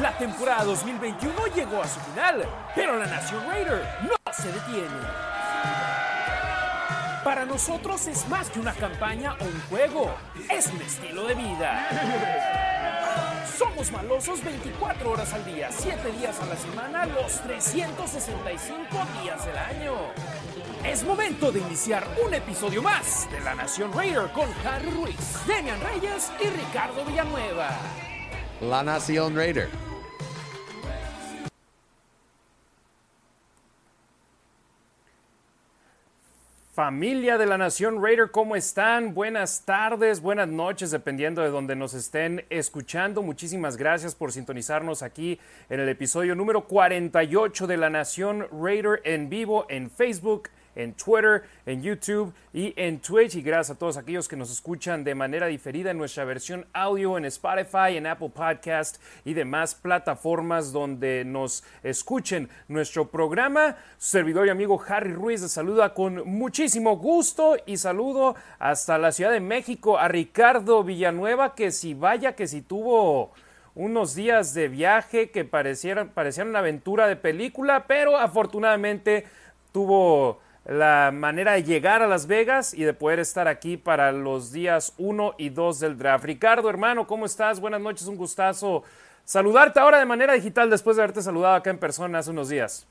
La temporada 2021 llegó a su final, pero la Nación Raider no se detiene. Para nosotros es más que una campaña o un juego, es un estilo de vida. Somos malosos 24 horas al día, 7 días a la semana, los 365 días del año. Es momento de iniciar un episodio más de La Nación Raider con Harry Ruiz, Demian Reyes y Ricardo Villanueva. La Nación Raider. Familia de la Nación Raider, ¿cómo están? Buenas tardes, buenas noches, dependiendo de donde nos estén escuchando. Muchísimas gracias por sintonizarnos aquí en el episodio número 48 de la Nación Raider en vivo en Facebook, en Twitter, en YouTube y en Twitch. Y gracias a todos aquellos que nos escuchan de manera diferida en nuestra versión audio en Spotify, en Apple Podcast y demás plataformas donde nos escuchen nuestro programa. Su servidor y amigo Harry Ruiz les saluda con muchísimo gusto y saludo hasta la Ciudad de México a Ricardo Villanueva, que si vaya, que si tuvo unos días de viaje que parecieran, parecían una aventura de película, pero afortunadamente tuvo la manera de llegar a Las Vegas y de poder estar aquí para los días 1 y 2 del draft. Ricardo, hermano, ¿cómo estás? Buenas noches, un gustazo saludarte ahora de manera digital después de haberte saludado acá en persona hace unos días.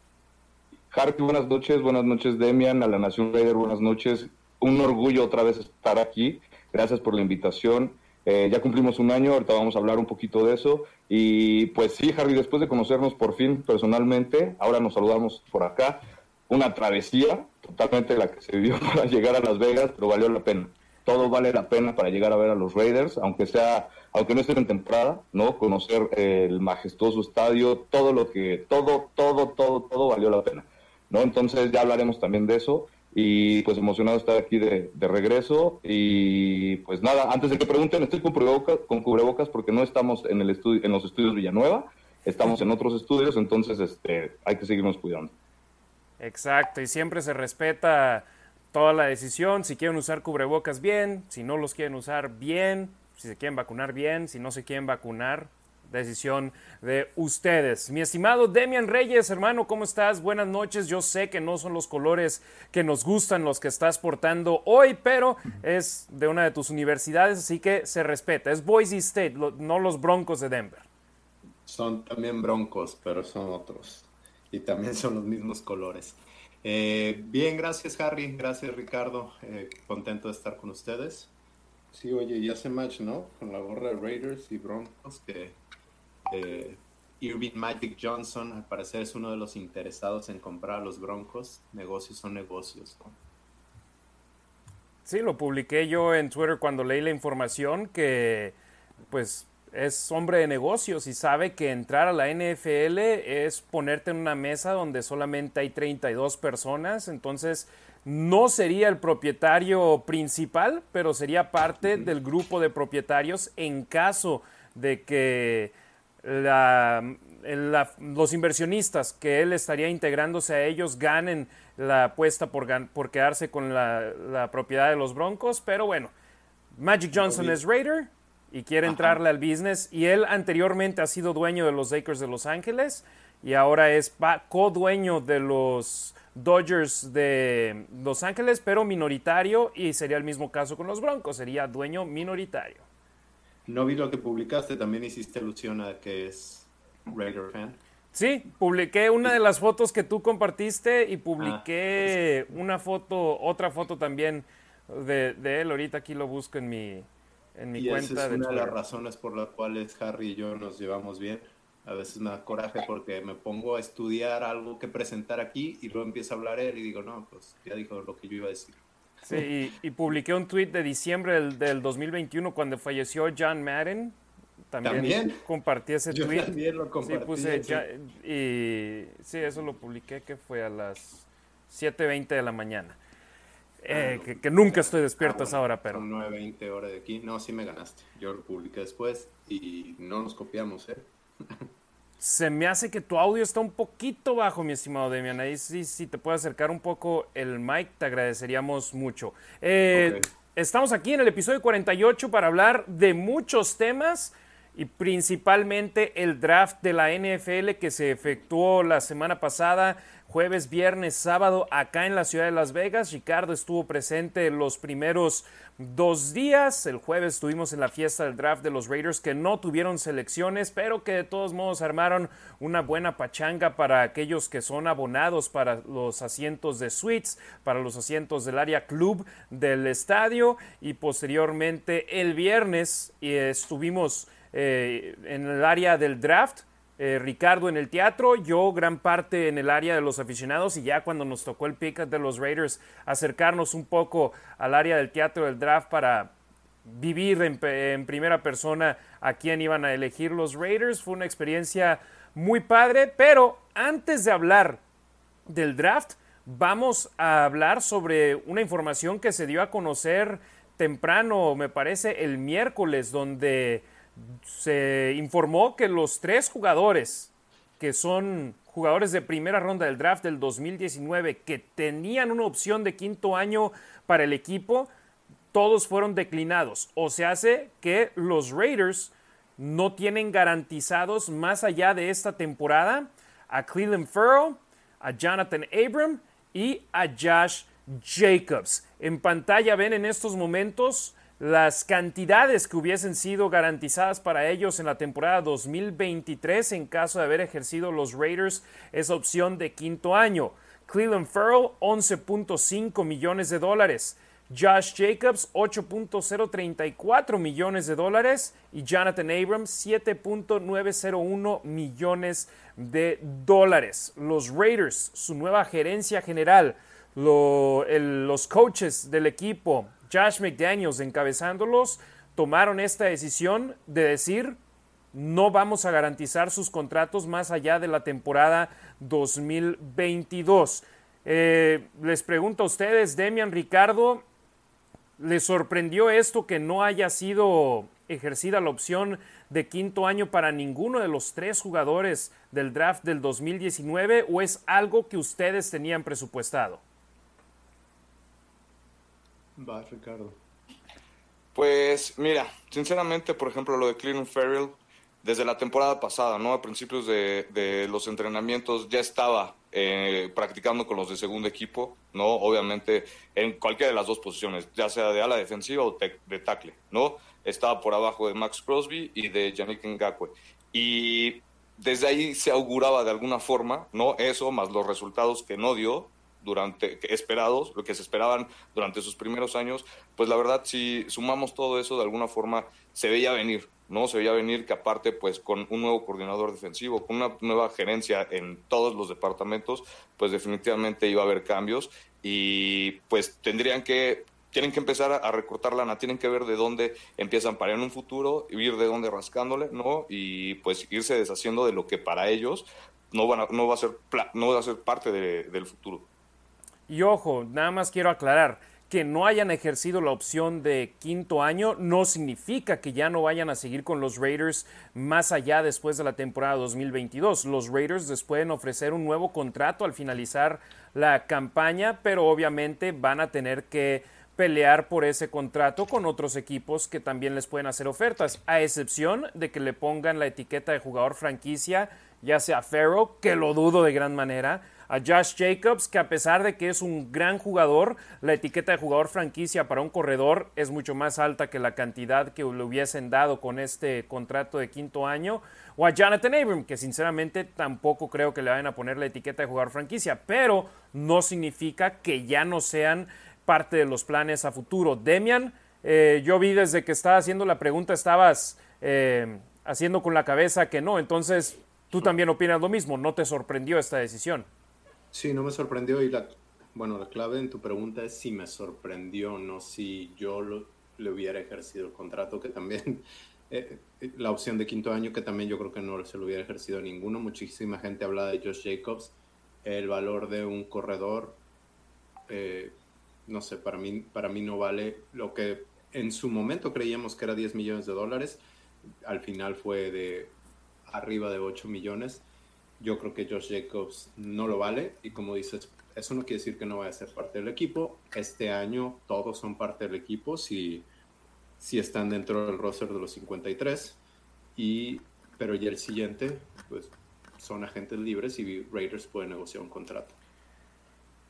Harry, buenas noches, buenas noches Demian, a la Nación Raider, buenas noches. Un orgullo otra vez estar aquí. Gracias por la invitación. Eh, ya cumplimos un año, ahorita vamos a hablar un poquito de eso. Y pues sí, Harry, después de conocernos por fin personalmente, ahora nos saludamos por acá. Una travesía, totalmente la que se vivió para llegar a Las Vegas, pero valió la pena. Todo vale la pena para llegar a ver a los Raiders, aunque sea, aunque no esté en temporada, ¿no? Conocer el majestuoso estadio, todo lo que, todo, todo, todo, todo valió la pena, ¿no? Entonces ya hablaremos también de eso y pues emocionado estar aquí de, de regreso y pues nada, antes de que pregunten, estoy con cubrebocas, con cubrebocas porque no estamos en el estudio, en los estudios Villanueva, estamos en otros estudios, entonces este, hay que seguirnos cuidando. Exacto, y siempre se respeta toda la decisión, si quieren usar cubrebocas bien, si no los quieren usar bien, si se quieren vacunar bien, si no se quieren vacunar, decisión de ustedes. Mi estimado Demian Reyes, hermano, ¿cómo estás? Buenas noches. Yo sé que no son los colores que nos gustan los que estás portando hoy, pero es de una de tus universidades, así que se respeta. Es Boise State, no los Broncos de Denver. Son también Broncos, pero son otros y también son los mismos colores. Eh, bien, gracias Harry, gracias Ricardo, eh, contento de estar con ustedes. Sí, oye, y hace match, ¿no? Con la gorra de Raiders y Broncos, que eh, Irving Magic Johnson al parecer es uno de los interesados en comprar a los Broncos. Negocios son negocios. ¿no? Sí, lo publiqué yo en Twitter cuando leí la información que pues es hombre de negocios y sabe que entrar a la NFL es ponerte en una mesa donde solamente hay 32 personas, entonces no sería el propietario principal, pero sería parte del grupo de propietarios en caso de que la, la, los inversionistas que él estaría integrándose a ellos ganen la apuesta por, por quedarse con la, la, propiedad de los Broncos, pero bueno, Magic Johnson es Raider, y quiere entrarle al business. Y él anteriormente ha sido dueño de los Lakers de Los Ángeles y ahora es co-dueño de los Dodgers de Los Ángeles, pero minoritario y sería el mismo caso con los Broncos, sería dueño minoritario. No vi lo que publicaste, también hiciste alusión a que es Raider fan. Sí, publiqué una de las fotos que tú compartiste y publiqué ah, una foto, otra foto también de, de él. Ahorita aquí lo busco en mi, en mi y cuenta esa es de una de Twitter. las razones por las cuales Harry y yo nos llevamos bien. A veces me da coraje porque me pongo a estudiar algo que presentar aquí y luego empieza a hablar él y digo, no, pues ya dijo lo que yo iba a decir. Sí, y, y publiqué un tweet de diciembre del, del 2021 cuando falleció John Madden. También, ¿También? compartí ese Yo tweet. también lo compartí. Sí, puse sí. ya- y sí, eso lo publiqué que fue a las 7.20 de la mañana. Eh, que, que nunca estoy despierto a Ah, esa bueno, hora, pero Son 9.20 horas de aquí. No, sí me ganaste. Yo lo publiqué después y no nos copiamos, ¿eh? se me hace que tu audio está un poquito bajo, mi estimado Demian. Ahí sí, si te puede acercar un poco el mic, te agradeceríamos mucho. Eh, Ok. Estamos aquí en el episodio 48 para hablar de muchos temas y principalmente el draft de la NFL que se efectuó la semana pasada jueves, viernes, sábado acá en la ciudad de Las Vegas. Ricardo estuvo presente los primeros dos días. El jueves estuvimos en la fiesta del draft de los Raiders que no tuvieron selecciones, pero que de todos modos armaron una buena pachanga para aquellos que son abonados para los asientos de suites, para los asientos del área club del estadio. Y posteriormente el viernes estuvimos eh, en el área del draft eh, Ricardo en el teatro, yo gran parte en el área de los aficionados y ya cuando nos tocó el pick de los Raiders acercarnos un poco al área del teatro del draft para vivir en, primera persona a quién iban a elegir los Raiders. Fue una experiencia muy padre, pero antes de hablar del draft, vamos a hablar sobre una información que se dio a conocer temprano, me parece, el miércoles, donde se informó que los tres jugadores que son jugadores de primera ronda del draft del 2019 que tenían una opción de quinto año para el equipo, todos fueron declinados. O se hace que los Raiders no tienen garantizados más allá de esta temporada a Cleveland Furrow, a Jonathan Abram y a Josh Jacobs. En pantalla ven en estos momentos las cantidades que hubiesen sido garantizadas para ellos en la temporada 2023 en caso de haber ejercido los Raiders esa opción de quinto año. Cleveland Farrell, 11.5 millones de dólares. Josh Jacobs, 8.034 millones de dólares. Y Jonathan Abrams, 7.901 millones de dólares. Los Raiders, su nueva gerencia general, los coaches del equipo, Josh McDaniels encabezándolos, tomaron esta decisión de decir no vamos a garantizar sus contratos más allá de la temporada 2022. Eh, les pregunto a ustedes, Demian Ricardo, ¿les sorprendió esto que no haya sido ejercida la opción de quinto año para ninguno de los tres jugadores del draft del 2019 o es algo que ustedes tenían presupuestado? Va, Ricardo. Pues mira, sinceramente, por ejemplo, lo de Cleveland Ferrell, desde la temporada pasada, ¿no? A principios de, los entrenamientos ya estaba eh, practicando con los de segundo equipo, ¿no? Obviamente en cualquiera de las dos posiciones, ya sea de ala defensiva o de tackle, ¿no? Estaba por abajo de Max Crosby y de Yannick Ngakwe. Y desde ahí se auguraba de alguna forma, ¿no? Eso, más los resultados que no dio, durante esperados, lo que se esperaban durante sus primeros años, pues la verdad si sumamos todo eso de alguna forma se veía venir, ¿no? Se veía venir que aparte pues con un nuevo coordinador defensivo, con una nueva gerencia en todos los departamentos, pues definitivamente iba a haber cambios y pues tendrían que tienen que empezar a recortar lana, tienen que ver de dónde empiezan para en un futuro, ir de dónde rascándole, ¿no? Y pues irse deshaciendo de lo que para ellos no, van no, va, a ser, no va a ser parte del futuro. Y ojo, nada más quiero aclarar, que no hayan ejercido la opción de quinto año no significa que ya no vayan a seguir con los Raiders más allá después de la temporada 2022. Los Raiders les pueden ofrecer un nuevo contrato al finalizar la campaña, pero obviamente van a tener que pelear por ese contrato con otros equipos que también les pueden hacer ofertas, a excepción de que le pongan la etiqueta de jugador franquicia, ya sea Ferro, que lo dudo de gran manera, a Josh Jacobs, que a pesar de que es un gran jugador, la etiqueta de jugador franquicia para un corredor es mucho más alta que la cantidad que le hubiesen dado con este contrato de quinto año. O a Jonathan Abram, que sinceramente tampoco creo que le vayan a poner la etiqueta de jugador franquicia, pero no significa que ya no sean parte de los planes a futuro. Demian, eh, yo vi desde que estaba haciendo la pregunta, estabas eh, haciendo con la cabeza que no, entonces tú también opinas lo mismo, ¿no te sorprendió esta decisión? Sí, no me sorprendió. Y la, bueno, la clave en tu pregunta es si me sorprendió, no si yo le hubiera ejercido el contrato, que también, eh, eh, la opción de quinto año, que también yo creo que no se lo hubiera ejercido ninguno. Muchísima gente habla de Josh Jacobs, el valor de un corredor, eh, no sé, para mí, para mí no vale lo que en su momento creíamos que era 10 millones de dólares, al final fue de arriba de 8 millones yo creo que Josh Jacobs no lo vale y como dices, eso no quiere decir que no vaya a ser parte del equipo. Este año todos son parte del equipo si, si están dentro del roster de los 53 y, pero ya el siguiente, pues son agentes libres y Raiders puede negociar un contrato.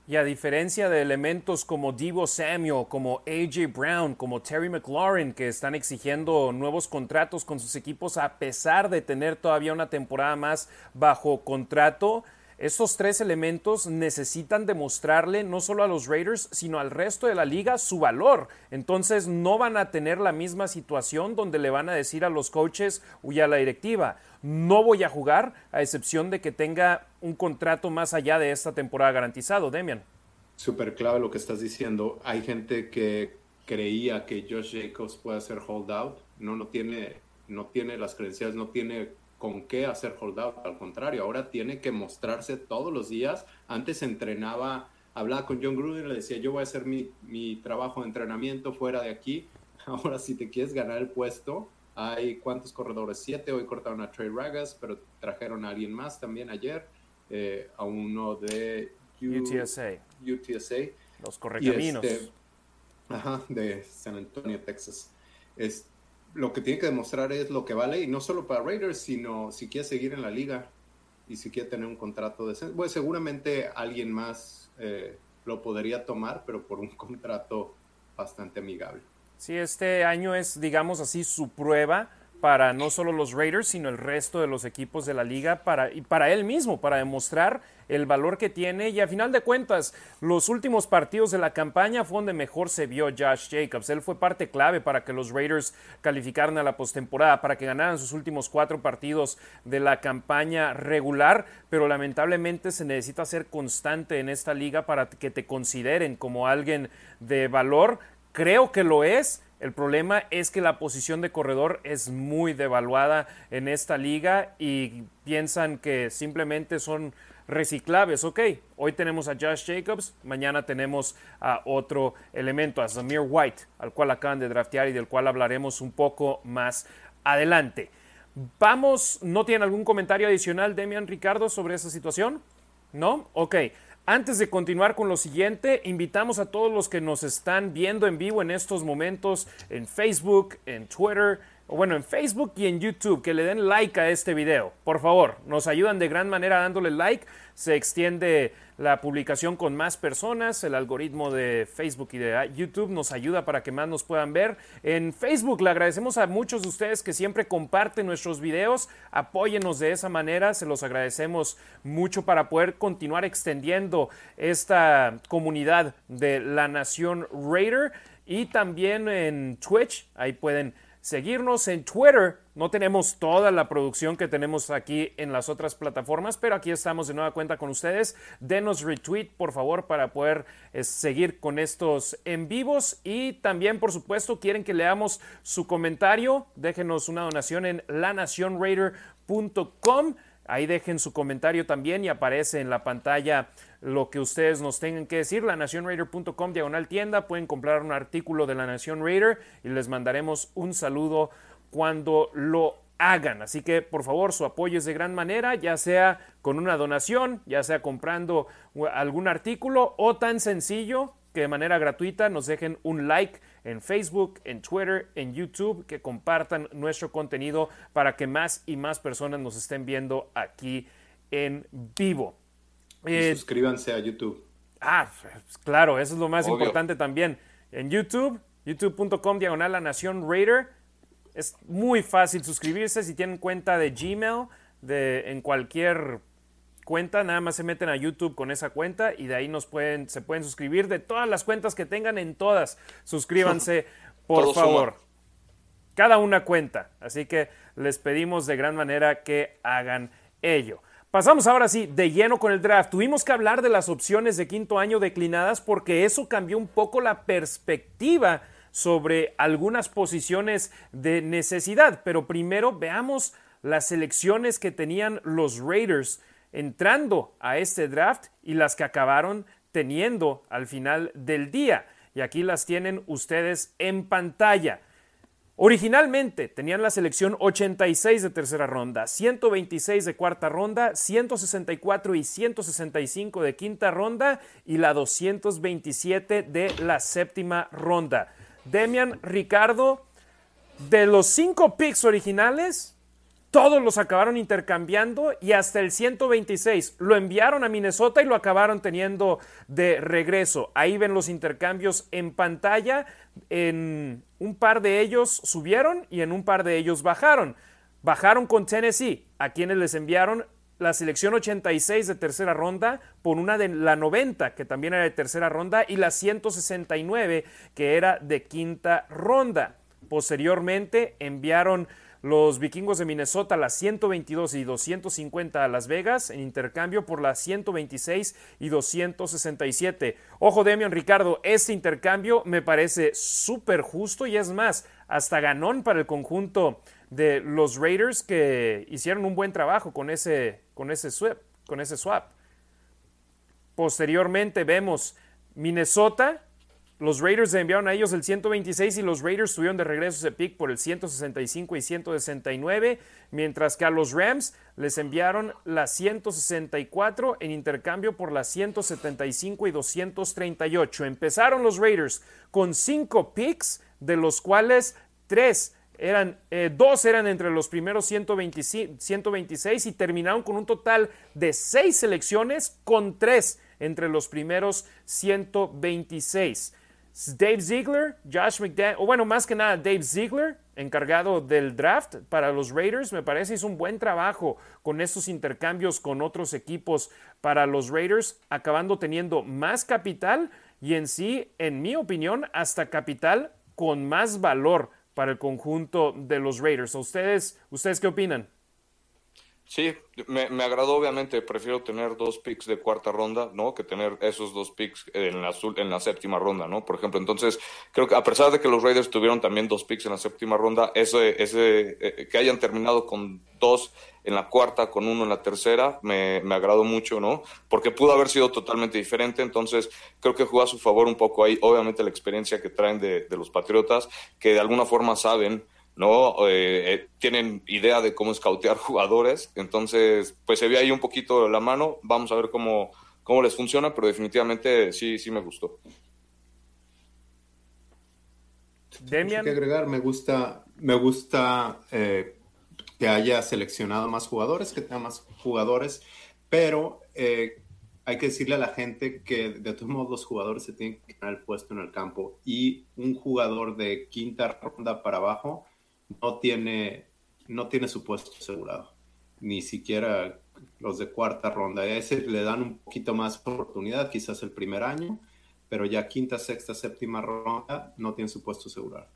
Y a diferencia de elementos como Divo Samuel, como AJ Brown, como Terry McLaurin, que están exigiendo nuevos contratos con sus equipos a pesar de tener todavía una temporada más bajo contrato, estos tres elementos necesitan demostrarle no solo a los Raiders, sino al resto de la liga su valor. Entonces no van a tener la misma situación donde le van a decir a los coaches o a la directiva, no voy a jugar, a excepción de que tenga un contrato más allá de esta temporada garantizado. Demian. Súper clave lo que estás diciendo. Hay gente que creía que Josh Jacobs puede hacer holdout. No, no tiene, no tiene las credenciales, no tiene con qué hacer holdout. Al contrario, ahora tiene que mostrarse todos los días. Antes entrenaba, hablaba con John Gruden, le decía, yo voy a hacer mi, mi trabajo de entrenamiento fuera de aquí. Ahora, si te quieres ganar el puesto, hay cuántos corredores, siete. Hoy cortaron a Trey Ragas, pero trajeron a alguien más también ayer, eh, a uno de UTSA. UTSA. Los correcaminos. Este, ajá, de San Antonio, Texas. Es, lo que tiene que demostrar es lo que vale, y no solo para Raiders, sino si quiere seguir en la liga y si quiere tener un contrato decente. Bueno, seguramente alguien más eh, lo podría tomar, pero por un contrato bastante amigable. Sí, este año es, digamos así, su prueba para no solo los Raiders, sino el resto de los equipos de la liga para, y para él mismo, para demostrar el valor que tiene. Y a final de cuentas, los últimos partidos de la campaña fue donde mejor se vio Josh Jacobs. Él fue parte clave para que los Raiders calificaran a la postemporada, para que ganaran sus últimos cuatro partidos de la campaña regular, pero lamentablemente se necesita ser constante en esta liga para que te consideren como alguien de valor. Creo que lo es el problema es que la posición de corredor es muy devaluada en esta liga y piensan que simplemente son reciclables. Ok, hoy tenemos a Josh Jacobs, mañana tenemos a otro elemento, a Zamir White, al cual acaban de draftear y del cual hablaremos un poco más adelante. Vamos, ¿no tienen algún comentario adicional, Demian Ricardo, sobre esa situación? ¿No? Ok. Antes de continuar con lo siguiente, invitamos a todos los que nos están viendo en vivo en estos momentos en Facebook, en Twitter, o bueno, en Facebook y en YouTube, que le den like a este video. Por favor, nos ayudan de gran manera dándole like. Se extiende la publicación con más personas. El algoritmo de Facebook y de YouTube nos ayuda para que más nos puedan ver. En Facebook le agradecemos a muchos de ustedes que siempre comparten nuestros videos. Apóyenos de esa manera. Se los agradecemos mucho para poder continuar extendiendo esta comunidad de la Nación Raider. Y también en Twitch, ahí pueden seguirnos en Twitter. No tenemos toda la producción que tenemos aquí en las otras plataformas, pero aquí estamos de nueva cuenta con ustedes. Denos retweet, por favor, para poder eh, seguir con estos en vivos. Y también, por supuesto, quieren que leamos su comentario. Déjenos una donación en lanacionraider.com. Ahí dejen su comentario también y aparece en la pantalla lo que ustedes nos tengan que decir. La Raider.com diagonal tienda. Pueden comprar un artículo de La Nación Raider y les mandaremos un saludo cuando lo hagan. Así que por favor su apoyo es de gran manera, ya sea con una donación, ya sea comprando algún artículo o tan sencillo que de manera gratuita nos dejen un like en Facebook, en Twitter, en YouTube, que compartan nuestro contenido para que más y más personas nos estén viendo aquí en vivo. Eh, suscríbanse a YouTube. Ah, pues, claro, eso es lo más importante también. En YouTube, youtube.com diagonal la Nación Raider. Es muy fácil suscribirse si tienen cuenta de Gmail, de, en cualquier cuenta, nada más se meten a YouTube con esa cuenta y de ahí nos pueden, se pueden suscribir de todas las cuentas que tengan en todas. Suscríbanse, por favor. Cada una cuenta. Así que les pedimos de gran manera que hagan ello. Pasamos ahora sí de lleno con el draft. Tuvimos que hablar de las opciones de quinto año declinadas porque eso cambió un poco la perspectiva sobre algunas posiciones de necesidad. Pero primero veamos las selecciones que tenían los Raiders entrando a este draft y las que acabaron teniendo al final del día. Y aquí las tienen ustedes en pantalla. Originalmente tenían la selección 86 de tercera ronda, 126 de cuarta ronda, 164 y 165 de quinta ronda y la 227 de la séptima ronda. Demian Ricardo, de los cinco picks originales, todos los acabaron intercambiando y hasta el 126 lo enviaron a Minnesota y lo acabaron teniendo de regreso. Ahí ven los intercambios en pantalla. En un par de ellos subieron y en un par de ellos bajaron. Bajaron con Tennessee, a quienes les enviaron la selección 86 de tercera ronda por una de la 90, que también era de tercera ronda, y la 169, que era de quinta ronda. Posteriormente enviaron los vikingos de Minnesota las 122 y 250 a Las Vegas en intercambio por las 126 y 267. Ojo, Demian Ricardo, este intercambio me parece súper justo y es más, hasta ganón para el conjunto de los Raiders que hicieron un buen trabajo con ese, con ese, swap, con ese swap. Posteriormente vemos Minnesota los Raiders enviaron a ellos el 126 y los Raiders tuvieron de regreso ese pick por el 165 y 169, mientras que a los Rams les enviaron la 164 en intercambio por la 175 y 238. Empezaron los Raiders con cinco picks, de los cuales tres eran, eh, dos eran entre los primeros 126 y terminaron con un total de seis selecciones con tres entre los primeros 126. Dave Ziegler, Josh McDaniel, o bueno, más que nada Dave Ziegler, encargado del draft para los Raiders, me parece hizo un buen trabajo con estos intercambios con otros equipos para los Raiders, acabando teniendo más capital y en sí, en mi opinión, hasta capital con más valor para el conjunto de los Raiders. ustedes, ustedes qué opinan? Sí, me, me, agradó obviamente, prefiero tener dos picks de cuarta ronda, ¿no? Que tener esos dos picks en la, en la séptima ronda, ¿no? Por ejemplo, entonces creo que a pesar de que los Raiders tuvieron también dos picks en la séptima ronda, ese, ese, eh, que hayan terminado con dos en la cuarta, con uno en la tercera, me, me agradó mucho, ¿no? Porque pudo haber sido totalmente diferente, entonces creo que jugó a su favor un poco ahí, obviamente la experiencia que traen de, de los Patriotas, que de alguna forma saben ¿no? Eh, eh, tienen idea de cómo escautear jugadores, entonces pues se ve ahí un poquito la mano, vamos a ver cómo, cómo les funciona, pero definitivamente sí, sí me gustó. Demian. que agregar, me gusta, me gusta eh, que haya seleccionado más jugadores, que tenga más jugadores, pero hay que decirle a la gente que de todos modos los jugadores se tienen que ganar el puesto en el campo y un jugador de quinta ronda para abajo no tiene, no tiene su puesto asegurado, ni siquiera los de cuarta ronda. A ese le dan un poquito más oportunidad, quizás el primer año, pero ya quinta, sexta, séptima ronda no tiene su puesto asegurado.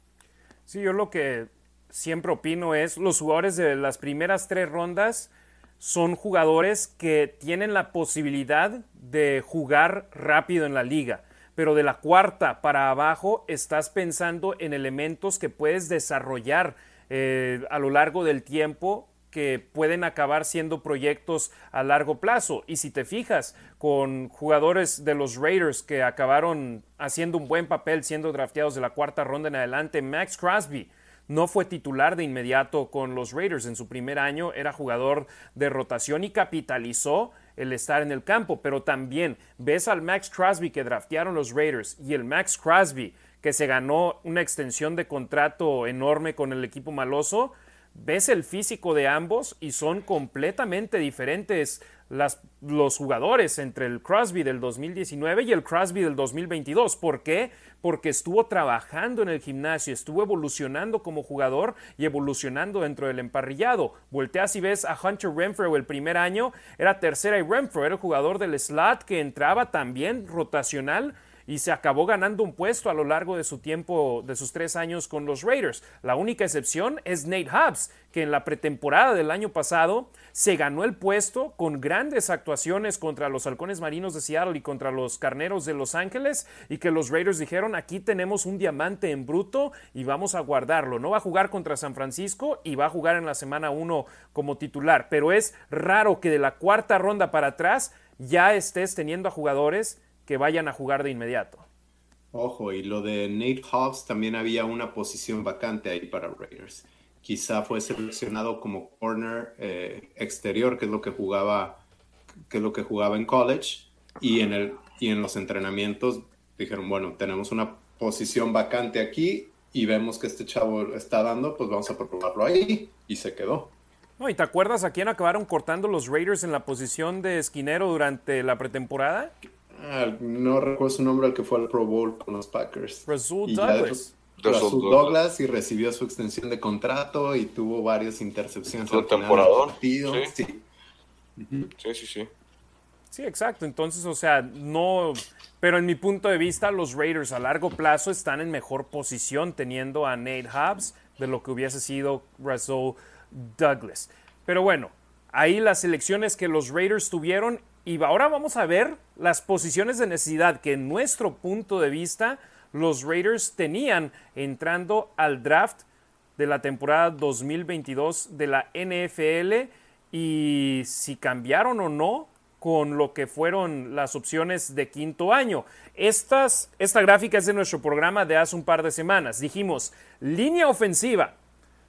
Sí, yo lo que siempre opino es los jugadores de las primeras tres rondas son jugadores que tienen la posibilidad de jugar rápido en la liga pero de la cuarta para abajo estás pensando en elementos que puedes desarrollar eh, a lo largo del tiempo que pueden acabar siendo proyectos a largo plazo. Y si te fijas con jugadores de los Raiders que acabaron haciendo un buen papel siendo drafteados de la cuarta ronda en adelante, Max Crosby, no fue titular de inmediato con los Raiders. En su primer año era jugador de rotación y capitalizó el estar en el campo, pero también ves al Max Crosby que draftearon los Raiders y el Max Crosby que se ganó una extensión de contrato enorme con el equipo maloso, ves el físico de ambos y son completamente diferentes los jugadores entre el Crosby del 2019 y el Crosby del 2022. ¿Por qué? Porque estuvo trabajando en el gimnasio, estuvo evolucionando como jugador y evolucionando dentro del emparrillado. Volteas y ves a Hunter Renfro el primer año, era tercera y Renfro era el jugador del slot que entraba también rotacional y se acabó ganando un puesto a lo largo de su tiempo, de sus tres años con los Raiders. La única excepción es Nate Hobbs, que en la pretemporada del año pasado se ganó el puesto con grandes actuaciones contra los halcones marinos de Seattle y contra los carneros de Los Ángeles y que los Raiders dijeron aquí tenemos un diamante en bruto y vamos a guardarlo. No va a jugar contra San Francisco y va a jugar en la semana 1 como titular, pero es raro que de la cuarta ronda para atrás ya estés teniendo a jugadores que vayan a jugar de inmediato. Ojo, y lo de Nate Hobbs también había una posición vacante ahí para Raiders. Quizá fue seleccionado como corner eh, exterior, que es lo que jugaba, que es lo que jugaba en college, y en el y en los entrenamientos dijeron, bueno, tenemos una posición vacante aquí y vemos que este chavo está dando, pues vamos a probarlo ahí y se quedó. No, ¿y te acuerdas a quién acabaron cortando los Raiders en la posición de esquinero durante la pretemporada? Ah, no recuerdo su nombre al que fue al Pro Bowl con los Packers. Rasul Douglas. Rasul Douglas y recibió su extensión de contrato y tuvo varias intercepciones. Temporada. Sí. Sí. sí, sí, sí. Sí, exacto. Entonces, o sea, no. Pero en mi punto de vista, los Raiders a largo plazo están en mejor posición teniendo a Nate Hobbs de lo que hubiese sido Russell Douglas. Pero bueno, ahí las elecciones que los Raiders tuvieron. Y ahora vamos a ver las posiciones de necesidad que en nuestro punto de vista los Raiders tenían entrando al draft de la temporada 2022 de la NFL y si cambiaron o no con lo que fueron las opciones de quinto año. Esta gráfica es de nuestro programa de hace un par de semanas. Dijimos, línea ofensiva,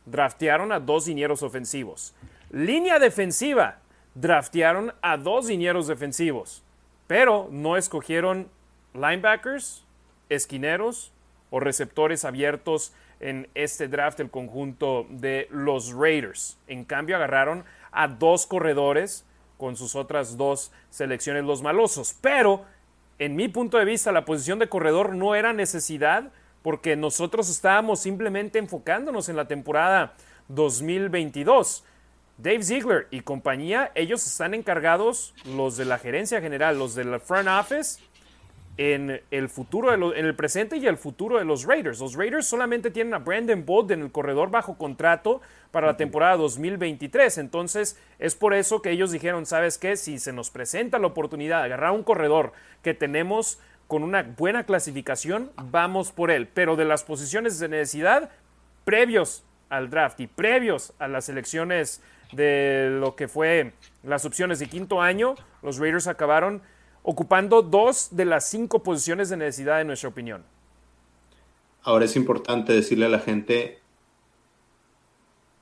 draftearon a dos dineros ofensivos. Línea defensiva, draftearon a dos dineros defensivos. Pero no escogieron linebackers, esquineros o receptores abiertos en este draft el conjunto de los Raiders. En cambio agarraron a dos corredores con sus otras dos selecciones los malosos. Pero, en mi punto de vista, la posición de corredor no era necesidad porque nosotros estábamos simplemente enfocándonos en la temporada 2022. Dave Ziegler y compañía, ellos están encargados, los de la gerencia general, los del front office, en el futuro, en el presente y el futuro de los Raiders. Los Raiders solamente tienen a Brandon Bolden, el corredor bajo contrato para la temporada 2023. Entonces, es por eso que ellos dijeron, ¿sabes qué? Si se nos presenta la oportunidad de agarrar un corredor que tenemos con una buena clasificación, vamos por él. Pero de las posiciones de necesidad, previos al draft y previos a las elecciones de lo que fue las opciones de quinto año, los Raiders acabaron ocupando dos de las cinco posiciones de necesidad en nuestra opinión. Ahora es importante decirle a la gente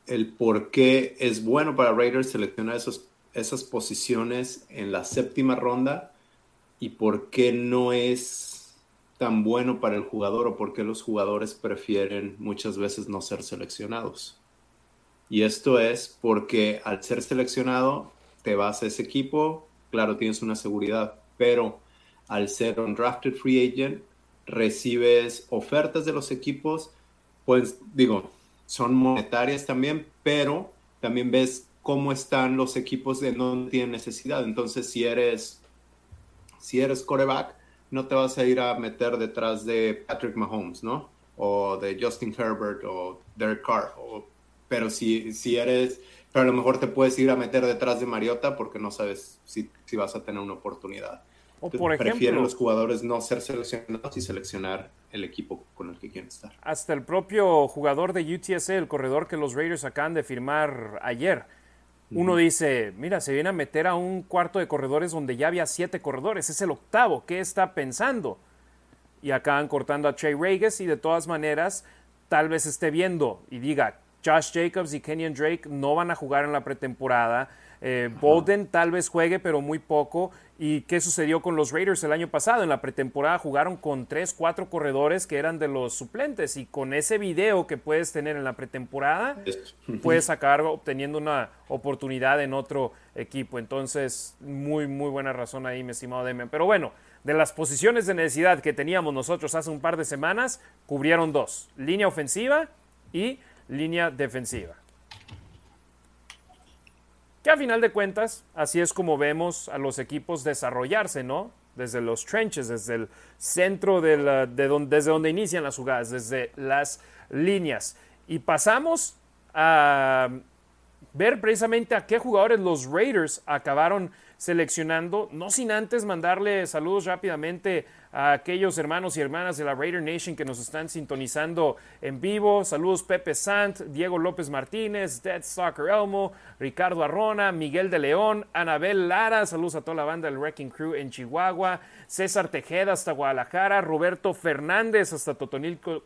el por qué es bueno para Raiders seleccionar esos, esas posiciones en la séptima ronda y por qué no es tan bueno para el jugador o por qué los jugadores prefieren muchas veces no ser seleccionados. Y esto es porque al ser seleccionado te vas a ese equipo, claro, tienes una seguridad, pero al ser un drafted free agent, recibes ofertas de los equipos, pues digo, son monetarias también, pero también ves cómo están los equipos de no tienen necesidad. Entonces, si eres, si eres coreback, no te vas a ir a meter detrás de Patrick Mahomes, ¿no? O de Justin Herbert o Derek Carr. Pero si, si eres, pero a lo mejor te puedes ir a meter detrás de Mariota porque no sabes si, si vas a tener una oportunidad. O por ejemplo, prefieren los jugadores no ser seleccionados y seleccionar el equipo con el que quieren estar. Hasta el propio jugador de UTSA, el corredor que los Raiders acaban de firmar ayer, uno dice, mira, se viene a meter a un cuarto de corredores donde ya había siete corredores, es el octavo, ¿qué está pensando? Y acaban cortando a Trey Regis y de todas maneras, tal vez esté viendo y diga, Josh Jacobs y Kenyon Drake no van a jugar en la pretemporada, eh, Bolden tal vez juegue, pero muy poco. ¿Y qué sucedió con los Raiders el año pasado? En la pretemporada jugaron con tres, cuatro corredores que eran de los suplentes. Y con ese video que puedes tener en la pretemporada, puedes acabar obteniendo una oportunidad en otro equipo. Entonces, muy, muy buena razón ahí, mi estimado Demian. Pero bueno, de las posiciones de necesidad que teníamos nosotros hace un par de semanas, cubrieron dos: línea ofensiva y línea defensiva. Que a final de cuentas, así es como vemos a los equipos desarrollarse, ¿no? Desde los trenches, desde el centro de, la, de donde, desde donde inician las jugadas, desde las líneas. Y pasamos a ver precisamente a qué jugadores los Raiders acabaron seleccionando, no sin antes mandarle saludos rápidamente a aquellos hermanos y hermanas de la Raider Nation que nos están sintonizando en vivo. Saludos Pepe Sant, Diego López Martínez, Dead Soccer Elmo, Ricardo Arrona, Miguel de León, Anabel Lara, saludos a toda la banda del Wrecking Crew en Chihuahua, César Tejeda hasta Guadalajara, Roberto Fernández hasta Totonilco,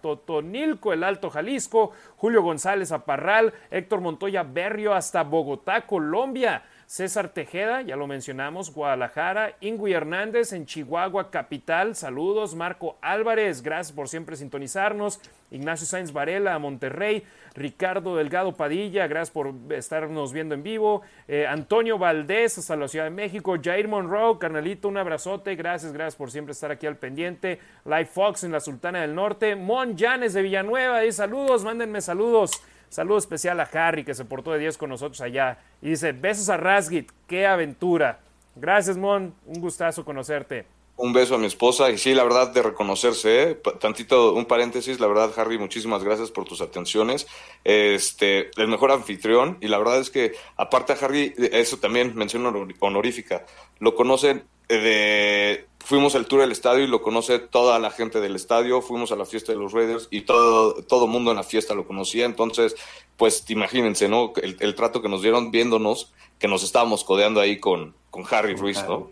Totonilco, el Alto Jalisco, Julio González a Parral, Héctor Montoya Berrio hasta Bogotá, Colombia. César Tejeda, ya lo mencionamos, Guadalajara, Ingui Hernández en Chihuahua, Capital, saludos. Marco Álvarez, gracias por siempre sintonizarnos. Ignacio Sáenz Varela, Monterrey. Ricardo Delgado Padilla, gracias por estarnos viendo en vivo. Eh, Antonio Valdés, hasta la Ciudad de México. Jair Monroe, carnalito, un abrazote. Gracias, gracias por siempre estar aquí al pendiente. Live Fox en la Sultana del Norte. Mon Janes de Villanueva, y saludos, mándenme saludos. Saludo especial a Harry, que se portó de 10 con nosotros allá. Y dice, besos a Rasgit, qué aventura. Gracias, Mon, un gustazo conocerte. Un beso a mi esposa y sí, la verdad de reconocerse, ¿eh? tantito un paréntesis, la verdad Harry, muchísimas gracias por tus atenciones. Este, el mejor anfitrión y la verdad es que aparte a Harry, eso también mención honorífica, lo conocen de fuimos al tour del estadio y lo conoce toda la gente del estadio, fuimos a la fiesta de los Raiders y todo todo mundo en la fiesta lo conocía, entonces pues imagínense, ¿no? El, el trato que nos dieron viéndonos que nos estábamos codeando ahí con, con Harry Ruiz, ¿no?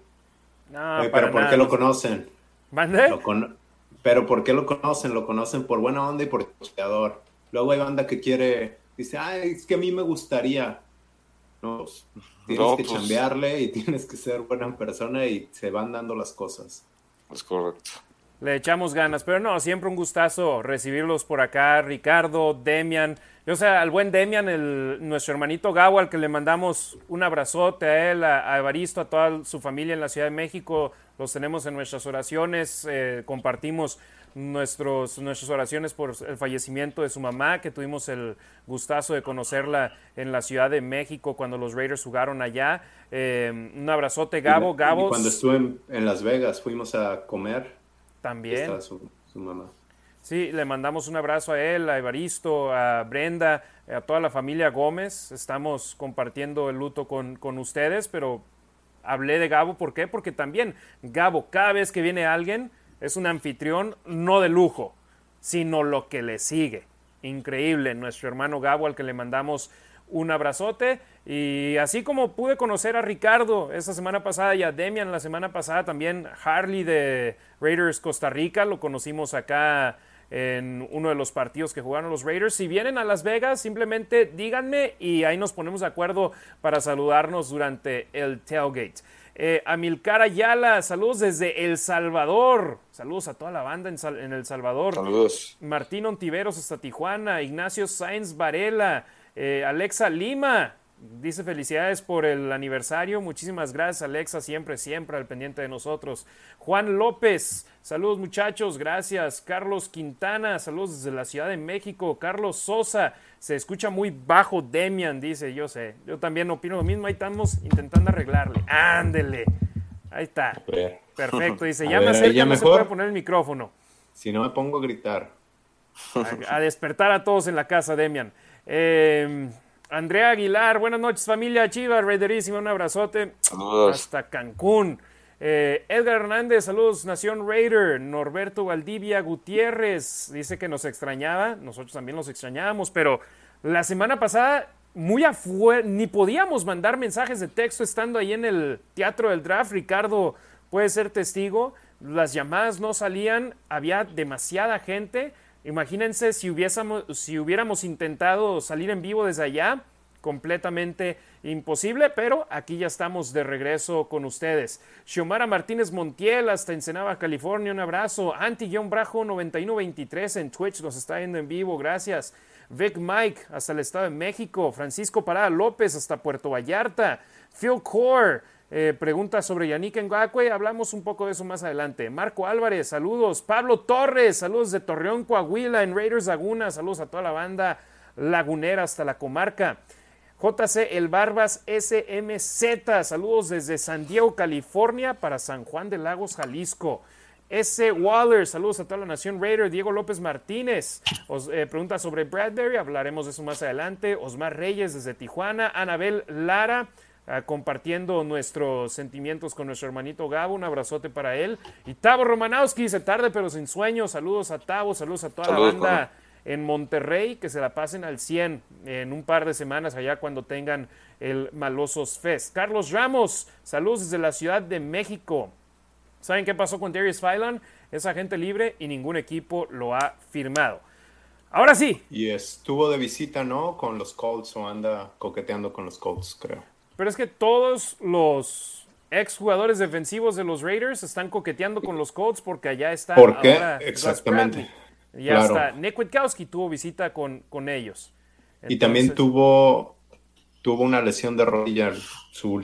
pero ¿por qué lo conocen? ¿Mande? Pero ¿por qué lo conocen? Lo conocen por buena onda y por choteador. Luego hay banda que quiere, dice, ay, es que a mí me gustaría. No, tienes que pues. chambearle y tienes que ser buena persona y se van dando las cosas. Es correcto. Le echamos ganas, pero no, siempre un gustazo recibirlos por acá, Ricardo, Demian, o sea, al buen Demian, el, nuestro hermanito Gabo, al que le mandamos un abrazote a él, a, Evaristo, a toda su familia en la Ciudad de México, los tenemos en nuestras oraciones, eh, compartimos nuestros, nuestras oraciones por el fallecimiento de su mamá, que tuvimos el gustazo de conocerla en la Ciudad de México cuando los Raiders jugaron allá. Eh, un abrazote, Gabo. Gabo. cuando estuve en, Las Vegas, fuimos a comer. También. su mamá. Sí, le mandamos un abrazo a él, a Evaristo, a Brenda, a toda la familia Gómez. Estamos compartiendo el luto con, con ustedes, pero hablé de Gabo, ¿por qué? Porque también Gabo, cada vez que viene alguien, es un anfitrión no de lujo, sino lo que le sigue. Increíble, nuestro hermano Gabo, al que le mandamos un abrazote. Y así como pude conocer a Ricardo esa semana pasada y a Demian la semana pasada, también Harley de Raiders Costa Rica, lo conocimos acá en uno de los partidos que jugaron los Raiders. Si vienen a Las Vegas, simplemente díganme y ahí nos ponemos de acuerdo para saludarnos durante el tailgate. Eh, Amilcar Ayala, saludos desde El Salvador. Saludos a toda la banda en, El Salvador. Saludos. Martín Ontiveros hasta Tijuana. Ignacio Sainz Varela. Eh, Alexa Lima. Dice felicidades por el aniversario. Muchísimas gracias, Alexa. Siempre, siempre al pendiente de nosotros. Juan López. Saludos muchachos, gracias. Carlos Quintana, saludos desde la Ciudad de México. Carlos Sosa, se escucha muy bajo Demian, dice, yo sé. Yo también opino lo mismo, ahí estamos intentando arreglarle. Ándele. Ahí está. Perfecto, dice, ya me acerca, no se puede poner el micrófono. Si no me pongo a gritar. A, despertar a todos en la casa, Demian. Em, Andrea Aguilar, buenas noches familia Chivas, Raiderísima, un abrazote. Saludos. Hasta Cancún. Eh, Edgar Hernández, saludos, Nación Raider. Norberto Valdivia Gutiérrez dice que nos extrañaba. Nosotros también los extrañábamos, pero la semana pasada muy afuera, ni podíamos mandar mensajes de texto estando ahí en el teatro del draft. Ricardo puede ser testigo. Las llamadas no salían, había demasiada gente. Imagínense si, hubiésemos, si hubiéramos intentado salir en vivo desde allá completamente imposible, pero aquí ya estamos de regreso con ustedes. Xiomara Martínez Montiel hasta Ensenada, California, un abrazo. Anti-Brajo 9123 en Twitch nos está viendo en vivo, gracias. Vic Mike hasta el Estado de México. Francisco Parada López hasta Puerto Vallarta. Phil Core. Eh, pregunta sobre Yannick Ngakwe, hablamos un poco de eso más adelante. Marco Álvarez, saludos. Pablo Torres, saludos de Torreón, Coahuila, en Raiders Laguna, saludos a toda la banda lagunera hasta la comarca. JC El Barbas SMZ, saludos desde San Diego, California, para San Juan de Lagos, Jalisco. S. Waller, saludos a toda la nación Raider. Diego López Martínez, os eh, pregunta sobre Bradbury, hablaremos de eso más adelante. Osmar Reyes desde Tijuana. Anabel Lara, ah, compartiendo nuestros sentimientos con nuestro hermanito Gabo. Un abrazote para él. Y Tavo Romanowski, dice tarde pero sin sueño. Saludos a Tavo, saludos a toda la banda en Monterrey, que se la pasen al 100 en un par de semanas allá cuando tengan el Malosos Fest. Carlos Ramos, saludos desde la Ciudad de México. ¿Saben qué pasó con Darius Phylon? Es agente libre y ningún equipo lo ha firmado. Ahora sí. Y estuvo de visita, ¿no? Con los Colts o anda coqueteando con los Colts, creo. Pero es que todos los ex jugadores defensivos de los Raiders están coqueteando con los Colts porque allá está ¿Por qué? Exactamente. Ya está. Nick Witkowski tuvo visita con, con ellos. y también tuvo, tuvo una lesión de rodilla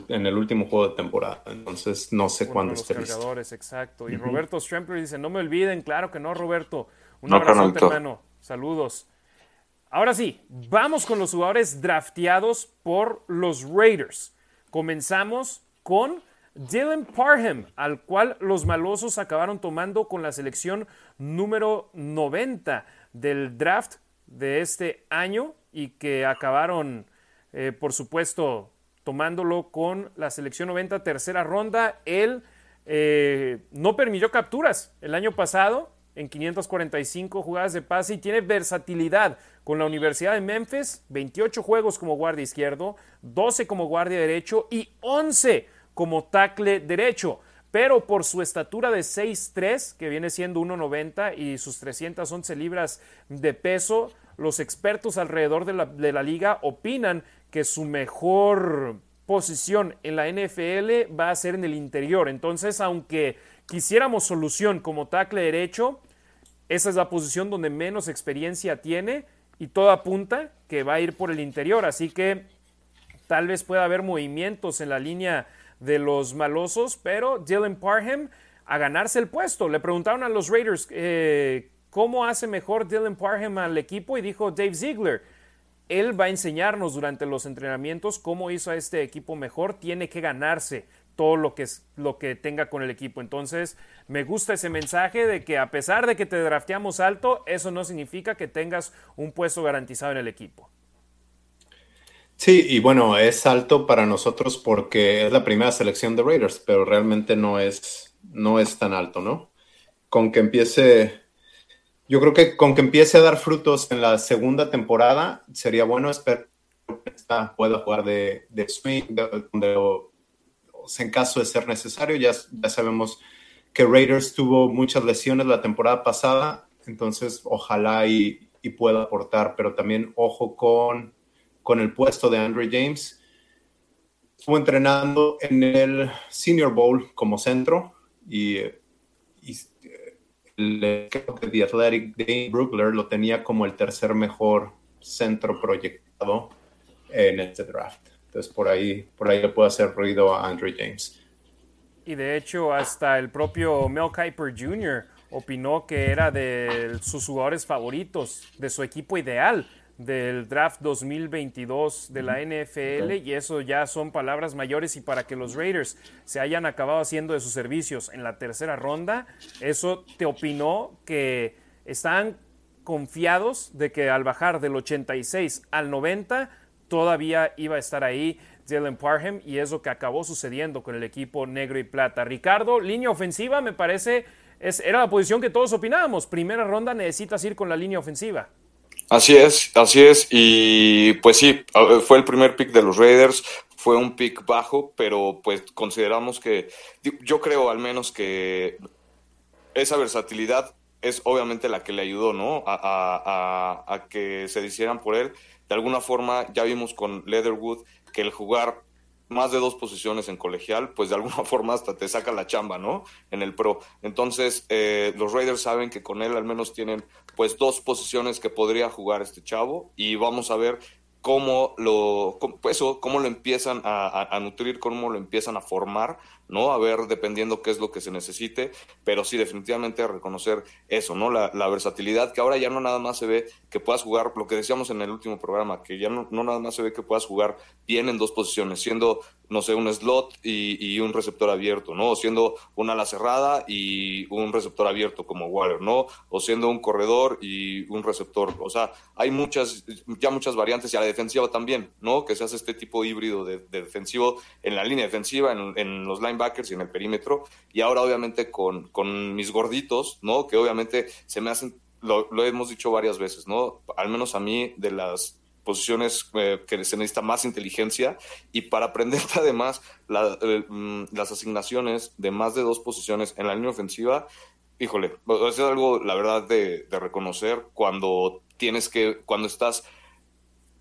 en el último juego de temporada. Entonces no sé cuándo esté cargadores, exacto. Y Roberto Strempler dice, no me olviden, claro que no, Roberto. Un abrazo, hermano. Saludos. Ahora sí, vamos con los jugadores drafteados por los Raiders. Comenzamos con Dylan Parham, al cual los malosos acabaron tomando con la selección número 90 del draft de este año y que acabaron, eh, por supuesto, tomándolo con la selección 90 tercera ronda. Él eh, no permitió capturas el año pasado en 545 jugadas de pase y tiene versatilidad con la Universidad de Memphis, 28 juegos como guardia izquierdo, 12 como guardia derecho y 11 como tackle derecho, pero por su estatura de 6'3, que viene siendo 1'90 y sus 311 libras de peso, los expertos alrededor de la, de la liga opinan que su mejor posición en la NFL va a ser en el interior. Entonces, aunque quisiéramos solución como tackle derecho, esa es la posición donde menos experiencia tiene y todo apunta que va a ir por el interior. Así que tal vez pueda haber movimientos en la línea de los malosos, pero Dylan Parham a ganarse el puesto. Le preguntaron a los Raiders eh, cómo hace mejor Dylan Parham al equipo y dijo Dave Ziegler. Él va a enseñarnos durante los entrenamientos cómo hizo a este equipo mejor. Tiene que ganarse todo lo que, lo que tenga con el equipo. Entonces, me gusta ese mensaje de que a pesar de que te drafteamos alto, eso no significa que tengas un puesto garantizado en el equipo. Sí, y bueno, es alto para nosotros porque es la primera selección de Raiders, pero realmente no es, no es tan alto, ¿no? Con que empiece, yo creo que con que empiece a dar frutos en la segunda temporada, sería bueno esperar que pueda jugar de, swing, en caso de ser necesario. Ya, ya sabemos que Raiders tuvo muchas lesiones la temporada pasada, entonces ojalá y pueda aportar, pero también ojo con con el puesto de Andrew James. Estuvo entrenando en el Senior Bowl como centro y, y el, creo que The Athletic Dane Brookler lo tenía como el tercer mejor centro proyectado en este draft. Entonces por ahí, por ahí le puede hacer ruido a Andrew James. Y de hecho hasta el propio Mel Kiper Jr. opinó que era de sus jugadores favoritos, de su equipo ideal del draft 2022 de la NFL y eso ya son palabras mayores y para que los Raiders se hayan acabado haciendo de sus servicios en la tercera ronda, eso te opinó que están confiados de que al bajar del 86 al 90 todavía iba a estar ahí Dylan Parham y es lo que acabó sucediendo con el equipo negro y plata. Ricardo, línea ofensiva me parece es, era la posición que todos opinábamos. Primera ronda necesitas ir con la línea ofensiva. Así es, así es. Y pues sí, fue el primer pick de los Raiders, fue un pick bajo, pero pues consideramos que, yo creo al menos que esa versatilidad es obviamente la que le ayudó, ¿no? A, que se hicieran por él. De alguna forma, ya vimos con Leatherwood que el jugar más de dos posiciones en colegial, pues de alguna forma hasta te saca la chamba, ¿no? En el pro. Entonces, eh, los Raiders saben que con él al menos tienen pues dos posiciones que podría jugar este chavo y vamos a ver cómo lo, pues cómo lo empiezan a, nutrir, cómo lo empiezan a formar ¿no? A ver, dependiendo qué es lo que se necesite, pero sí, definitivamente reconocer eso, ¿no? La, versatilidad, que ahora ya no nada más se ve que puedas jugar, lo que decíamos en el último programa, que ya no, no nada más se ve que puedas jugar bien en dos posiciones, siendo, no sé, un slot y, un receptor abierto, ¿no? O siendo una ala cerrada y un receptor abierto como Waller, ¿no? O siendo un corredor y un receptor. O sea, hay muchas, ya muchas variantes y a la defensiva también, ¿no? Que se hace este tipo híbrido de, defensivo en la línea defensiva, en, en los line backers y en el perímetro. Y ahora obviamente con, con mis gorditos, ¿no? Que obviamente se me hacen, lo, hemos dicho varias veces, ¿no? Al menos a mí de las posiciones eh, que se necesita más inteligencia y para aprenderte además mm, las asignaciones de más de dos posiciones en la línea ofensiva, híjole, es algo, la verdad, de reconocer cuando tienes que, cuando estás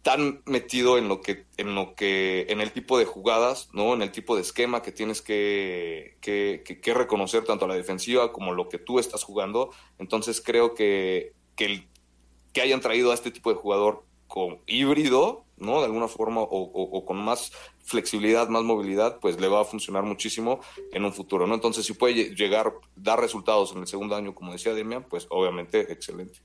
tan metido en lo que, en lo que, en el tipo de jugadas, ¿no? En el tipo de esquema que tienes que, que, reconocer tanto a la defensiva como lo que tú estás jugando. Entonces creo que, que, que hayan traído a este tipo de jugador con híbrido, ¿no? De alguna forma, o, con más flexibilidad, más movilidad, pues le va a funcionar muchísimo en un futuro, ¿no? Entonces, si puede llegar, dar resultados en el segundo año, como decía Demian, pues obviamente excelente.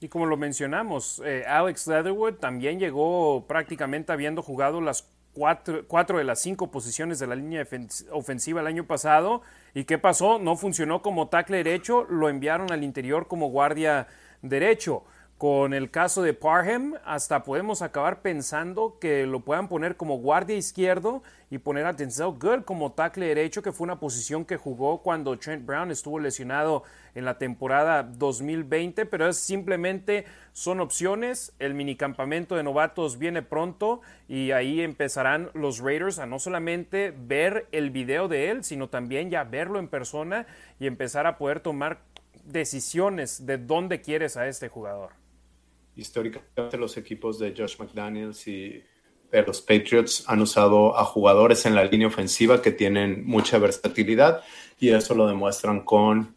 Y como lo mencionamos, eh, Alex Leatherwood también llegó prácticamente habiendo jugado las cuatro, cuatro, de las cinco posiciones de la línea ofensiva el año pasado. ¿Y qué pasó? No funcionó como tackle derecho, lo enviaron al interior como guardia derecho. Con el caso de Parham, hasta podemos acabar pensando que lo puedan poner como guardia izquierdo y poner a Denzel Good como tackle derecho, que fue una posición que jugó cuando Trent Brown estuvo lesionado en la temporada 2020, pero es simplemente son opciones. El minicampamento de novatos viene pronto y ahí empezarán los Raiders a no solamente ver el video de él, sino también ya verlo en persona y empezar a poder tomar decisiones de dónde quieres a este jugador históricamente los equipos de Josh McDaniels y de los Patriots han usado a jugadores en la línea ofensiva que tienen mucha versatilidad y eso lo demuestran con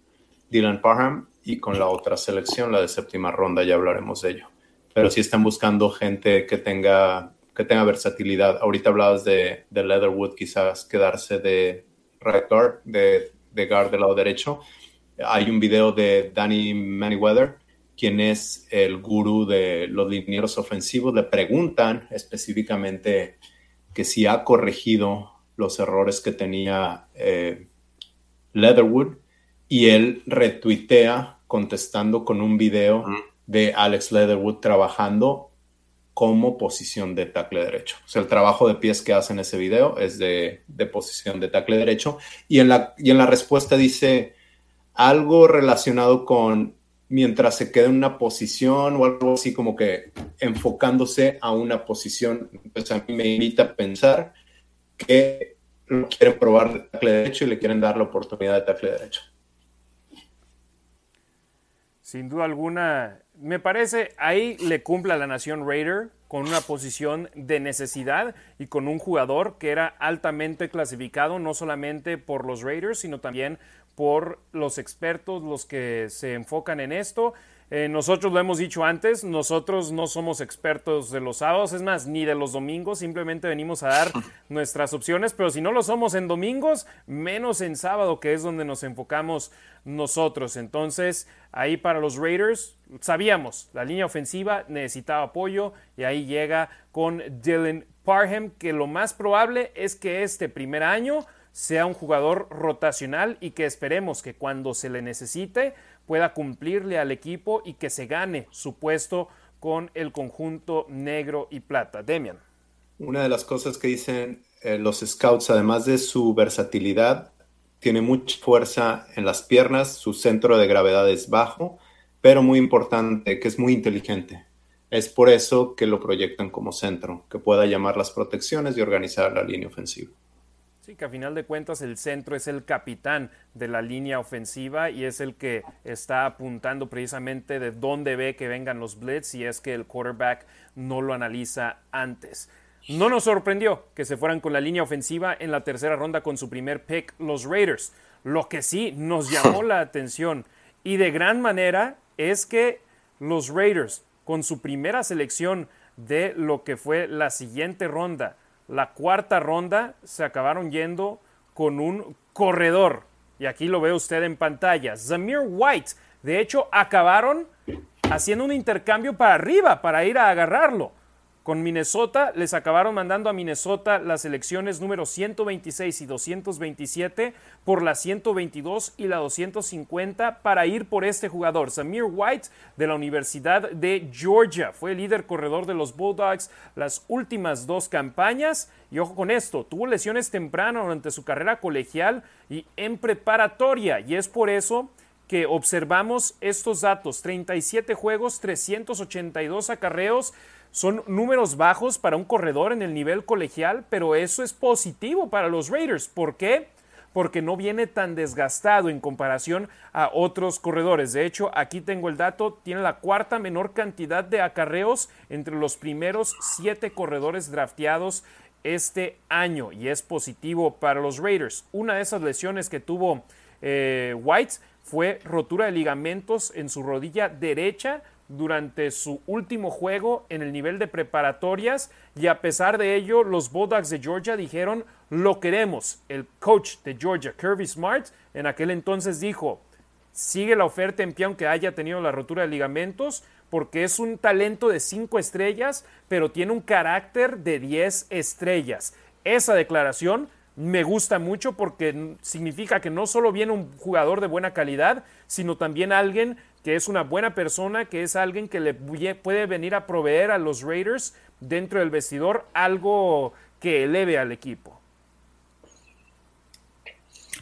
Dylan Parham y con la otra selección, la de séptima ronda, ya hablaremos de ello. Pero si están buscando gente que tenga, que tenga versatilidad. Ahorita hablabas de, de Leatherwood, quizás quedarse de right guard, de, de guard del lado derecho. Hay un video de Danny Manyweather quien es el gurú de los linieros ofensivos, le preguntan específicamente que si ha corregido los errores que tenía eh, Leatherwood y él retuitea contestando con un video de Alex Leatherwood trabajando como posición de tackle derecho. O sea, el trabajo de pies que hace en ese video es de, de posición de tackle derecho. Y en, la, y en la respuesta dice algo relacionado con mientras se queda en una posición o algo así como que enfocándose a una posición. Pues a mí me invita a pensar que lo quieren probar de tackle derecho y le quieren dar la oportunidad de tackle derecho. Sin duda alguna, me parece ahí le cumple a la nación Raider con una posición de necesidad y con un jugador que era altamente clasificado no solamente por los Raiders, sino también por los expertos, los que se enfocan en esto. Eh, nosotros lo hemos dicho antes, nosotros no somos expertos de los sábados, es más, ni de los domingos, simplemente venimos a dar nuestras opciones, pero si no lo somos en domingos, menos en sábado, que es donde nos enfocamos nosotros. Entonces, ahí para los Raiders, sabíamos, la línea ofensiva necesitaba apoyo y ahí llega con Dylan Parham, que lo más probable es que este primer año sea un jugador rotacional y que esperemos que cuando se le necesite pueda cumplirle al equipo y que se gane su puesto con el conjunto negro y plata. Demian. Una de las cosas que dicen eh, los scouts, además de su versatilidad, tiene mucha fuerza en las piernas, su centro de gravedad es bajo, pero muy importante, que es muy inteligente. Es por eso que lo proyectan como centro, que pueda llamar las protecciones y organizar la línea ofensiva. Que a final de cuentas el centro es el capitán de la línea ofensiva y es el que está apuntando precisamente de dónde ve que vengan los blitz y es que el quarterback no lo analiza antes. No nos sorprendió que se fueran con la línea ofensiva en la tercera ronda con su primer pick los Raiders. Lo que sí nos llamó la atención y de gran manera es que los Raiders con su primera selección de lo que fue la siguiente ronda la cuarta ronda se acabaron yendo con un corredor. Y aquí lo ve usted en pantalla. Zamir White. De hecho, acabaron haciendo un intercambio para arriba para ir a agarrarlo con Minnesota. Les acabaron mandando a Minnesota las elecciones número 126 y 227 por la 122 y la 250 para ir por este jugador. Samir White de la Universidad de Georgia fue líder corredor de los Bulldogs las últimas dos campañas. Y ojo con esto, tuvo lesiones temprano durante su carrera colegial y en preparatoria. Y es por eso que observamos estos datos. 37 juegos, 382 acarreos son números bajos para un corredor en el nivel colegial, pero eso es positivo para los Raiders. ¿Por qué? porque no viene tan desgastado en comparación a otros corredores. De hecho, aquí tengo el dato, tiene la cuarta menor cantidad de acarreos entre los primeros siete corredores drafteados este año y es positivo para los Raiders. Una de esas lesiones que tuvo eh, White fue rotura de ligamentos en su rodilla derecha durante su último juego en el nivel de preparatorias y a pesar de ello los Bulldogs de Georgia dijeron lo queremos. El coach de Georgia, Kirby Smart, en aquel entonces dijo sigue la oferta en pie aunque haya tenido la rotura de ligamentos porque es un talento de 5 estrellas pero tiene un carácter de 10 estrellas. Esa declaración me gusta mucho porque significa que no solo viene un jugador de buena calidad, sino también alguien que es una buena persona, que es alguien que le puede venir a proveer a los Raiders dentro del vestidor algo que eleve al equipo.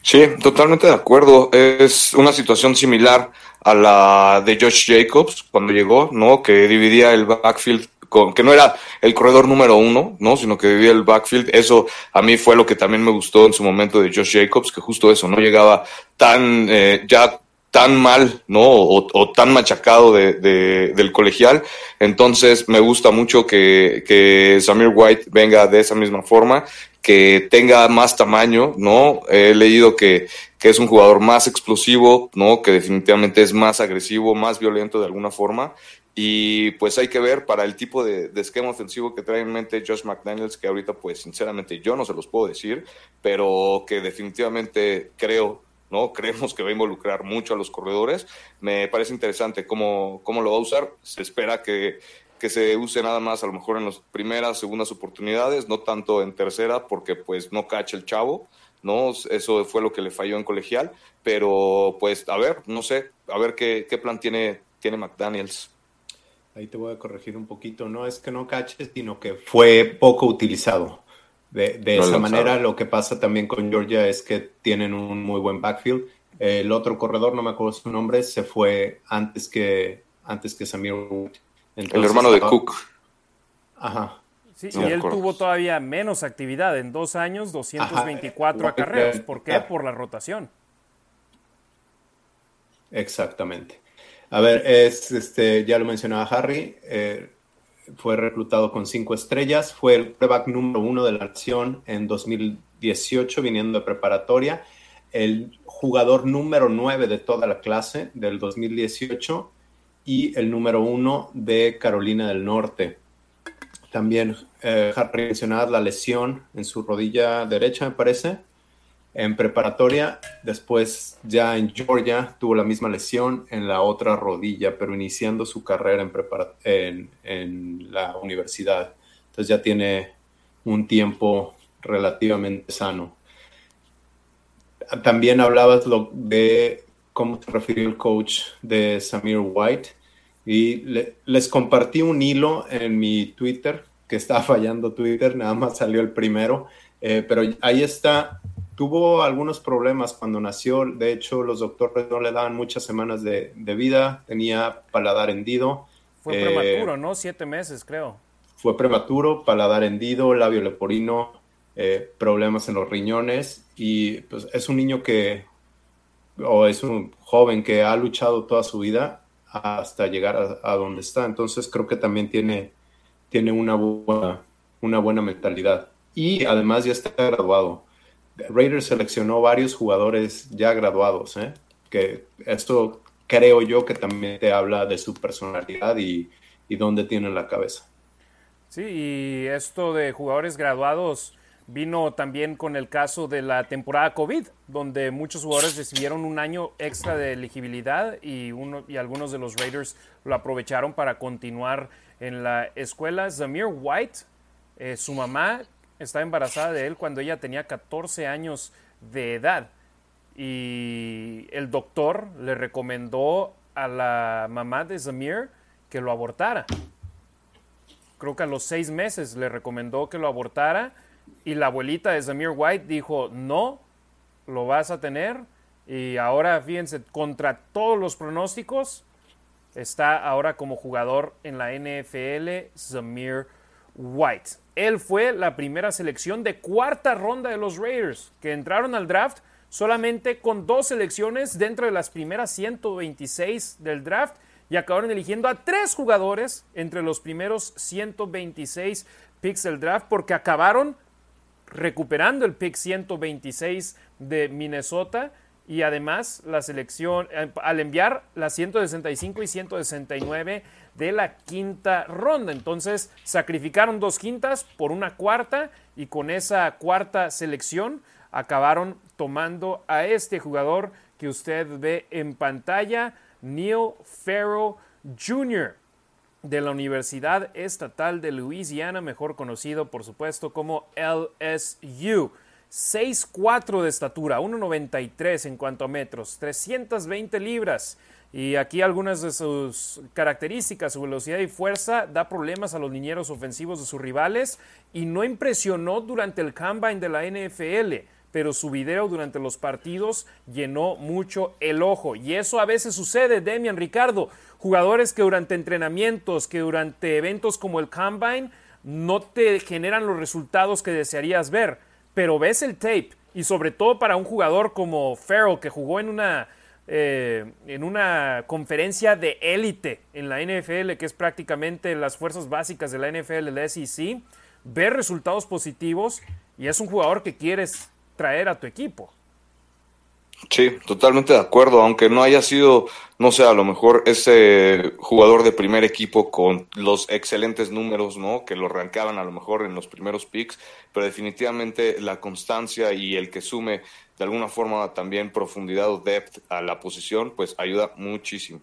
Sí, totalmente de acuerdo. Es una situación similar a la de Josh Jacobs cuando llegó, ¿no? Que dividía el backfield con, que no era el corredor número uno, ¿no? Sino que dividía el backfield. Eso a mí fue lo que también me gustó en su momento de Josh Jacobs, que justo eso, no llegaba tan eh, ya tan mal, ¿no? O, tan machacado de, del colegial. Entonces, me gusta mucho que, que, Samir White venga de esa misma forma, que tenga más tamaño, ¿no? He leído que, que es un jugador más explosivo, ¿no? Que definitivamente es más agresivo, más violento de alguna forma. Y pues hay que ver para el tipo de, de, esquema ofensivo que trae en mente Josh McDaniels, que ahorita pues sinceramente yo no se los puedo decir, pero que definitivamente creo ¿no? Creemos que va a involucrar mucho a los corredores. Me parece interesante cómo, cómo lo va a usar. Se espera que, que se use nada más a lo mejor en las primeras, segundas oportunidades, no tanto en tercera, porque pues no cacha el chavo, ¿no? Eso fue lo que le falló en colegial, pero pues a ver, no sé, a ver qué, qué plan tiene, tiene McDaniels. Ahí te voy a corregir un poquito, no es que no cache, sino que fue poco utilizado. De, esa manera, lo que pasa también con Georgia es que tienen un muy buen backfield. El otro corredor, no me acuerdo su nombre, se fue antes que, antes que Samir el hermano de Cook. Ajá. Sí, y él tuvo todavía menos actividad. En dos años, 224 acarreos. ¿Por qué? Por la rotación. Exactamente. A ver, es, este, ya lo mencionaba Harry, eh, fue reclutado con cinco estrellas, fue el playback número uno de la nación en 2018, viniendo de preparatoria, el jugador número nueve de toda la clase del 2018 y el número uno de Carolina del Norte. También eh, mencionaba la lesión en su rodilla derecha, me parece, en preparatoria, después ya en Georgia tuvo la misma lesión en la otra rodilla, pero iniciando su carrera en, en, la universidad. Entonces ya tiene un tiempo relativamente sano. También hablabas de cómo te refirió el coach de Samir White y les compartí un hilo en mi Twitter, que estaba fallando Twitter, nada más salió el primero, eh, pero ahí está tuvo algunos problemas cuando nació. De hecho, los doctores no le daban muchas semanas de, vida. Tenía paladar hendido. Fue prematuro, eh, ¿no? Siete meses, creo. Fue prematuro, paladar hendido, labio leporino, eh, problemas en los riñones. Y pues es un niño que, o es un joven que ha luchado toda su vida hasta llegar a, donde está. Entonces creo que también tiene, tiene una, buena, una buena mentalidad. Y además ya está graduado. Raiders seleccionó varios jugadores ya graduados, ¿eh? que esto creo yo que también te habla de su personalidad y, y dónde tienen la cabeza. Sí, y esto de jugadores graduados vino también con el caso de la temporada COVID, donde muchos jugadores recibieron un año extra de elegibilidad y, uno, y algunos de los Raiders lo aprovecharon para continuar en la escuela. Zamir White, eh, su mamá estaba embarazada de él cuando ella tenía 14 años de edad. Y el doctor le recomendó a la mamá de Zamir que lo abortara. Creo que a los seis meses le recomendó que lo abortara. Y la abuelita de Zamir White dijo, no, lo vas a tener. Y ahora, fíjense, contra todos los pronósticos, está ahora como jugador en la NFL Zamir White. Él fue la primera selección de cuarta ronda de los Raiders, que entraron al draft solamente con dos selecciones dentro de las primeras 126 del draft y acabaron eligiendo a tres jugadores entre los primeros 126 picks del draft porque acabaron recuperando el pick 126 de Minnesota y además la selección eh, al enviar las 165 y 169 de la quinta ronda. Entonces sacrificaron dos quintas por una cuarta y con esa cuarta selección acabaron tomando a este jugador que usted ve en pantalla, Neil Farrell Jr. de la Universidad Estatal de Louisiana, mejor conocido por supuesto como LSU. 6'4 de estatura, 1'93 en cuanto a metros, 320 libras. Y aquí algunas de sus características, su velocidad y fuerza da problemas a los linieros ofensivos de sus rivales y no impresionó durante el combine de la NFL, pero su video durante los partidos llenó mucho el ojo. Y eso a veces sucede, Demian Ricardo, jugadores que durante entrenamientos, que durante eventos como el combine, no te generan los resultados que desearías ver pero ves el tape y sobre todo para un jugador como Farrell que jugó en una, eh, en una conferencia de élite en la NFL, que es prácticamente las fuerzas básicas de la NFL, el SEC, ver resultados positivos y es un jugador que quieres traer a tu equipo. Sí, totalmente de acuerdo, aunque no haya sido, no sé, a lo mejor ese jugador de primer equipo con los excelentes números, ¿no? Que lo arrancaban a lo mejor en los primeros picks, pero definitivamente la constancia y el que sume de alguna forma también profundidad o depth a la posición, pues ayuda muchísimo.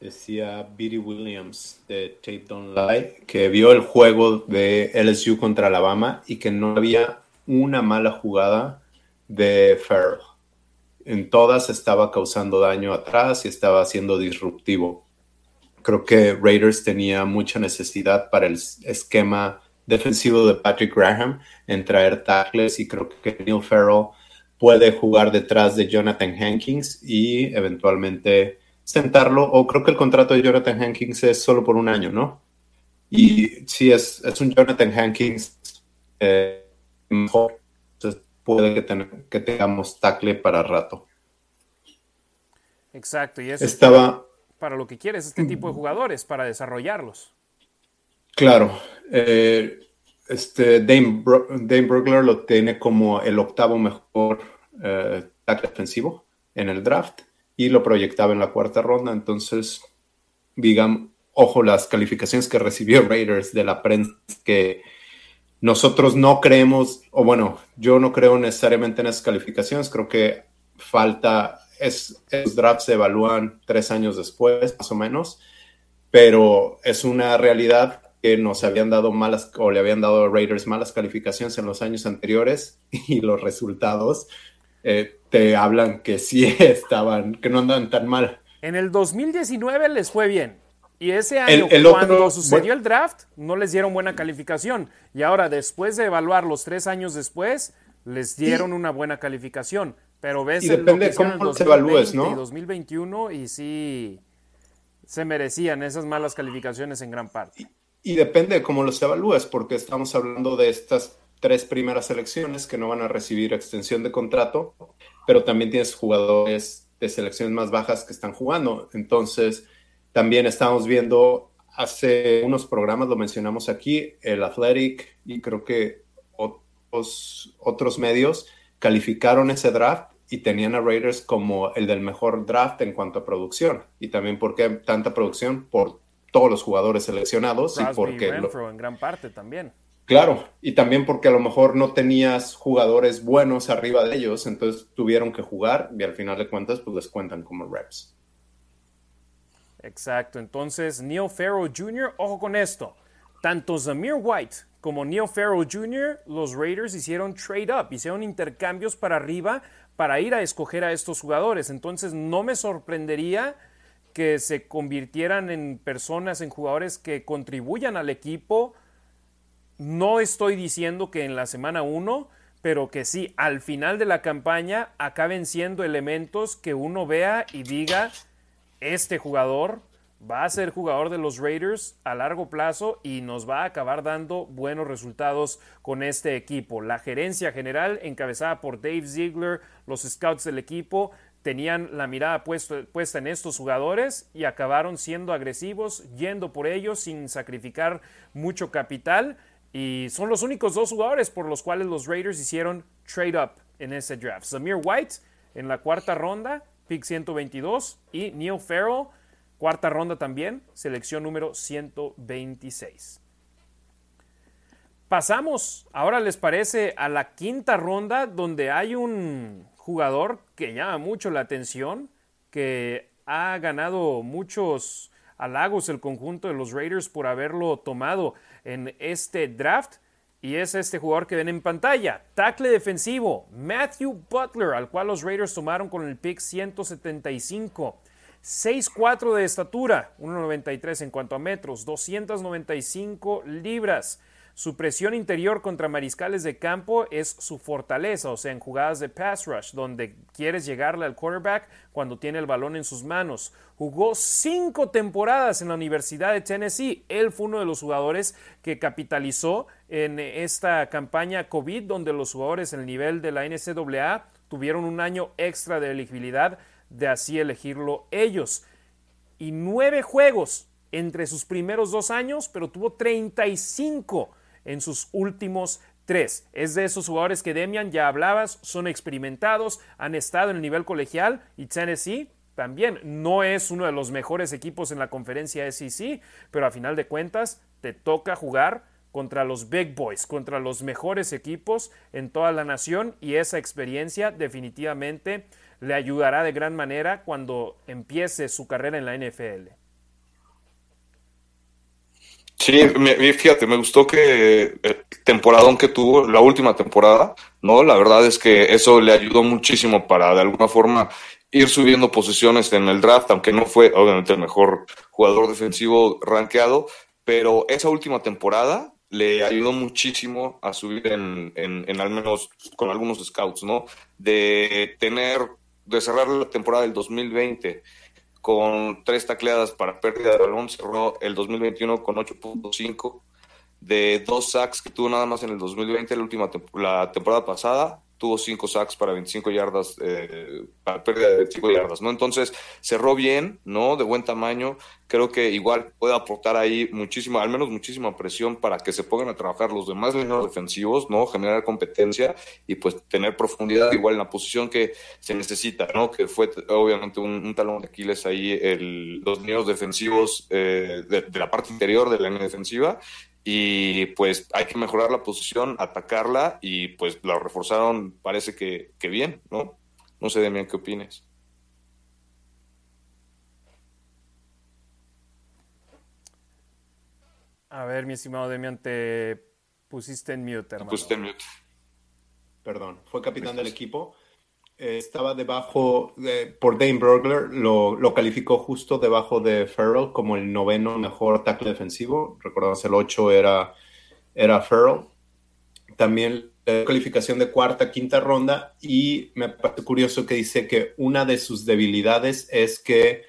Decía Billy Williams de Tape Don't Lie que vio el juego de LSU contra Alabama y que no había una mala jugada de Farrell. En todas estaba causando daño atrás y estaba siendo disruptivo. Creo que Raiders tenía mucha necesidad para el esquema defensivo de Patrick Graham en traer tackles y creo que Neil Farrell puede jugar detrás de Jonathan Hankins y eventualmente sentarlo. O creo que el contrato de Jonathan Hankins es solo por un año, ¿no? Y sí, es, es un Jonathan Hankins eh, mejor puede que, que tengamos tackle para rato. Exacto, y eso Estaba, para, lo que quieres este tipo de jugadores, para desarrollarlos. Claro, eh, este Dame, Brugler lo tiene como el octavo mejor eh, tackle defensivo en el draft y lo proyectaba en la cuarta ronda, entonces, digamos, ojo las calificaciones que recibió Raiders de la prensa que nosotros no creemos, o bueno, yo no creo necesariamente en esas calificaciones, creo que falta, es, esos drafts se evalúan tres años después, más o menos, pero es una realidad que nos habían dado malas, o le habían dado a Raiders malas calificaciones en los años anteriores y los resultados eh, te hablan que sí estaban, que no andaban tan mal. En el 2019 les fue bien. Y ese año, cuando sucedió el draft, no les dieron buena calificación. Y ahora, después de evaluarlos tres años después, les dieron una buena calificación. Pero ves y depende de cómo se evalúes, ¿no? Y 2021 y sí se merecían esas malas calificaciones en gran parte. Y, y depende de cómo los evalúes, porque estamos hablando de estas tres primeras selecciones que no van a recibir extensión de contrato, pero también tienes jugadores de selecciones más bajas que están jugando. Entonces, también estamos viendo hace unos programas, lo mencionamos aquí, el Athletic y creo que otros, otros medios calificaron ese draft y tenían a Raiders como el del mejor draft en cuanto a producción. Y también porque tanta producción por todos los jugadores seleccionados y porque en gran parte también. Claro, y también porque a lo mejor no tenías jugadores buenos arriba de ellos, entonces tuvieron que jugar y al final de cuentas pues les cuentan como reps. Exacto. Entonces, Neil Farrell Jr., ojo con esto. Tanto Zamir White como Neil Farrell Jr., los Raiders hicieron trade up, hicieron intercambios para arriba para ir a escoger a estos jugadores. Entonces, no me sorprendería que se convirtieran en personas, en jugadores que contribuyan al equipo. No estoy diciendo que en la semana 1, pero que sí, al final de la campaña acaben siendo elementos que uno vea y diga, este jugador va a ser jugador de los Raiders a largo plazo y nos va a acabar dando buenos resultados con este equipo. La gerencia general, encabezada por Dave Ziegler, los scouts del equipo, tenían la mirada puesta en estos jugadores y acabaron siendo agresivos, yendo por ellos sin sacrificar mucho capital. Y son los únicos dos jugadores por los cuales los Raiders hicieron trade up en ese draft. Samir White en la cuarta ronda, pick 122, y Neil Farrell Cuarta ronda también, selección número 126. Pasamos, ahora les parece, a la quinta ronda donde hay un jugador que llama mucho la atención, que ha ganado muchos halagos el conjunto de los Raiders por haberlo tomado en este draft. Y es este jugador que ven en pantalla, tackle defensivo, Matthew Butler, al cual los Raiders tomaron con el pick 175. 6'4 de estatura, 1'93 en cuanto a metros, 295 libras. Su presión interior contra mariscales de campo es su fortaleza, o sea, en jugadas de pass rush, donde quieres llegarle al quarterback cuando tiene el balón en sus manos. Jugó cinco temporadas en la Universidad de Tennessee. Él fue uno de los jugadores que capitalizó en esta campaña COVID, donde los jugadores en el nivel de la NCAA tuvieron un año extra de elegibilidad de así elegirlo ellos. Y nueve juegos entre sus primeros dos años, pero tuvo 35 en sus últimos tres. Es de esos jugadores que Demian ya hablabas, son experimentados, han estado en el nivel colegial y Tennessee también no es uno de los mejores equipos en la conferencia SEC, pero a final de cuentas te toca jugar contra los big boys, contra los mejores equipos en toda la nación y esa experiencia definitivamente le ayudará de gran manera cuando empiece su carrera en la NFL. Sí, fíjate, me gustó que el eh, temporadón que tuvo, la última temporada, ¿no? La verdad es que eso le ayudó muchísimo para de alguna forma ir subiendo posiciones en el draft, aunque no fue obviamente el mejor jugador defensivo rankeado, pero esa última temporada le ayudó muchísimo a subir en, en al menos con algunos scouts, ¿no? De tener de cerrar la temporada del 2020 con tres tacleadas para pérdida de balón, cerró el 2021 con 8.5 de dos sacks que tuvo nada más en el 2020, la última la temporada pasada, tuvo cinco sacks para 25 yardas, eh, para pérdida de 25 yardas, ¿no? Entonces, cerró bien, ¿no? De buen tamaño. Creo que igual puede aportar ahí muchísima, al menos muchísima presión para que se pongan a trabajar los demás líneas defensivos, ¿no? Generar competencia y pues tener profundidad igual en la posición que se necesita, ¿no? Que fue obviamente un, talón de Aquiles ahí, el, los líneas defensivos eh, de, de la parte interior de la línea defensiva y pues hay que mejorar la posición, atacarla y pues la reforzaron, parece que, bien, ¿no? No sé, Demian, ¿qué opines? A ver, mi estimado Demian, te pusiste en mute, hermano. Pusiste en mute. Perdón, fue capitán del equipo eh, estaba debajo, de, por Dane Burglar, lo, calificó justo debajo de Farrell como el noveno mejor tackle defensivo. Recordamos, el 8 era, era Farrell. También la calificación de cuarta, quinta ronda. Y me parece curioso que dice que una de sus debilidades es que,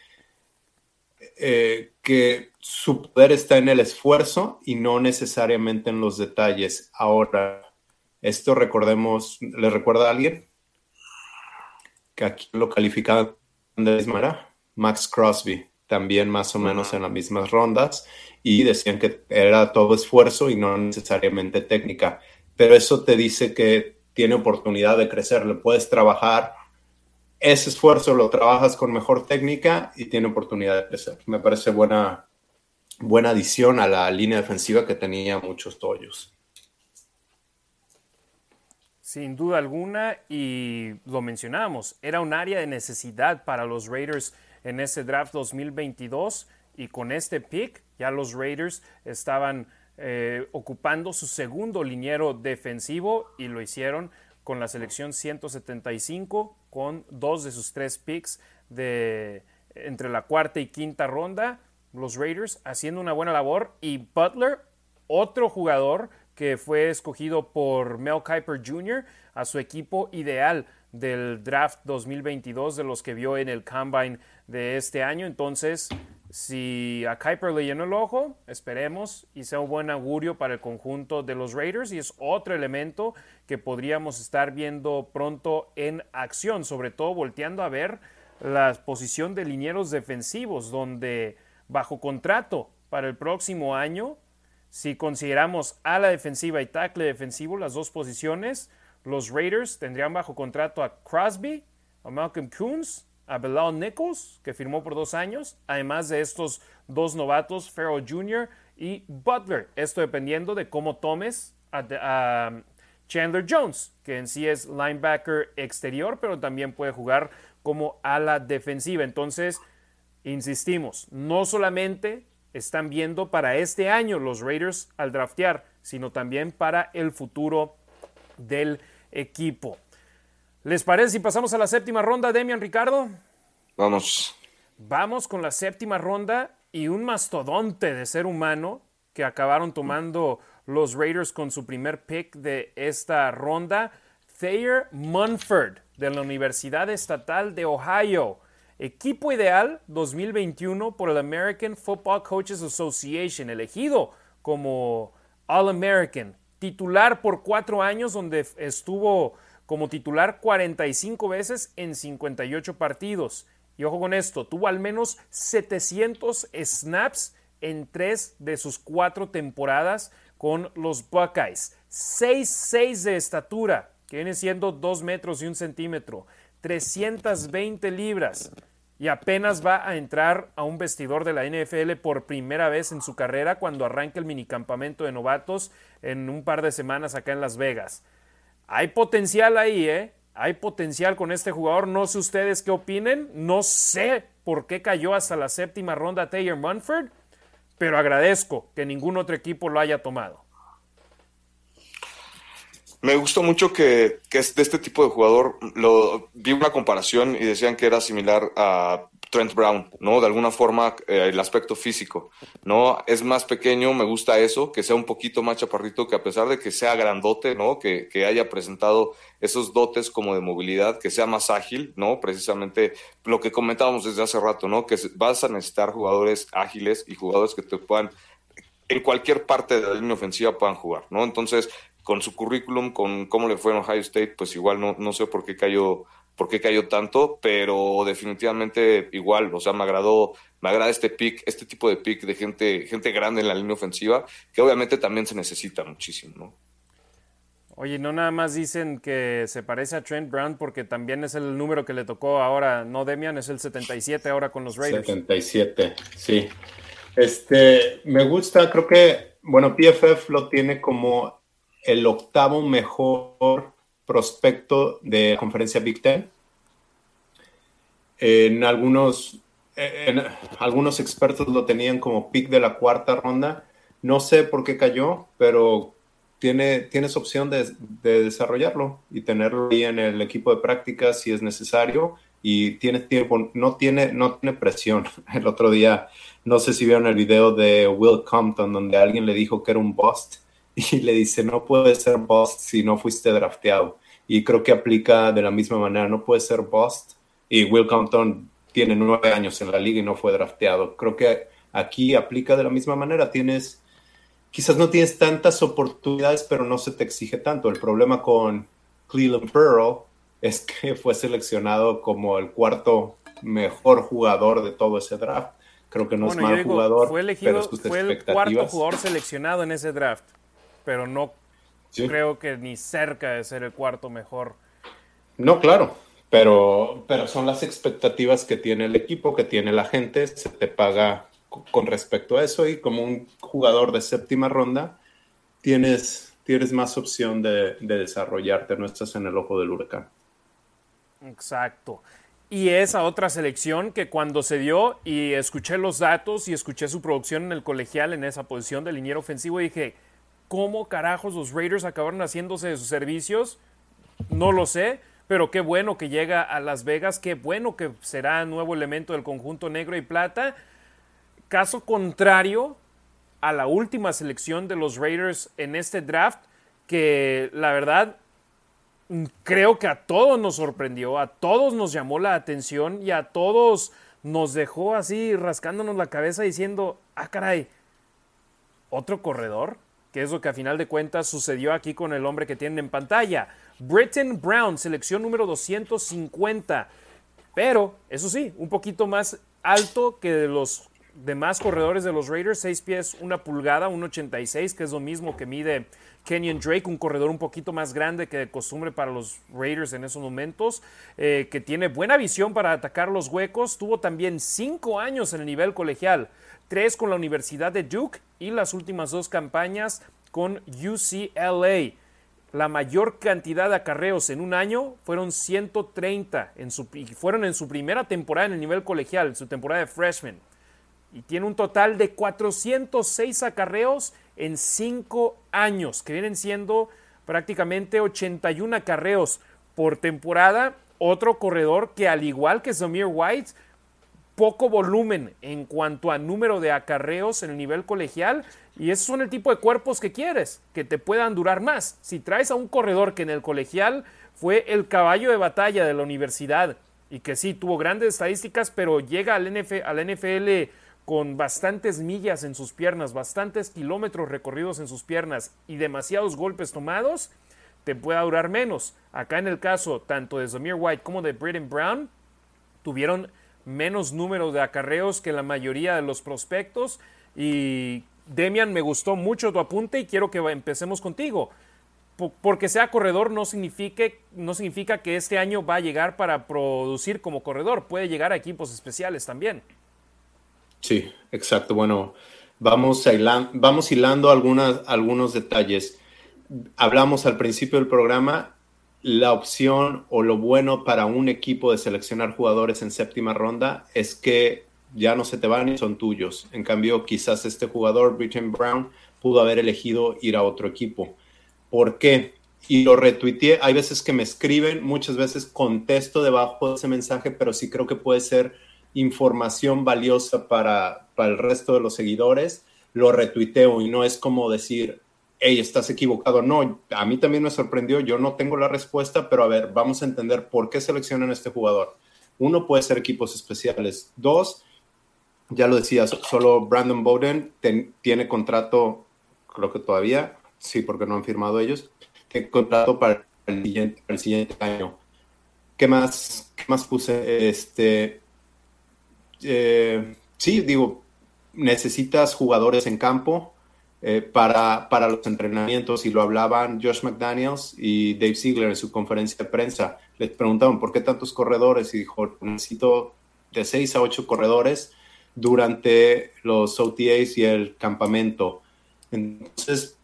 eh, que su poder está en el esfuerzo y no necesariamente en los detalles. Ahora, esto recordemos, ¿le recuerda a alguien? Que aquí lo calificaban de misma Max Crosby, también más o menos en las mismas rondas, y decían que era todo esfuerzo y no necesariamente técnica. Pero eso te dice que tiene oportunidad de crecer, le puedes trabajar. Ese esfuerzo lo trabajas con mejor técnica y tiene oportunidad de crecer. Me parece buena, buena adición a la línea defensiva que tenía muchos tollos. Sin duda alguna, y lo mencionamos, era un área de necesidad para los Raiders en ese draft 2022 y con este pick ya los Raiders estaban eh, ocupando su segundo liniero defensivo y lo hicieron con la selección 175 con dos de sus tres picks de entre la cuarta y quinta ronda los Raiders haciendo una buena labor y Butler otro jugador que fue escogido por Mel Kiper Jr. a su equipo ideal del draft 2022 de los que vio en el combine de este año. Entonces, si a Kuiper le llenó el ojo, esperemos y sea un buen augurio para el conjunto de los Raiders y es otro elemento que podríamos estar viendo pronto en acción, sobre todo volteando a ver la posición de linieros defensivos, donde bajo contrato para el próximo año, si consideramos a la defensiva y tackle defensivo, las dos posiciones, los Raiders tendrían bajo contrato a Crosby, a Malcolm Coons a Bilal Nichols, que firmó por dos años, además de estos dos novatos, Farrell Jr. y Butler. Esto dependiendo de cómo tomes a, Chandler Jones, que en sí es linebacker exterior, pero también puede jugar como ala defensiva. Entonces, insistimos, no solamente están viendo para este año los Raiders al draftear, sino también para el futuro del equipo. ¿Les parece si pasamos a la séptima ronda, Demian Ricardo? Vamos. Vamos con la séptima ronda y un mastodonte de ser humano que acabaron tomando los Raiders con su primer pick de esta ronda, Thayer Munford de la Universidad Estatal de Ohio. Equipo ideal 2021 por el American Football Coaches Association, elegido como All-American, titular por cuatro años donde estuvo como titular 45 veces en 58 partidos. Y ojo con esto, tuvo al menos 700 snaps en tres de sus cuatro temporadas con los Buckeyes. 6'6 de estatura, que viene siendo 2 metros y un centímetro. 320 libras. Y apenas va a entrar a un vestidor de la NFL por primera vez en su carrera cuando arranque el minicampamento de novatos en un par de semanas acá en Las Vegas. Hay potencial ahí, ¿eh? Hay potencial con este jugador. No sé ustedes qué opinen. No sé por qué cayó hasta la séptima ronda Taylor Munford, pero agradezco que ningún otro equipo lo haya tomado. Me gustó mucho que, que es de este tipo de jugador. Lo, vi una comparación y decían que era similar a Trent Brown, ¿no? De alguna forma, eh, el aspecto físico, ¿no? Es más pequeño, me gusta eso, que sea un poquito más chaparrito, que a pesar de que sea grandote, ¿no? Que, que haya presentado esos dotes como de movilidad, que sea más ágil, ¿no? Precisamente lo que comentábamos desde hace rato, ¿no? Que vas a necesitar jugadores ágiles y jugadores que te puedan, en cualquier parte de la línea ofensiva puedan jugar, ¿no? Entonces, con su currículum, con cómo le fue en Ohio State, pues igual no, no sé por qué cayó por qué cayó tanto, pero definitivamente igual, o sea, me agradó, me agrada este pick, este tipo de pick de gente, gente grande en la línea ofensiva, que obviamente también se necesita muchísimo, ¿no? Oye, no nada más dicen que se parece a Trent Brown porque también es el número que le tocó ahora, no Demian, es el 77 ahora con los Raiders. 77, sí. Este, me gusta, creo que, bueno, PFF lo tiene como el octavo mejor prospecto de la conferencia Big Ten. En algunos, en algunos expertos lo tenían como pick de la cuarta ronda. No sé por qué cayó, pero tiene, tienes opción de, desarrollarlo y tenerlo ahí en el equipo de práctica si es necesario y tiene tiempo, no tiene, no tiene presión. El otro día, no sé si vieron el video de Will Compton donde alguien le dijo que era un bust y le dice, no puedes ser bust si no fuiste drafteado. Y creo que aplica de la misma manera, no puede ser bust. Y Will Compton tiene nueve años en la liga y no fue drafteado. Creo que aquí aplica de la misma manera. Tienes, quizás no tienes tantas oportunidades, pero no se te exige tanto. El problema con Cleveland Pearl es que fue seleccionado como el cuarto mejor jugador de todo ese draft. Creo que no es mal jugador, fue elegido, fue el cuarto jugador seleccionado en ese draft pero no creo que ni cerca de ser el cuarto mejor. No, claro, pero, pero son las expectativas que tiene el equipo, que tiene la gente, se te paga con respecto a eso y como un jugador de séptima ronda tienes, tienes más opción de, de desarrollarte, no estás en el ojo del huracán. Exacto. Y esa otra selección que cuando se dio y escuché los datos y escuché su producción en el colegial en esa posición de liniero ofensivo, dije, cómo carajos los Raiders acabaron haciéndose de sus servicios, no lo sé, pero qué bueno que llega a Las Vegas, qué bueno que será nuevo elemento del conjunto negro y plata. Caso contrario a la última selección de los Raiders en este draft, que la verdad creo que a todos nos sorprendió, a todos nos llamó la atención y a todos nos dejó así rascándonos la cabeza diciendo, ah, caray, otro corredor, que es lo que a final de cuentas sucedió aquí con el hombre que tienen en pantalla. Britton Brown, selección número 250, pero eso sí, un poquito más alto que los demás corredores de los Raiders, 6 pies, una pulgada, 1.86, que es lo mismo que mide Kenyon Drake, un corredor un poquito más grande que de costumbre para los Raiders en esos momentos, eh, que tiene buena visión para atacar los huecos. Tuvo también cinco años en el nivel colegial, tres con la Universidad de Duke y las últimas dos campañas con UCLA. La mayor cantidad de acarreos en un año fueron 130 en su, y fueron en su primera temporada en el nivel colegial, en su temporada de freshman. Y tiene un total de 406 acarreos en cinco años, que vienen siendo prácticamente 81 acarreos por temporada. Otro corredor que al igual que Zamir White, poco volumen en cuanto a número de acarreos en el nivel colegial. Y esos son el tipo de cuerpos que quieres, que te puedan durar más. Si traes a un corredor que en el colegial fue el caballo de batalla de la universidad y que sí tuvo grandes estadísticas, pero llega al, al NFL con bastantes millas en sus piernas, bastantes kilómetros recorridos en sus piernas y demasiados golpes tomados, te pueda durar menos. Acá en el caso tanto de Zamir White como de Britton Brown, tuvieron menos número de acarreos que la mayoría de los prospectos. Y Demian, me gustó mucho tu apunte y quiero que empecemos contigo. Porque sea corredor no significa, no significa que este año va a llegar para producir como corredor, puede llegar a equipos especiales también. Sí, exacto. Bueno, vamos, hilando, vamos hilando algunas, algunos detalles. Hablamos al principio del programa, la opción o lo bueno para un equipo de seleccionar jugadores en séptima ronda es que ya no se te van y son tuyos. En cambio, quizás este jugador, Britton Brown, pudo haber elegido ir a otro equipo. ¿Por qué? Y lo retuiteé. Hay veces que me escriben, muchas veces contesto debajo de ese mensaje, pero sí creo que puede ser información valiosa para, para el resto de los seguidores, lo retuiteo y no es como decir, hey, estás equivocado. No, a mí también me sorprendió, yo no tengo la respuesta, pero a ver, vamos a entender por qué seleccionan este jugador. Uno puede ser equipos especiales. Dos, ya lo decías, solo Brandon Bowden tiene contrato, creo que todavía, sí, porque no han firmado ellos, tiene contrato para el siguiente, el siguiente año. ¿Qué más, ¿Qué más puse? Este, eh, sí, digo, necesitas jugadores en campo eh, para, para, los entrenamientos y lo hablaban Josh McDaniels y Dave Ziegler en su conferencia de prensa. Les preguntaban por qué tantos corredores y dijo, necesito de seis a ocho corredores durante los OTAs y el campamento. Entonces,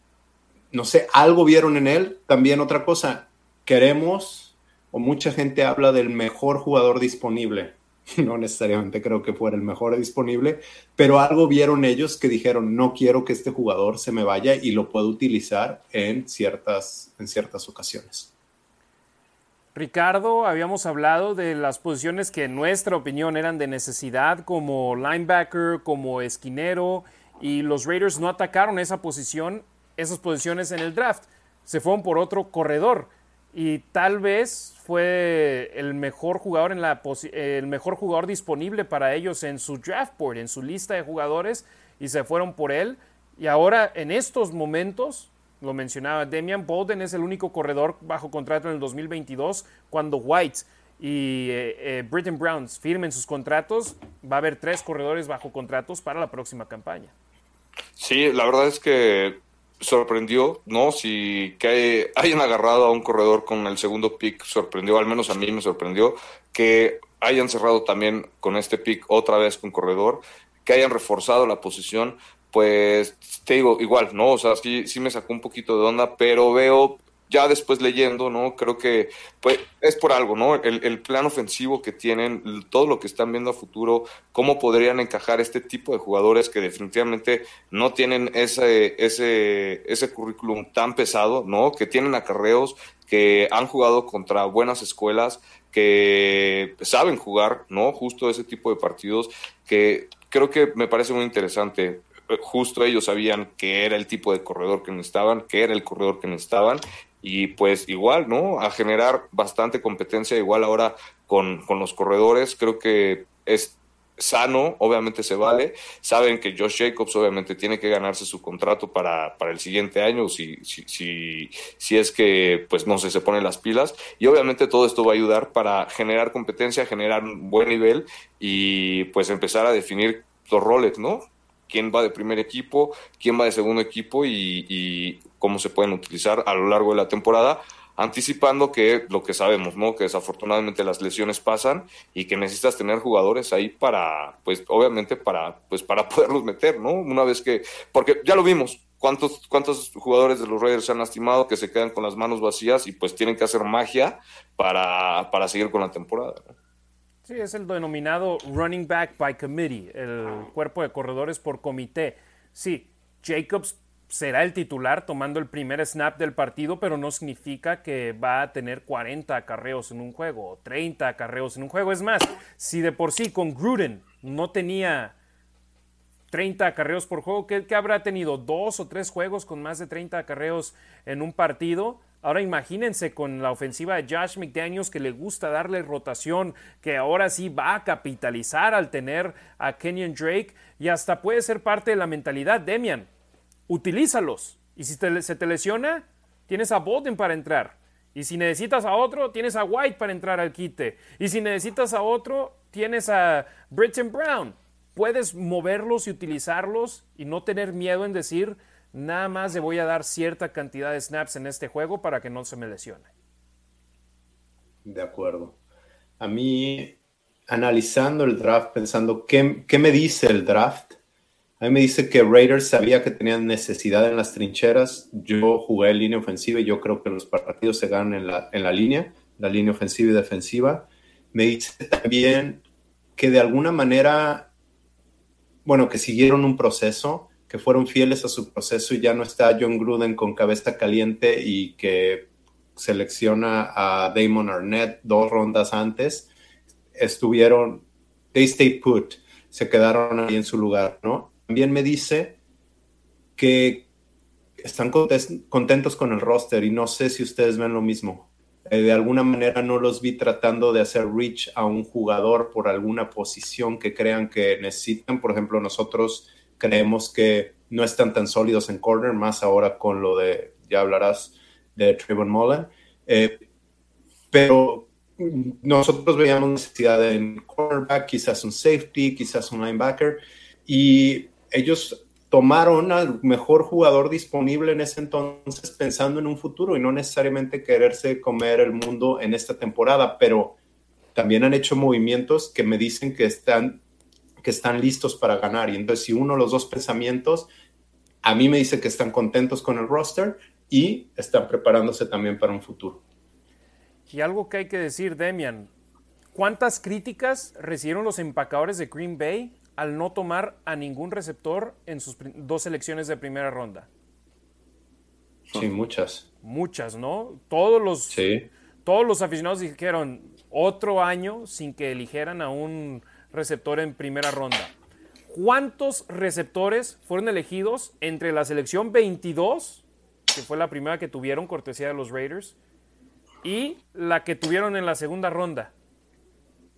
no sé, algo vieron en él. También otra cosa, queremos, o mucha gente habla del mejor jugador disponible. no necesariamente creo que fuera el mejor disponible, pero algo vieron ellos que dijeron, no quiero que este jugador se me vaya y lo puedo utilizar en ciertas, en ciertas ocasiones. Ricardo, habíamos hablado de las posiciones que en nuestra opinión eran de necesidad, como linebacker, como esquinero, y los Raiders no atacaron esa posición, esas posiciones en el draft. Se fueron por otro corredor y tal vez fue el mejor jugador en la el mejor jugador disponible para ellos en su draft board, en su lista de jugadores y se fueron por él y ahora en estos momentos lo mencionaba Demian Bolden es el único corredor bajo contrato en el 2022 cuando White y eh, eh, Britton Browns firmen sus contratos va a haber tres corredores bajo contratos para la próxima campaña. Sí, la verdad es que sorprendió, ¿no? Si que hayan agarrado a un corredor con el segundo pick, sorprendió, al menos a mí me sorprendió, que hayan cerrado también con este pick otra vez con corredor, que hayan reforzado la posición, pues te digo, igual, ¿no? O sea, sí, sí me sacó un poquito de onda, pero veo ya después leyendo, ¿no? Creo que pues, es por algo, ¿no? El, el, plan ofensivo que tienen, todo lo que están viendo a futuro, cómo podrían encajar este tipo de jugadores que definitivamente no tienen ese, ese, ese currículum tan pesado, ¿no? Que tienen acarreos, que han jugado contra buenas escuelas, que saben jugar, ¿no? Justo ese tipo de partidos, que creo que me parece muy interesante justo ellos sabían que era el tipo de corredor que necesitaban, que era el corredor que necesitaban, y pues igual, ¿no? A generar bastante competencia, igual ahora con, con los corredores, creo que es sano, obviamente se vale. Saben que Josh Jacobs obviamente tiene que ganarse su contrato para, para el siguiente año, si, si, si, si, es que, pues no sé, se ponen las pilas. Y obviamente todo esto va a ayudar para generar competencia, generar un buen nivel y pues empezar a definir los roles, ¿no? quién va de primer equipo, quién va de segundo equipo y, y, cómo se pueden utilizar a lo largo de la temporada anticipando que lo que sabemos, ¿no? Que desafortunadamente las lesiones pasan y que necesitas tener jugadores ahí para, pues, obviamente para, pues, para poderlos meter, ¿no? Una vez que, porque ya lo vimos, cuántos, cuántos jugadores de los Raiders se han lastimado que se quedan con las manos vacías y pues tienen que hacer magia para, para seguir con la temporada. Sí, es el denominado running back by committee, el cuerpo de corredores por comité. Sí, Jacobs será el titular tomando el primer snap del partido, pero no significa que va a tener 40 acarreos en un juego o 30 acarreos en un juego. Es más, si de por sí con Gruden no tenía 30 acarreos por juego, ¿qué, habrá tenido? ¿Dos o tres juegos con más de 30 acarreos en un partido? Ahora imagínense con la ofensiva de Josh McDaniels que le gusta darle rotación, que ahora sí va a capitalizar al tener a Kenyon Drake y hasta puede ser parte de la mentalidad, Demian utilízalos. Y si se te lesiona, tienes a Bolden para entrar. Y si necesitas a otro, tienes a White para entrar al quite. Y si necesitas a otro, tienes a Britton Brown. Puedes moverlos y utilizarlos y no tener miedo en decir, nada más le voy a dar cierta cantidad de snaps en este juego para que no se me lesione. De acuerdo. A mí, analizando el draft, pensando, ¿qué, qué me dice el draft? A mí me dice que Raiders sabía que tenían necesidad en las trincheras. Yo jugué en línea ofensiva y yo creo que los partidos se ganan en la, en la línea, la línea ofensiva y defensiva. Me dice también que de alguna manera, bueno, que siguieron un proceso, que fueron fieles a su proceso y ya no está John Gruden con cabeza caliente y que selecciona a Damon Arnett dos rondas antes. Estuvieron, they stayed put, se quedaron ahí en su lugar, ¿no? También me dice que están contentos con el roster y no sé si ustedes ven lo mismo. Eh, de alguna manera no los vi tratando de hacer reach a un jugador por alguna posición que crean que necesitan. Por ejemplo, nosotros creemos que no están tan sólidos en corner, más ahora con lo de, ya hablarás de Trayvon Mullen. Eh, pero nosotros veíamos necesidad en cornerback, quizás un safety, quizás un linebacker. Y ellos tomaron al mejor jugador disponible en ese entonces pensando en un futuro y no necesariamente quererse comer el mundo en esta temporada, pero también han hecho movimientos que me dicen que están, que están listos para ganar. Y entonces, si uno los dos pensamientos, a mí me dice que están contentos con el roster y están preparándose también para un futuro. Y algo que hay que decir, Demian, ¿cuántas críticas recibieron los empacadores de Green Bay al no tomar a ningún receptor en sus dos selecciones de primera ronda. Sí, muchas. Muchas, ¿no? Todos los, todos los aficionados dijeron otro año sin que eligieran a un receptor en primera ronda. ¿Cuántos receptores fueron elegidos entre la selección 22, que fue la primera que tuvieron, cortesía de los Raiders, y la que tuvieron en la segunda ronda?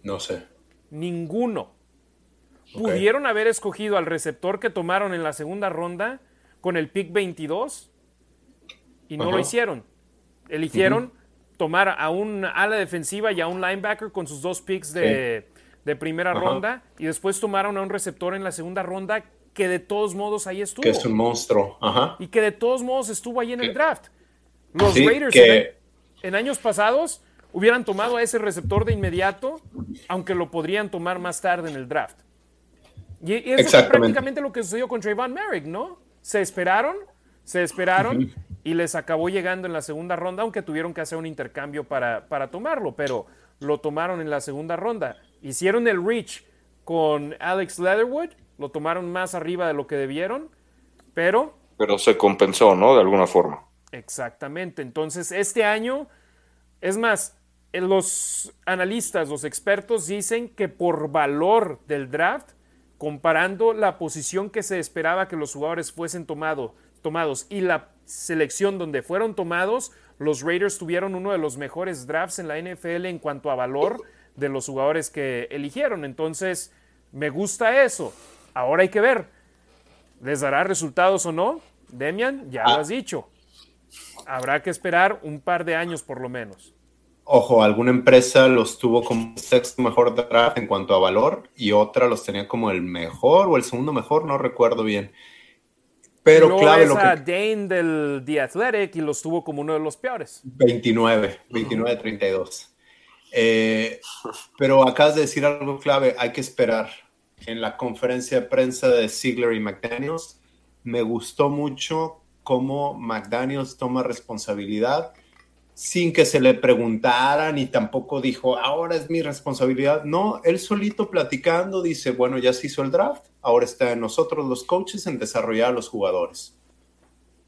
No sé. Ninguno. Pudieron haber escogido al receptor que tomaron en la segunda ronda con el pick 22 y no lo hicieron. Eligieron tomar a un ala defensiva y a un linebacker con sus dos picks de, primera ronda y después tomaron a un receptor en la segunda ronda que de todos modos ahí estuvo. Que es un monstruo. Y que de todos modos estuvo ahí en el draft. Los Raiders en, en años pasados hubieran tomado a ese receptor de inmediato, aunque lo podrían tomar más tarde en el draft. Y, eso es prácticamente lo que sucedió con Trayvon Merrick, ¿no? Se esperaron, se esperaron y les acabó llegando en la segunda ronda, aunque tuvieron que hacer un intercambio para, para tomarlo, pero lo tomaron en la segunda ronda. Hicieron el reach con Alex Leatherwood, lo tomaron más arriba de lo que debieron, pero... Pero se compensó, ¿no? De alguna forma. Exactamente. Entonces, este año, es más, los analistas, los expertos dicen que por valor del draft, comparando la posición que se esperaba que los jugadores fuesen tomado, tomados y la selección donde fueron tomados, los Raiders tuvieron uno de los mejores drafts en la NFL en cuanto a valor de los jugadores que eligieron. Entonces, Me gusta eso. Ahora hay que ver. ¿Les dará resultados o no? Demian, ya lo Ah. has dicho. Habrá que esperar un par de años por lo menos. Ojo, alguna empresa los tuvo como sexto mejor draft en cuanto a valor y otra los tenía como el mejor o el segundo mejor, no recuerdo bien. Pero Luego clave ves lo a que... Dane del The Athletic y los tuvo como uno de los peores. 29, 29, 32. Eh, pero acabas de decir algo clave, hay que esperar. En la conferencia de prensa de Ziegler y McDaniels, me gustó mucho cómo McDaniels toma responsabilidad sin que se le preguntara ni tampoco dijo, ahora es mi responsabilidad. No, él solito platicando dice, bueno, ya se hizo el draft, ahora está en nosotros los coaches en desarrollar a los jugadores.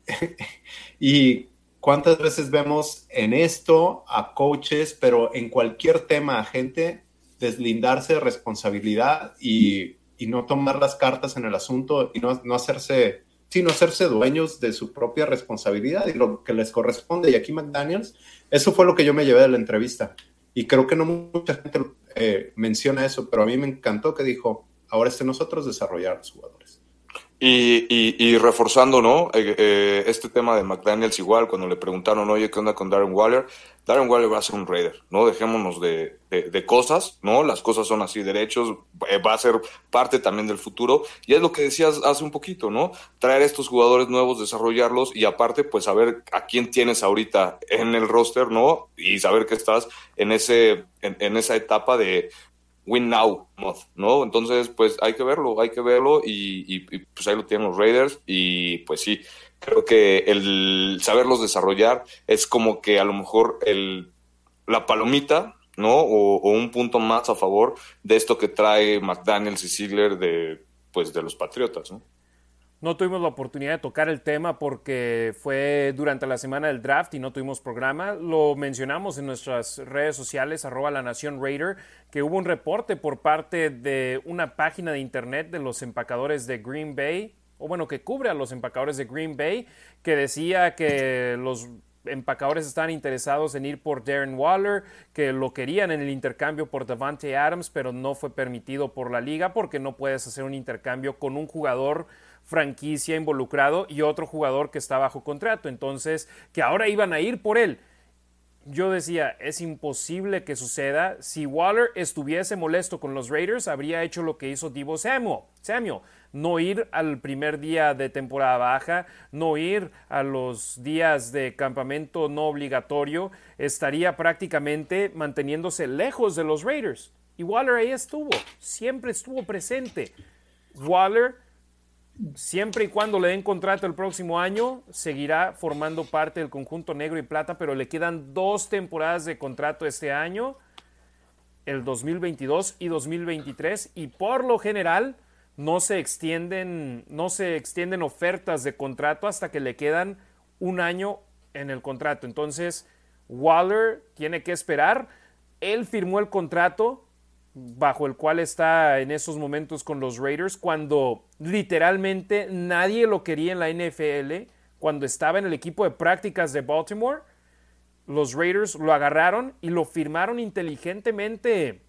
y cuántas veces vemos en esto a coaches, pero en cualquier tema a gente deslindarse de responsabilidad y, y no tomar las cartas en el asunto y no, no hacerse, sino hacerse dueños de su propia responsabilidad y lo que les corresponde. Y aquí McDaniels, eso fue lo que yo me llevé de la entrevista. Y creo que no mucha gente eh, menciona eso, pero a mí me encantó que dijo, ahora es de nosotros desarrollar a los jugadores. Y, y, y, reforzando, ¿no? Eh, eh, este tema de McDaniels igual, cuando le preguntaron, oye, ¿qué onda con Darren Waller? Darren Waller va a ser un Raider, ¿no? Dejémonos de, de, de cosas, ¿no? Las cosas son así derechos, eh, va a ser parte también del futuro. Y es lo que decías hace un poquito, ¿no? Traer estos jugadores nuevos, desarrollarlos y aparte, pues saber a quién tienes ahorita en el roster, ¿no? Y saber que estás en, ese, en, en esa etapa de win now, ¿no? Entonces, pues hay que verlo, hay que verlo y, pues ahí lo tienen los Raiders y pues sí, creo que el saberlos desarrollar es como que a lo mejor el, la palomita, ¿no? O, o un punto más a favor de esto que trae McDaniels y Ziegler de, pues, de los Patriotas, ¿no? No tuvimos la oportunidad de tocar el tema porque fue durante la semana del draft y no tuvimos programa. Lo mencionamos en nuestras redes sociales, arroba la Nación Raider, que hubo un reporte por parte de una página de internet de los empacadores de Green Bay, o bueno, que cubre a los empacadores de Green Bay, que decía que los empacadores estaban interesados en ir por Darren Waller, que lo querían en el intercambio por Davante Adams, pero no fue permitido por la liga porque no puedes hacer un intercambio con un jugador franquicia involucrado y otro jugador que está bajo contrato. Entonces, que ahora iban a ir por él. Yo decía, es imposible que suceda. Si Waller estuviese molesto con los Raiders, habría hecho lo que hizo Divo Samuel. Samuel no ir al primer día de temporada baja, no ir a los días de campamento no obligatorio, estaría prácticamente manteniéndose lejos de los Raiders. Y Waller ahí estuvo, siempre estuvo presente. Waller siempre y cuando le den contrato el próximo año, seguirá formando parte del conjunto negro y plata, pero le quedan dos temporadas de contrato este año, el 2022 y 2023, y por lo general no se extienden, no se extienden ofertas de contrato hasta que le quedan un año en el contrato. Entonces, Waller tiene que esperar. Él firmó el contrato bajo el cual está en esos momentos con los Raiders, cuando literalmente nadie lo quería en la NFL, cuando estaba en el equipo de prácticas de Baltimore, los Raiders lo agarraron y lo firmaron inteligentemente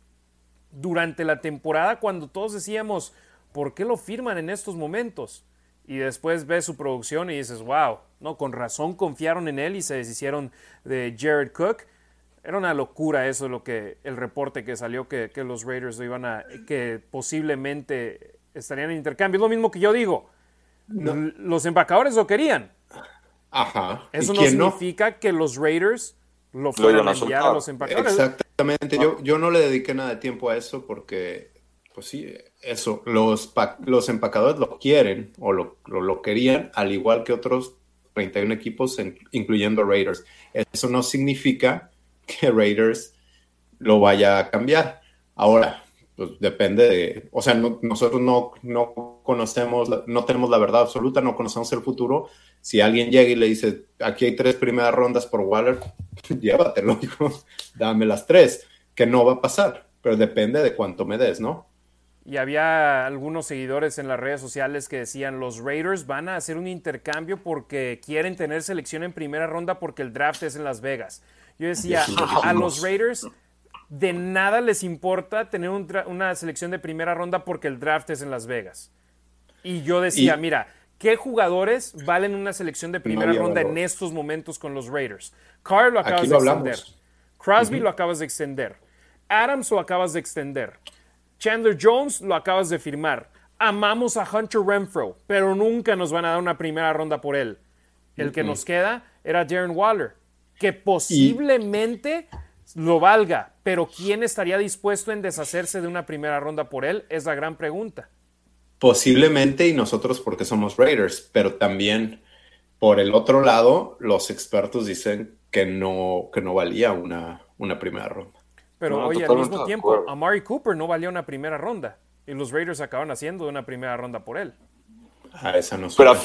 durante la temporada cuando todos decíamos, ¿por qué lo firman en estos momentos? Y después ves su producción y dices, wow, no, con razón confiaron en él y se deshicieron de Jared Cook era una locura eso lo que el reporte que salió que, que, los Raiders lo iban a que posiblemente estarían en intercambio. Es lo mismo que yo digo. No. Los empacadores lo querían. Ajá. Eso no significa no? que los Raiders lo fueran a enviar a los empacadores. Exactamente. Yo, yo no le dediqué nada de tiempo a eso porque, pues sí, eso, los, los empacadores lo quieren o lo, lo, lo querían, al igual que otros 31 equipos, en, incluyendo Raiders. Eso no significa que Raiders lo vaya a cambiar. Ahora, pues depende de, o sea, no, nosotros no, no conocemos, no tenemos la verdad absoluta, no conocemos el futuro. Si alguien llega y le dice, aquí hay tres primeras rondas por Waller, llévatelo, hijo, dame las tres, que no va a pasar, pero depende de cuánto me des, ¿no? Y había algunos seguidores en las redes sociales que decían, los Raiders van a hacer un intercambio porque quieren tener selección en primera ronda porque el draft es en Las Vegas. Yo decía, a los Raiders de nada les importa tener una selección de primera ronda porque el draft es en Las Vegas. Y yo decía, mira, ¿qué jugadores valen una selección de primera ronda en estos momentos con los Raiders? Carl lo acabas de extender. Crosby lo acabas de extender. Adams lo acabas de extender. Chandler Jones lo acabas de firmar. Amamos a Hunter Renfro, pero nunca nos van a dar una primera ronda por él. El que nos queda era Darren Waller, que posiblemente lo valga, pero ¿quién estaría dispuesto en deshacerse de una primera ronda por él? Es la gran pregunta. Posiblemente y nosotros porque somos Raiders, pero también por el otro lado, los expertos dicen que no, que no valía una, una primera ronda. Pero hoy al mismo tiempo, Amari Cooper no valía una primera ronda y los Raiders acaban haciendo una primera ronda por él. Ah, esa no pero,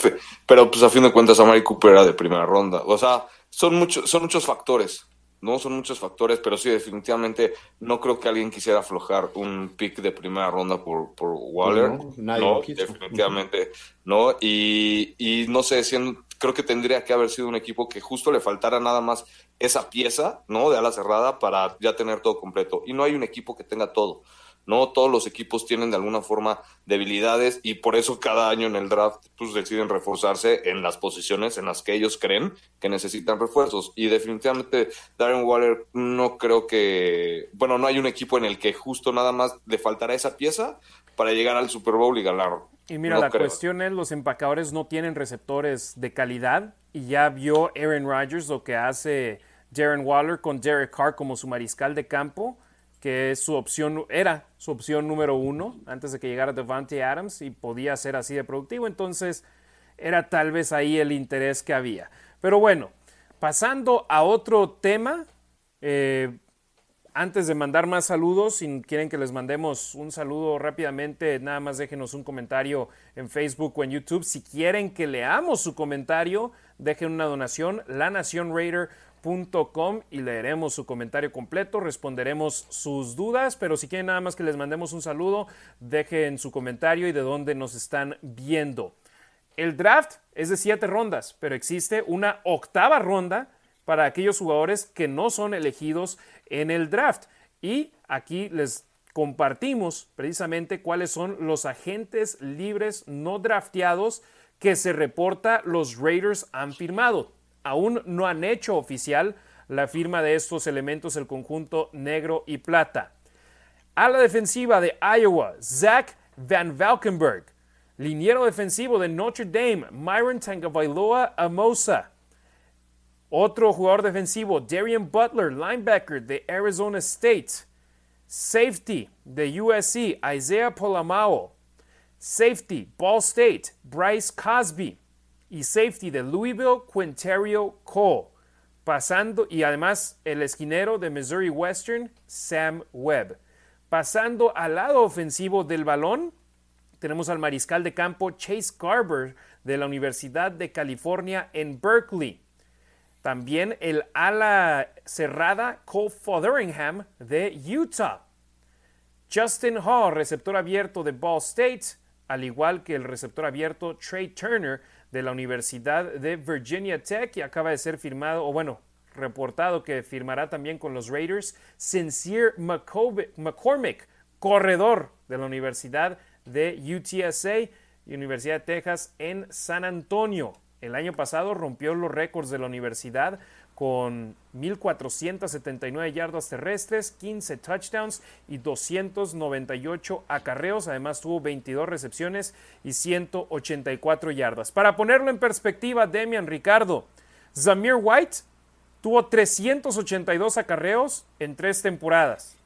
pero pues a fin de cuentas Amari Cooper era de primera ronda. O sea, son, muchos son muchos factores. No son muchos factores, pero sí, definitivamente no creo que alguien quisiera aflojar un pick de primera ronda por, por Waller. No, definitivamente no. Y, y no sé, siendo, creo que tendría que haber sido un equipo que justo le faltara nada más esa pieza, ¿no? De ala cerrada para ya tener todo completo. Y no hay un equipo que tenga todo. ¿No? Todos los equipos tienen de alguna forma debilidades y por eso cada año en el draft pues, deciden reforzarse en las posiciones en las que ellos creen que necesitan refuerzos. Y definitivamente Darren Waller no creo que, bueno, no hay un equipo en el que justo nada más le faltará esa pieza para llegar al Super Bowl y ganarlo. Y mira, la cuestión es, los empacadores no tienen receptores de calidad y ya vio Aaron Rodgers lo que hace Darren Waller con Derek Carr como su mariscal de campo que su opción, era su opción número uno antes de que llegara Devante Adams y podía ser así de productivo, entonces era tal vez ahí el interés que había. Pero bueno, pasando a otro tema, eh, antes de mandar más saludos, si quieren que les mandemos un saludo rápidamente, nada más déjenos un comentario en Facebook o en YouTube. Si quieren que leamos su comentario, dejen una donación, La Y leeremos su comentario completo, responderemos sus dudas, pero si quieren nada más que les mandemos un saludo, dejen su comentario y de dónde nos están viendo. El draft es de siete rondas, pero existe una octava ronda para aquellos jugadores que no son elegidos en el draft. Y aquí les compartimos precisamente cuáles son los agentes libres no drafteados que se reporta los Raiders han firmado aún no han hecho oficial la firma de estos elementos el conjunto negro y plata. A la defensiva de Iowa, Zach Van Valkenburg. Liniero defensivo de Notre Dame, Myron Tangavailoa Amosa. Otro jugador defensivo, Darian Butler, linebacker de Arizona State. Safety de USC, Isaiah Polamao. Safety, Ball State, Bryce Cosby y safety de Louisville, Quinterio Cole. Pasando, y además el esquinero de Missouri Western, Sam Webb. Pasando al lado ofensivo del balón, tenemos al mariscal de campo Chase Garber de la Universidad de California en Berkeley. También el ala cerrada Cole Fotheringham de Utah. Justin Hall, receptor abierto de Ball State, al igual que el receptor abierto Trey Turner de la Universidad de Virginia Tech y acaba de ser firmado, o bueno, reportado que firmará también con los Raiders, Sincere McCormick, corredor de la Universidad de UTSA, Universidad de Texas en San Antonio. El año pasado rompió los récords de la universidad con 1.479 yardas terrestres, 15 touchdowns y 298 acarreos. Además tuvo 22 recepciones y 184 yardas. Para ponerlo en perspectiva, Demian Ricardo, Zamir White tuvo 382 acarreos en tres temporadas.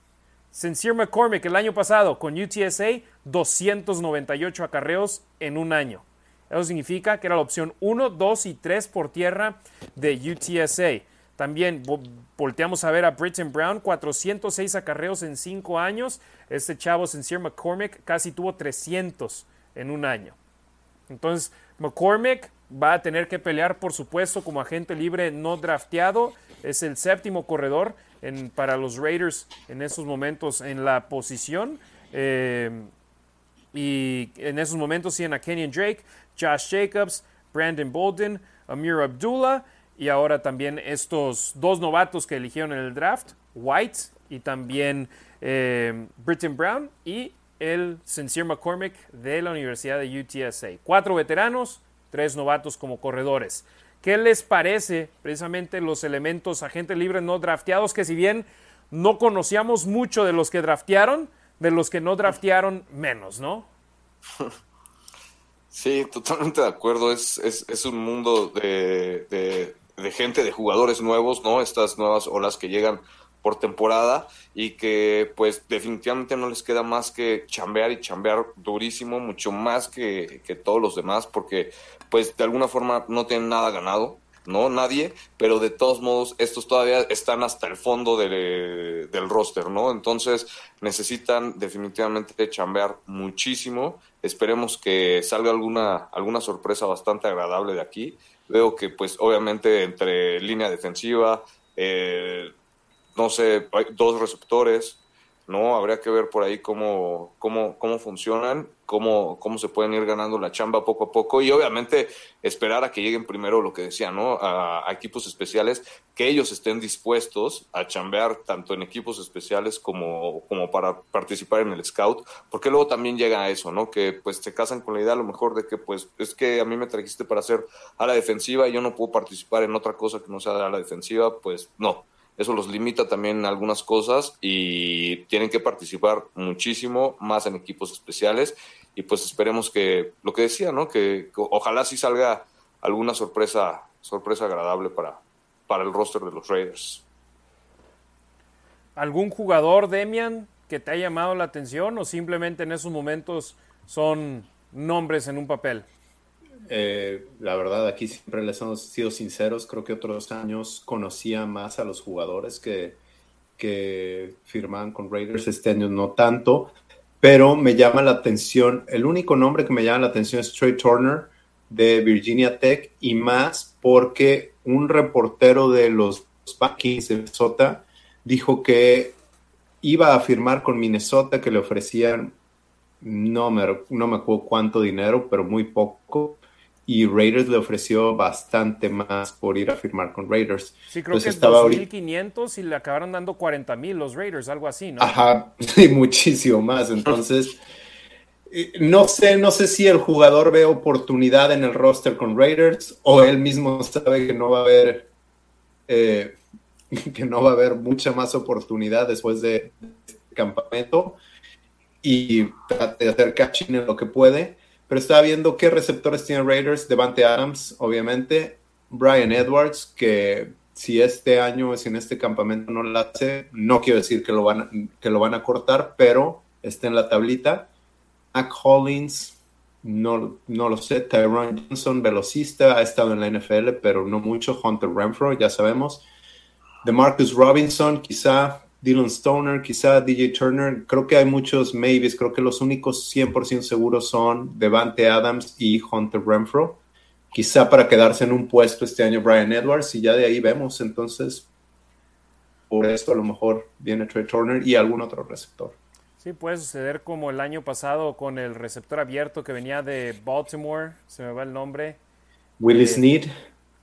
Sincere McCormick el año pasado con UTSA, 298 acarreos en un año. Eso significa que era la opción 1, 2 y 3 por tierra de UTSA. También volteamos a ver a Britton Brown, 406 acarreos en 5 años. Este chavo, Sincere McCormick, casi tuvo 300 en un año. Entonces, McCormick va a tener que pelear, por supuesto, como agente libre no drafteado. Es el séptimo corredor para los Raiders en esos momentos en la posición. Eh, y en esos momentos tienen a Kenyon Drake, Josh Jacobs, Brandon Bolden, Amir Abdullah y ahora también estos dos novatos que eligieron en el draft, White y también eh, Britton Brown y el Sincere McCormick de la Universidad de UTSA. Cuatro veteranos, tres novatos como corredores. ¿Qué les parece precisamente los elementos agentes libres no drafteados que si bien no conocíamos mucho de los que draftearon, de los que no draftearon menos, ¿no? Sí, totalmente de acuerdo. Es, es, es un mundo de, de, gente, de jugadores nuevos, ¿no? Estas nuevas olas que llegan por temporada y que pues definitivamente no les queda más que chambear y chambear durísimo, mucho más que, que todos los demás, porque pues de alguna forma no tienen nada ganado, ¿no? Nadie, pero de todos modos estos todavía están hasta el fondo del roster, ¿no? Entonces necesitan definitivamente chambear muchísimo. Esperemos que salga alguna, alguna sorpresa bastante agradable de aquí. Veo que pues obviamente entre línea defensiva, eh, no sé, dos receptores, ¿no? Habría que ver por ahí cómo, cómo, cómo funcionan, cómo, cómo se pueden ir ganando la chamba poco a poco y obviamente esperar a que lleguen primero lo que decía, ¿no? A, equipos especiales, que ellos estén dispuestos a chambear tanto en equipos especiales como, como para participar en el scout, porque luego también llega a eso, ¿no? Que pues se casan con la idea a lo mejor de que pues es que a mí me trajiste para hacer a la defensiva y yo no puedo participar en otra cosa que no sea a la defensiva, pues no eso los limita también algunas cosas y tienen que participar muchísimo más en equipos especiales y pues esperemos que, lo que decía, ¿no? Que, ojalá sí salga alguna sorpresa, sorpresa agradable para, para el roster de los Raiders. ¿Algún jugador, Demian, que te haya llamado la atención o simplemente en esos momentos son nombres en un papel? Eh, la verdad, aquí siempre les hemos sido sinceros. Creo que otros años conocía más a los jugadores que, que firman con Raiders. Este año no tanto, pero me llama la atención. El único nombre que me llama la atención es Trey Turner de Virginia Tech y más porque un reportero de los Vikings de Minnesota dijo que iba a firmar con Minnesota, que le ofrecían no me, no me acuerdo cuánto dinero, pero muy poco y Raiders le ofreció bastante más por ir a firmar con Raiders. Sí, creo que estaba 2.500 y le acabaron dando 40.000 los Raiders, algo así, ¿no? Ajá, sí, muchísimo más. Entonces, eh, no sé, no sé si el jugador ve oportunidad en el roster con Raiders o él mismo sabe que no va a haber, eh, que no va a haber mucha más oportunidad después de este campamento y trate de hacer catching en lo que puede pero estaba viendo qué receptores tiene Raiders, Devante Adams, obviamente, Brian Edwards, que si este año, si en este campamento no lo hace, no quiero decir que lo van a, que lo van a cortar, pero está en la tablita. Mac Hollins, no, no lo sé. Tyrone Johnson, velocista, ha estado en la NFL, pero no mucho. Hunter Renfro, ya sabemos. De Marcus Robinson, quizá Dylan Stoner, quizá DJ Turner. Creo que hay muchos maybes. Creo que los únicos 100% seguros son Devante Adams y Hunter Renfro. Quizá para quedarse en un puesto este año Brian Edwards y ya de ahí vemos. Entonces, por esto a lo mejor viene Trey Turner y algún otro receptor. Sí, puede suceder como el año pasado con el receptor abierto que venía de Baltimore. Se me va el nombre. Willie eh, Sneed.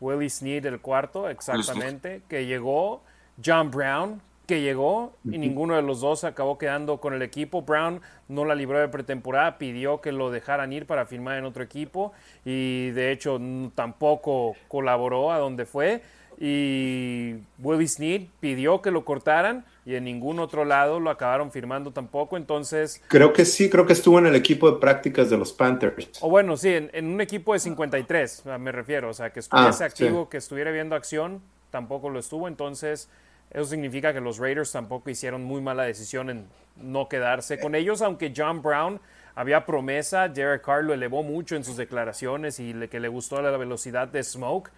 Willie Sneed, el cuarto, exactamente. Que llegó John Brown, que llegó y ninguno de los dos acabó quedando con el equipo. Brown no la libró de pretemporada, pidió que lo dejaran ir para firmar en otro equipo y de hecho tampoco colaboró a donde fue. Y Willie Snead pidió que lo cortaran y en ningún otro lado lo acabaron firmando tampoco. Entonces. Creo que sí, creo que estuvo en el equipo de prácticas de los Panthers. O bueno, sí, en, un equipo de 53, me refiero. O sea, que estuviese ah, activo, que estuviera viendo acción, tampoco lo estuvo. Entonces eso significa que los Raiders tampoco hicieron muy mala decisión en no quedarse con ellos, aunque John Brown había promesa, Derek Carr lo elevó mucho en sus declaraciones y le, que le gustó la velocidad de Smoke.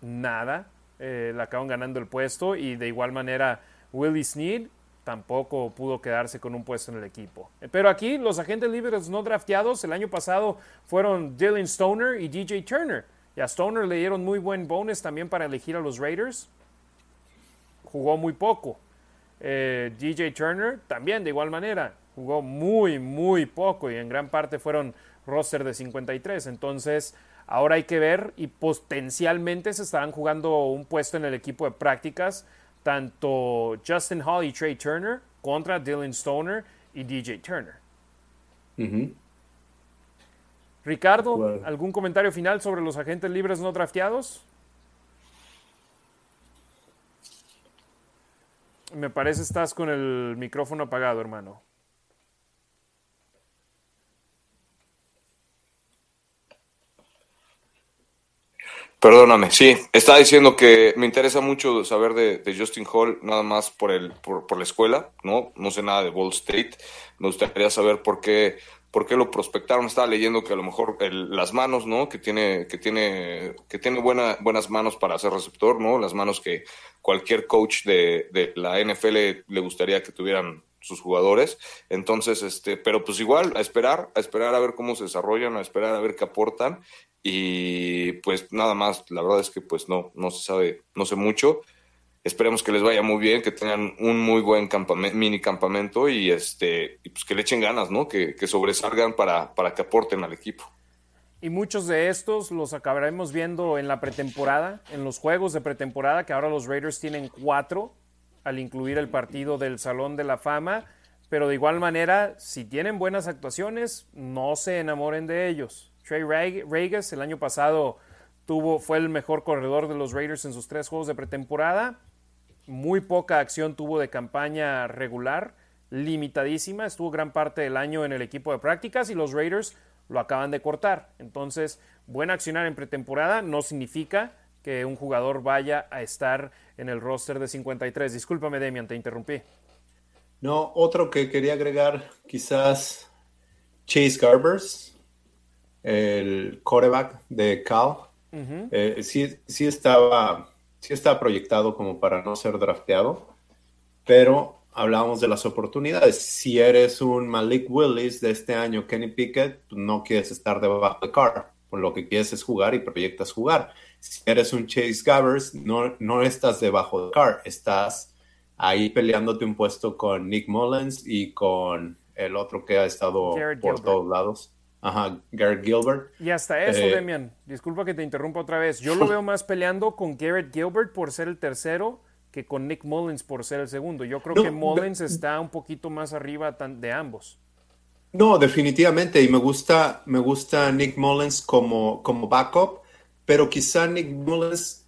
Nada, eh, le acaban ganando el puesto y de igual manera Willie Snead tampoco pudo quedarse con un puesto en el equipo. Pero aquí los agentes libres no drafteados el año pasado fueron Dylan Stoner y DJ Turner. Y a Stoner le dieron muy buen bonus también para elegir a los Raiders jugó muy poco. Eh, DJ Turner también de igual manera, jugó muy, muy poco y en gran parte fueron roster de 53. Entonces Ahora hay que ver y potencialmente se estarán jugando un puesto en el equipo de prácticas tanto Justin Hall y Trey Turner contra Dylan Stoner y DJ Turner. Ricardo, ¿algún comentario final sobre los agentes libres no drafteados? Me parece estás con el micrófono apagado, hermano. Perdóname, sí, estaba diciendo que me interesa mucho saber de, Justin Hall, nada más por, el, por, la escuela, ¿no? No sé nada de Ball State. Me gustaría saber por qué, por qué lo prospectaron. Estaba leyendo que a lo mejor las manos, ¿no? Que tiene, que tiene, que tiene buena, buenas manos para ser receptor, ¿no? Las manos que cualquier coach de, de la NFL le gustaría que tuvieran sus jugadores. Entonces, este, pero pues igual, a esperar, a esperar a ver cómo se desarrollan, a esperar a ver qué aportan. Y pues nada más, la verdad es que pues no, no se sabe, no sé mucho. Esperemos que les vaya muy bien, que tengan un muy buen mini campamento y este, y pues que le echen ganas, ¿no? Que, que sobresalgan para, para que aporten al equipo. Y muchos de estos los acabaremos viendo en la pretemporada, en los juegos de pretemporada, que ahora los Raiders tienen cuatro al incluir el partido del Salón de la Fama, pero de igual manera, si tienen buenas actuaciones, no se enamoren de ellos. Trey Ragas el año pasado tuvo, fue el mejor corredor de los Raiders en sus tres juegos de pretemporada. Muy poca acción tuvo de campaña regular, limitadísima. Estuvo gran parte del año en el equipo de prácticas y los Raiders lo acaban de cortar. Entonces, buen accionar en pretemporada no significa que un jugador vaya a estar en el roster de 53. Discúlpame, Demian, te interrumpí. No, otro que quería agregar, quizás Chase Garbers, el quarterback de Cal. Eh, sí, sí, estaba, sí estaba proyectado como para no ser drafteado, pero hablábamos de las oportunidades. Si eres un Malik Willis de este año, Kenny Pickett, no quieres estar debajo de Carr. Por lo que quieres es jugar y proyectas jugar si eres un Chase Gabbers, no, no estás debajo de Carr, estás ahí peleándote un puesto con Nick Mullens y con el otro que ha estado por todos lados. Ajá, Garrett Gilbert. Y hasta eso, eh, Demian, disculpa que te interrumpa otra vez. Yo lo veo más peleando con Garrett Gilbert por ser el tercero que con Nick Mullens por ser el segundo. Yo creo que Mullens está un poquito más arriba de ambos. No, definitivamente. Y me gusta, me gusta Nick Mullens como, como backup pero quizá Nick Mullens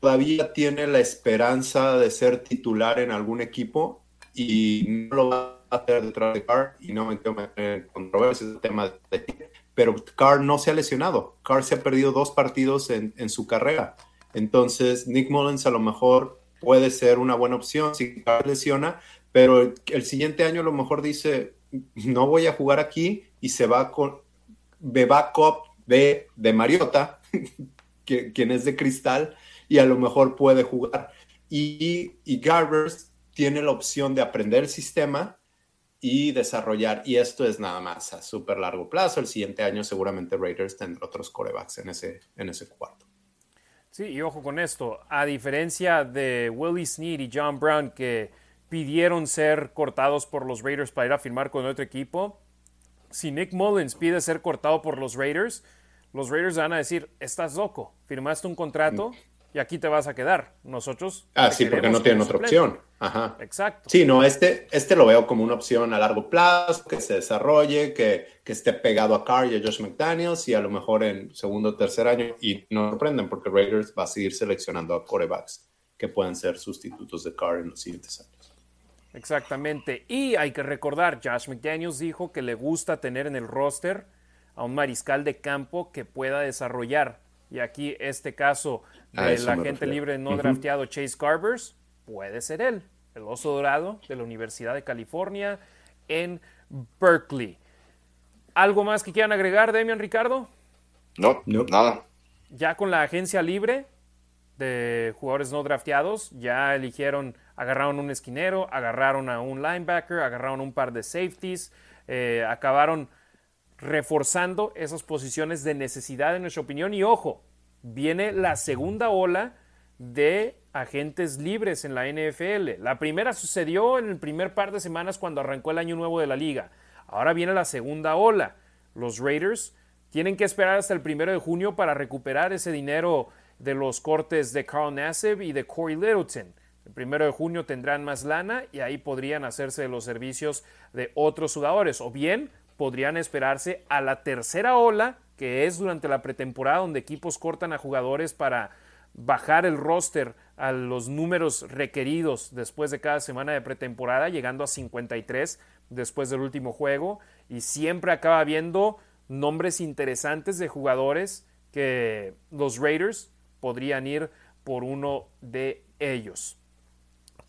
todavía tiene la esperanza de ser titular en algún equipo y no lo va a hacer detrás de Carr y no me quiero meter en controversia el tema de pero Carr no se ha lesionado. Carr se ha perdido dos partidos en, en, su carrera. Entonces, Nick Mullens a lo mejor puede ser una buena opción si Carr lesiona, pero el, el, siguiente año a lo mejor dice, no voy a jugar aquí y se va con de backup de, de Mariota, que, quien es de cristal, y a lo mejor puede jugar. Y, y Garbers tiene la opción de aprender el sistema y desarrollar, y esto es nada más a súper largo plazo. El siguiente año seguramente Raiders tendrá otros corebacks en ese, en ese cuarto. Sí, y ojo con esto, a diferencia de Willie Snead y John Brown que pidieron ser cortados por los Raiders para ir a firmar con otro equipo, si Nick Mullins pide ser cortado por los Raiders, los Raiders van a decir, estás loco, firmaste un contrato y aquí te vas a quedar. Nosotros... Ah, sí, porque no tienen otra opción. Ajá. Exacto. Sí, no, este, este lo veo como una opción a largo plazo, que se desarrolle, que, que esté pegado a Carr y a Josh McDaniels y a lo mejor en segundo o tercer año. Y no sorprenden porque Raiders va a seguir seleccionando a corebacks que puedan ser sustitutos de Carr en los siguientes años. Exactamente. Y hay que recordar, Josh McDaniels dijo que le gusta tener en el roster a un mariscal de campo que pueda desarrollar. Y aquí este caso del agente libre no drafteado Chase Garbers puede ser él, el oso dorado de la Universidad de California en Berkeley. ¿Algo más que quieran agregar, Demian Ricardo? No, no, nada. Ya con la agencia libre de jugadores no drafteados, ya eligieron, agarraron un esquinero, agarraron a un linebacker, agarraron un par de safeties, eh, acabaron reforzando esas posiciones de necesidad en nuestra opinión. Y ojo, viene la segunda ola de agentes libres en la NFL. La primera sucedió en el primer par de semanas cuando arrancó el año nuevo de la liga. Ahora viene la segunda ola. Los Raiders tienen que esperar hasta el primero de junio para recuperar ese dinero de los cortes de Carl Nassib y de Corey Littleton. El primero de junio tendrán más lana y ahí podrían hacerse los servicios de otros jugadores. O bien podrían esperarse a la tercera ola, que es durante la pretemporada donde equipos cortan a jugadores para bajar el roster a los números requeridos después de cada semana de pretemporada, llegando a 53 después del último juego. Y siempre acaba habiendo nombres interesantes de jugadores que los Raiders podrían ir por uno de ellos.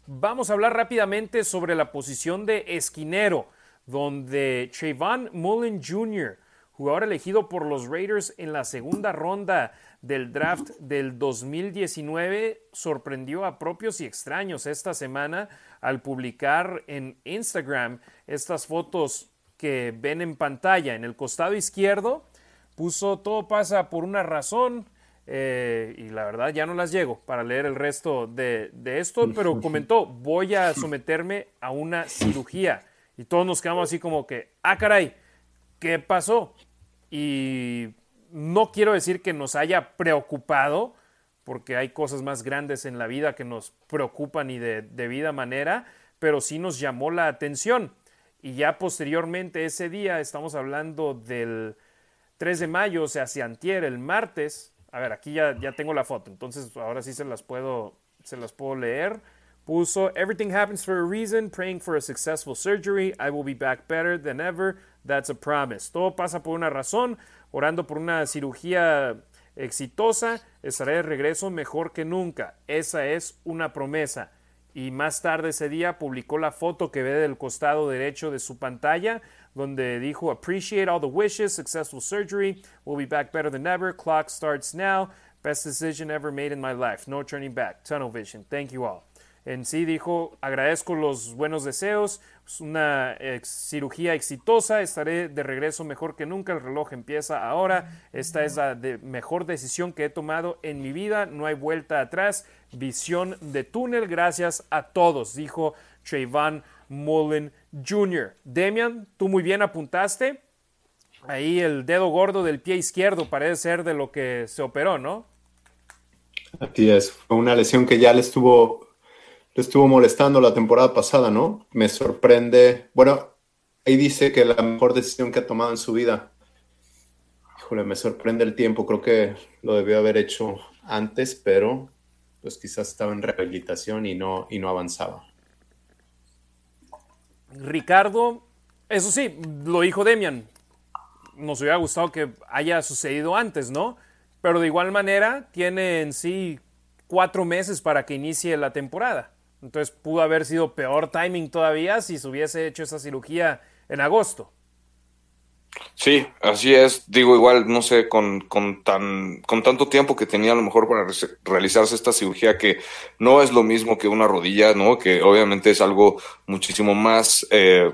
Vamos a hablar rápidamente sobre la posición de esquinero, donde Trayvon Mullen Jr., jugador elegido por los Raiders en la segunda ronda del draft del 2019, sorprendió a propios y extraños esta semana al publicar en Instagram estas fotos que ven en pantalla. En el costado izquierdo puso todo pasa por una razón, eh, y la verdad ya no las llego para leer el resto de, esto, pero comentó, voy a someterme a una cirugía. Y todos nos quedamos así como que, ah, caray, ¿qué pasó? Y no quiero decir que nos haya preocupado, porque hay cosas más grandes en la vida que nos preocupan y de debida manera, pero sí nos llamó la atención. Y ya posteriormente ese día, estamos hablando del 3 de mayo, o sea, hacia antier, el martes, a ver, aquí ya, ya tengo la foto, entonces ahora sí se las puedo, se las puedo leer. Puso, everything happens for a reason, praying for a successful surgery, I will be back better than ever, that's a promise. Todo pasa por una razón, orando por una cirugía exitosa, estaré de regreso mejor que nunca. Esa es una promesa. Y más tarde ese día publicó la foto que ve del costado derecho de su pantalla, donde dijo, appreciate all the wishes, successful surgery, we'll be back better than ever, clock starts now, best decision ever made in my life, no turning back, tunnel vision, thank you all. En sí dijo, agradezco los buenos deseos, una cirugía exitosa, estaré de regreso mejor que nunca, el reloj empieza ahora, esta es la mejor decisión que he tomado en mi vida, no hay vuelta atrás, visión de túnel, gracias a todos, dijo Trayvon Mullen Jr. Demian, tú muy bien apuntaste. Ahí el dedo gordo del pie izquierdo parece ser de lo que se operó, ¿no? Así es, fue una lesión que ya le estuvo, estuvo molestando la temporada pasada, ¿no? Me sorprende, bueno, ahí dice que la mejor decisión que ha tomado en su vida. Híjole, me sorprende el tiempo, creo que lo debió haber hecho antes, pero pues quizás estaba en rehabilitación y no, y no avanzaba. Ricardo, eso sí, lo dijo Demian, nos hubiera gustado que haya sucedido antes, ¿no? Pero de igual manera tiene en sí cuatro meses para que inicie la temporada. Entonces pudo haber sido peor timing todavía si se hubiese hecho esa cirugía en agosto. Sí, así es. Digo, igual, no sé, con, con, tan, con tanto tiempo que tenía a lo mejor para realizarse esta cirugía, que no es lo mismo que una rodilla, ¿no? Que obviamente es algo muchísimo más, eh,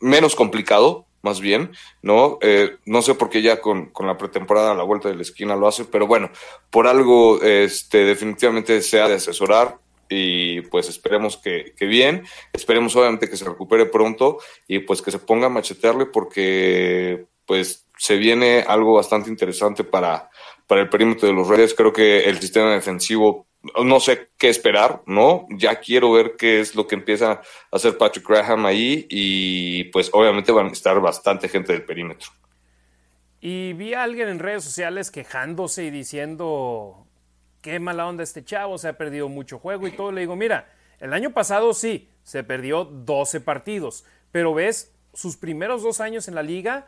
menos complicado, más bien, ¿no? Eh, no sé por qué ya con, con, la pretemporada a la vuelta de la esquina lo hace, pero bueno, por algo, este, definitivamente se ha de asesorar y pues esperemos que, bien, esperemos obviamente que se recupere pronto y pues que se ponga a machetearle porque pues se viene algo bastante interesante para, para el perímetro de los Reyes. Creo que el sistema defensivo, no sé qué esperar, ¿no? Ya quiero ver qué es lo que empieza a hacer Patrick Graham ahí y pues obviamente van a estar bastante gente del perímetro. Y vi a alguien en redes sociales quejándose y diciendo qué mala onda este chavo, se ha perdido mucho juego y todo. Le digo, mira, el año pasado sí, se perdió 12 partidos, pero ves, sus primeros dos años en la liga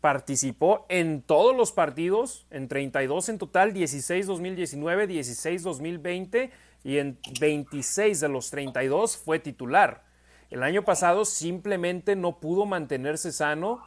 participó en todos los partidos, en 32 en total, 16 2019, 16 2020 y en 26 de los 32 fue titular. El año pasado simplemente no pudo mantenerse sano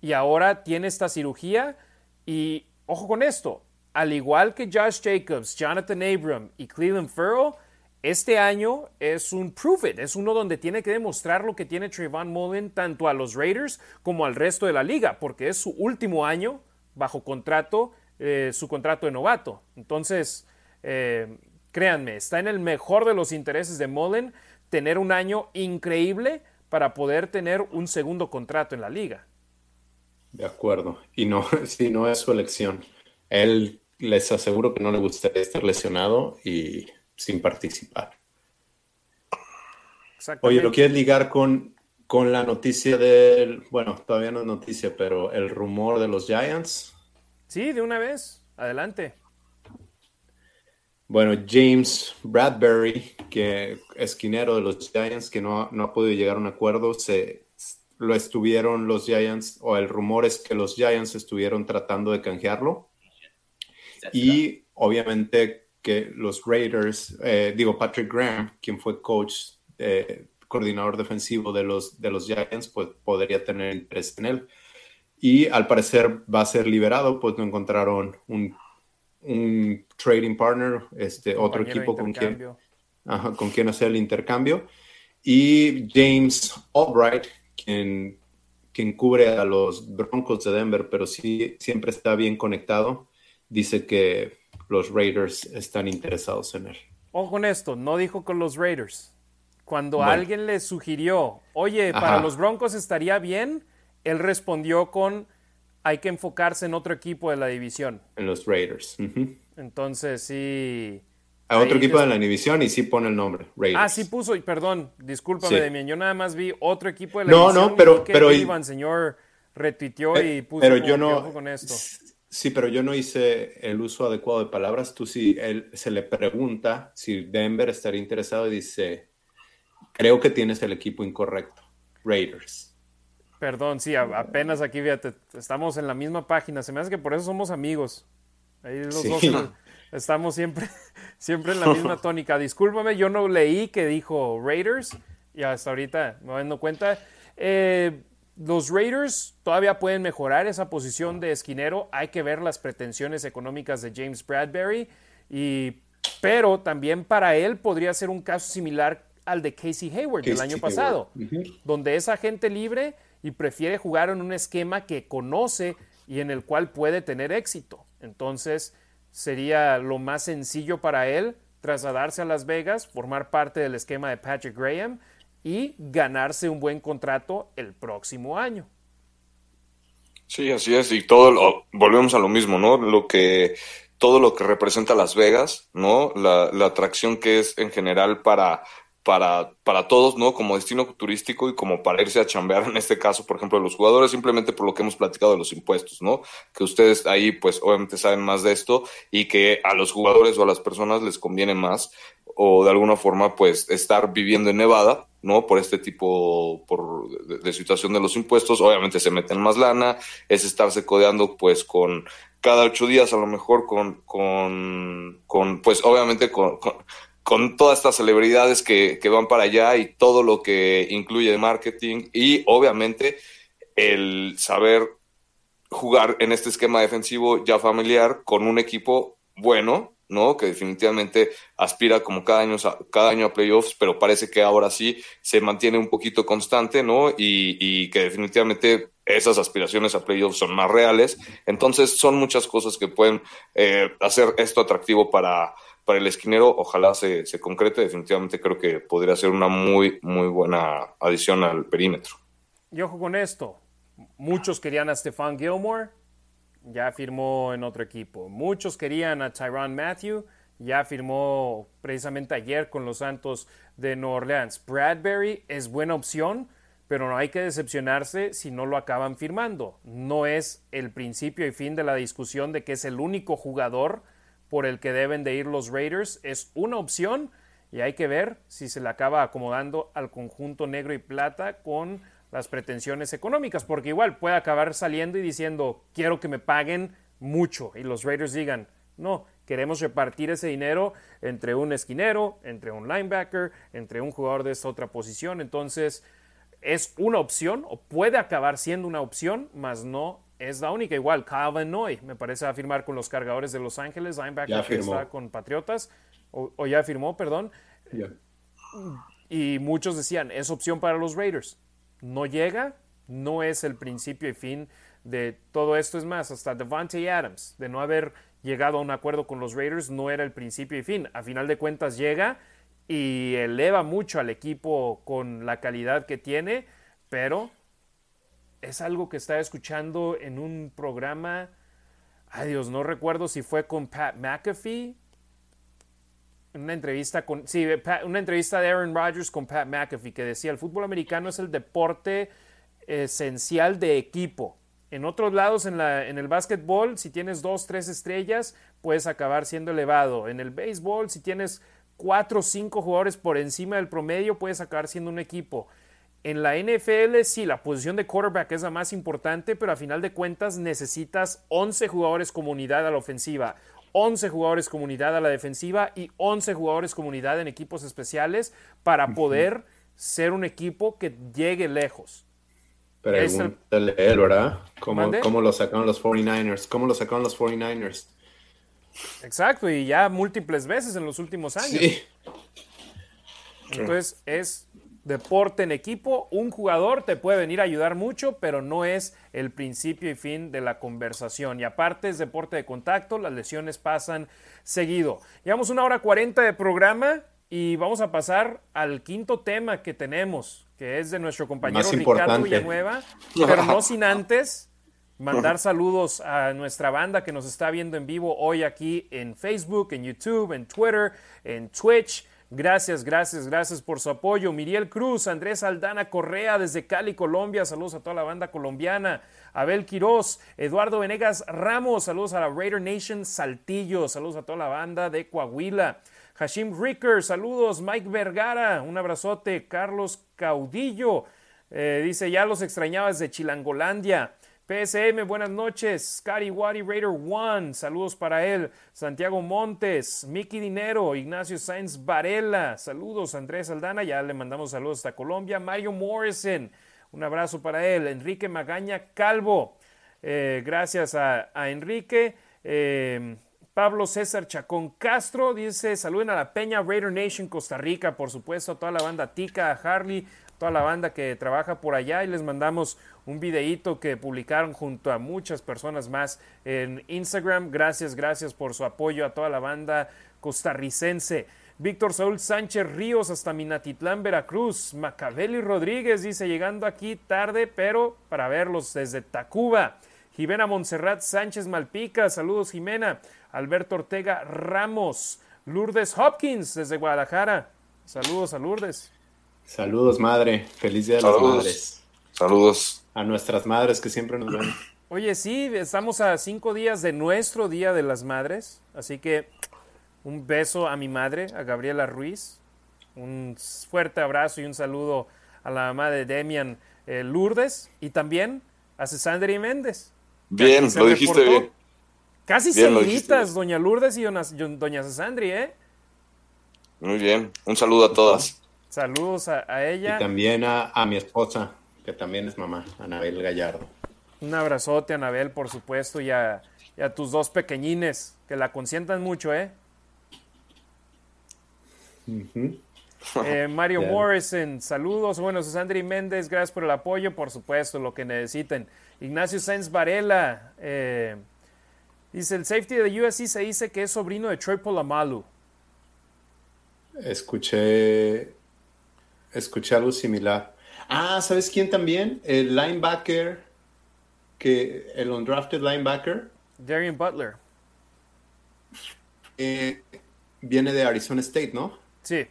y ahora tiene esta cirugía y ojo con esto, al igual que Josh Jacobs, Jonathan Abram y Cleveland Farrell, este año es un prove it, es uno donde tiene que demostrar lo que tiene Trayvon Mullen tanto a los Raiders como al resto de la liga, porque es su último año bajo contrato, eh, su contrato de novato. Entonces, eh, créanme, está en el mejor de los intereses de Mullen tener un año increíble para poder tener un segundo contrato en la liga. De acuerdo. Y no, si no es su elección. Él les aseguro que no le gustaría estar lesionado y sin participar. Oye, ¿lo quieres ligar con, con la noticia del, bueno, todavía no es noticia, pero el rumor de los Giants? Sí, de una vez. Adelante. Bueno, James Bradbury, que esquinero de los Giants, que no, no ha podido llegar a un acuerdo, se, lo estuvieron los Giants, o el rumor es que los Giants estuvieron tratando de canjearlo. Y obviamente que los Raiders, eh, digo, Patrick Graham, quien fue coach, eh, coordinador defensivo de los, de los Giants, pues podría tener interés en él. Y al parecer va a ser liberado, pues no encontraron un un trading partner, este, otro equipo con quien, con quien hacer el intercambio. Y James Albright, quien, quien cubre a los Broncos de Denver, pero sí siempre está bien conectado, dice que los Raiders están interesados en él. Ojo con esto, no dijo con los Raiders. Cuando alguien le sugirió, oye, para los Broncos estaría bien, él respondió con hay que enfocarse en otro equipo de la división. En los Raiders. Entonces, sí. A otro equipo de la división y sí pone el nombre, Raiders. Ah, sí puso, y perdón, discúlpame, Demian, yo nada más vi otro equipo de la división. No, no, pero. pero Iván, señor, retuiteó y puso pero yo no, con esto. Sí, pero yo no hice el uso adecuado de palabras. Tú sí, él se le pregunta si Denver estaría interesado y dice, creo que tienes el equipo incorrecto, Raiders. Perdón, sí, apenas aquí, fíjate, estamos en la misma página. Se me hace que por eso somos amigos. Ahí los dos estamos siempre, siempre en la misma tónica. Discúlpame, yo no leí que dijo Raiders y hasta ahorita me dando cuenta. Eh, los Raiders todavía pueden mejorar esa posición de esquinero. Hay que ver las pretensiones económicas de James Bradbury. Y, pero también para él podría ser un caso similar al de Casey Hayward del año pasado, donde es agente libre y prefiere jugar en un esquema que conoce y en el cual puede tener éxito. Entonces sería lo más sencillo para él trasladarse a Las Vegas, formar parte del esquema de Patrick Graham y ganarse un buen contrato el próximo año. Sí, así es, y todo lo, volvemos a lo mismo, ¿no? Lo que todo lo que representa Las Vegas, ¿no? La, atracción que es en general para para, para todos, ¿no? Como destino turístico y como para irse a chambear, en este caso, por ejemplo, los jugadores, simplemente por lo que hemos platicado de los impuestos, ¿no? Que ustedes ahí, pues, obviamente saben más de esto y que a los jugadores o a las personas les conviene más o de alguna forma, pues, estar viviendo en Nevada, ¿no? Por este tipo por, de, situación de los impuestos, obviamente se meten más lana, es estarse codeando, pues, con cada ocho días a lo mejor con, con, con pues, obviamente con con todas estas celebridades que, van para allá y todo lo que incluye marketing y obviamente el saber jugar en este esquema defensivo ya familiar con un equipo bueno, ¿no? Que definitivamente aspira como cada año, cada año a playoffs, pero parece que ahora sí se mantiene un poquito constante, ¿no? Y, que definitivamente esas aspiraciones a playoffs son más reales. Entonces son muchas cosas que pueden eh, hacer esto atractivo para, para el esquinero, ojalá se, se, concrete. Definitivamente creo que podría ser una muy, muy buena adición al perímetro. Y ojo con esto. Muchos querían a Stefan Gilmore, ya firmó en otro equipo. Muchos querían a Tyron Matthew, ya firmó precisamente ayer con los Santos de Nueva Orleans. Bradbury es buena opción, pero no hay que decepcionarse si no lo acaban firmando. No es el principio y fin de la discusión de que es el único jugador por el que deben de ir los Raiders. Es una opción y hay que ver si se le acaba acomodando al conjunto negro y plata con las pretensiones económicas, porque igual puede acabar saliendo y diciendo, quiero que me paguen mucho y los Raiders digan, no, queremos repartir ese dinero entre un esquinero, entre un linebacker, entre un jugador de esta otra posición. Entonces, es una opción o puede acabar siendo una opción, más no es la única. Igual, Calvin Noy, me parece a firmar con los cargadores de Los Ángeles, linebacker que está con Patriotas, o, ya firmó, perdón. Y muchos decían, es opción para los Raiders. No llega, no es el principio y fin de todo esto. Es más, hasta Devante Adams, de no haber llegado a un acuerdo con los Raiders, no era el principio y fin. A final de cuentas llega y eleva mucho al equipo con la calidad que tiene, pero es algo que estaba escuchando en un programa, ay Dios, no recuerdo si fue con Pat McAfee, una entrevista con, sí, una entrevista de Aaron Rodgers con Pat McAfee que decía, el fútbol americano es el deporte esencial de equipo. En otros lados, en, la, en el básquetbol, si tienes dos, tres estrellas, puedes acabar siendo elevado. En el béisbol, si tienes cuatro o cinco jugadores por encima del promedio, puedes acabar siendo un equipo. En la NFL, sí, la posición de quarterback es la más importante, pero a final de cuentas necesitas 11 jugadores comunidad a la ofensiva, 11 jugadores comunidad a la defensiva y 11 jugadores comunidad en equipos especiales para poder ser un equipo que llegue lejos. Pregúntale a él, ¿verdad? ¿Cómo, ¿Cómo, lo sacaron los 49ers? ¿Cómo lo sacaron los 49ers? Exacto, y ya múltiples veces en los últimos años. Sí. Entonces es deporte en equipo. Un jugador te puede venir a ayudar mucho, pero no es el principio y fin de la conversación. Y aparte es deporte de contacto, las lesiones pasan seguido. Llevamos una hora cuarenta de programa y vamos a pasar al quinto tema que tenemos, que es de nuestro compañero Ricardo Villanueva, pero no sin antes mandar saludos a nuestra banda que nos está viendo en vivo hoy aquí en Facebook, en YouTube, en Twitter, en Twitch. Gracias, gracias, gracias por su apoyo. Miriel Cruz, Andrés Aldana Correa desde Cali, Colombia. Saludos a toda la banda colombiana. Abel Quiroz, Eduardo Venegas Ramos. Saludos a la Raider Nation Saltillo. Saludos a toda la banda de Coahuila. Hashim Ricker, saludos. Mike Vergara, un abrazote. Carlos Caudillo, eh, dice, ya los extrañaba desde Chilangolandia. PSM, buenas noches. Scotty Waddy Raider One, saludos para él. Santiago Montes, Miki Dinero, Ignacio Sainz Varela, saludos. Andrés Aldana, ya le mandamos saludos hasta Colombia. Mario Morrison, un abrazo para él. Enrique Magaña Calvo, eh, gracias a, Enrique. Eh, Pablo César Chacón Castro dice, saluden a la Peña Raider Nation Costa Rica, por supuesto, a toda la banda Tica, a Harley, toda la banda que trabaja por allá y les mandamos un videíto que publicaron junto a muchas personas más en Instagram. Gracias, gracias por su apoyo a toda la banda costarricense. Víctor Saúl Sánchez Ríos hasta Minatitlán, Veracruz. Macabeli Rodríguez dice, llegando aquí tarde, pero para verlos desde Tacuba. Jimena Montserrat Sánchez Malpica, saludos Jimena. Alberto Ortega Ramos, Lourdes Hopkins desde Guadalajara. Saludos a Lourdes. Saludos, madre. Feliz Día de las Madres. Saludos. A nuestras madres que siempre nos ven. Oye, sí, estamos a cinco días de nuestro Día de las Madres, así que un beso a mi madre, a Gabriela Ruiz, un fuerte abrazo y un saludo a la mamá de Demian eh, Lourdes y también a Cesandri Méndez. Bien, lo dijiste bien. Casi seguiditas, doña Lourdes y doña Sasandri, ¿eh? Muy bien, un saludo a todas. Saludos a, ella. Y también a, mi esposa, que también es mamá, Anabel Gallardo. Un abrazote, Anabel, por supuesto, y a, tus dos pequeñines, que la consientan mucho, ¿eh? eh Mario Morrison, saludos. Bueno, Sasandri Méndez, gracias por el apoyo, por supuesto, lo que necesiten. Ignacio Sáenz Varela, eh, Dice, el safety de USC se dice que es sobrino de Troy Polamalu. Escuché, escuché algo similar. Ah, ¿sabes quién también? El linebacker, que, el undrafted linebacker. Darian Butler. Eh, viene de Arizona State, ¿no? Sí.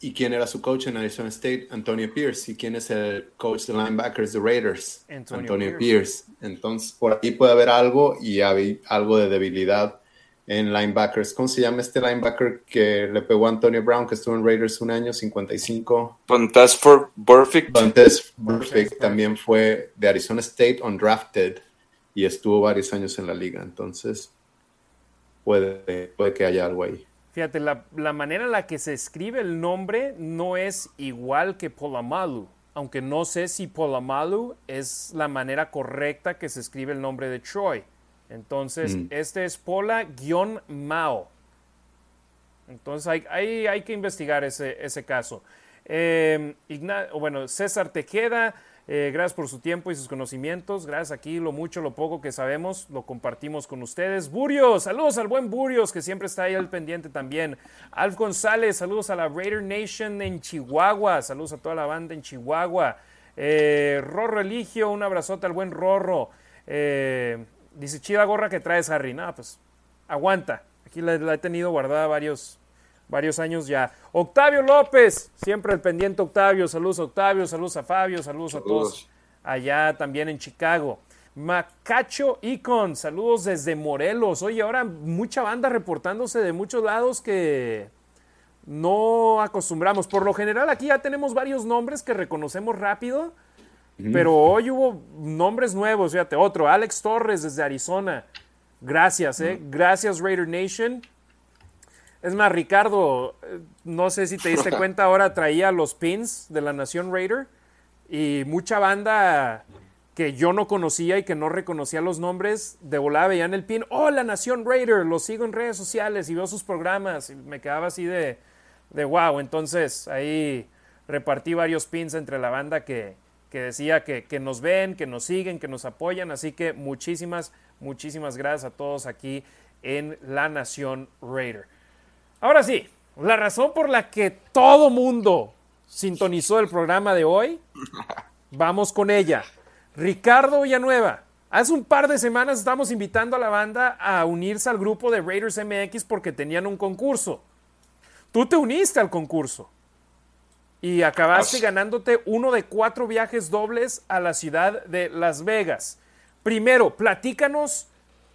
¿Y quién era su coach en Arizona State? Antonio Pierce. ¿Y quién es el coach de linebackers de Raiders? Antonio, Pierce. Entonces, por ahí puede haber algo y hay algo de debilidad en linebackers. ¿Cómo se llama este linebacker que le pegó a Antonio Brown, que estuvo en Raiders un año, 55? Fantastic Perfect. Fantastic Perfect también fue de Arizona State, undrafted, y estuvo varios años en la liga. Entonces, puede, puede que haya algo ahí. Fíjate, la, manera en la que se escribe el nombre no es igual que Polamalu, aunque no sé si Polamalu es la manera correcta que se escribe el nombre de Troy. Entonces, mm. este es Pola-Mao. Entonces, hay, hay, que investigar ese, ese caso. Eh, bueno, César Tejeda, eh, gracias por su tiempo y sus conocimientos. Gracias aquí, lo mucho, lo poco que sabemos, lo compartimos con ustedes. Burios, saludos al buen Burios, que siempre está ahí al pendiente también. Alf González, saludos a la Raider Nation en Chihuahua. Saludos a toda la banda en Chihuahua. Eh, Rorro Eligio, un abrazote al buen Rorro. Eh, dice, chida gorra que traes, Harry. No, pues aguanta. Aquí la, la he tenido guardada varios, varios años ya. Octavio López, siempre el pendiente Octavio. Saludos a Octavio, saludos a Fabio, saludos, a todos allá también en Chicago. Macacho Icon, saludos desde Morelos. Oye, ahora mucha banda reportándose de muchos lados que no acostumbramos. Por lo general aquí ya tenemos varios nombres que reconocemos rápido, pero hoy hubo nombres nuevos, fíjate, otro, Alex Torres desde Arizona. Gracias, eh. Gracias Raider Nation. Es más, Ricardo, eh, no sé si te diste cuenta, ahora traía los pins de la Nación Raider y mucha banda que yo no conocía y que no reconocía los nombres, de volada veían el pin, oh, la Nación Raider, lo sigo en redes sociales y veo sus programas y me quedaba así de, de wow. Entonces ahí repartí varios pins entre la banda que, que decía que, que, nos ven, que nos siguen, que nos apoyan. Así que muchísimas, muchísimas gracias a todos aquí en La Nación Raider. Ahora sí, la razón por la que todo mundo sintonizó el programa de hoy, vamos con ella. Ricardo Villanueva. Hace un par de semanas estamos invitando a la banda a unirse al grupo de Raiders MX porque tenían un concurso. Tú te uniste al concurso y acabaste ganándote uno de cuatro viajes dobles a la ciudad de Las Vegas. Primero, platícanos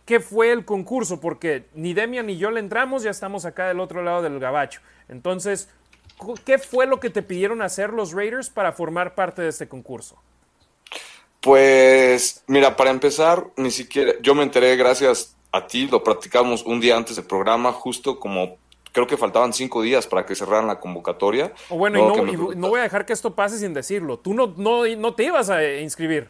qué fue el concurso, porque ni Demian ni yo le entramos, ya estamos acá del otro lado del gabacho. Entonces, ¿qué fue lo que te pidieron hacer los Raiders para formar parte de este concurso? Pues, mira, para empezar, ni siquiera, yo me enteré gracias a ti, lo practicamos un día antes del programa, justo como creo que faltaban cinco días para que cerraran la convocatoria. Oh, bueno, no, y, no, y no, voy a dejar que esto pase sin decirlo. Tú no, no, no te ibas a inscribir.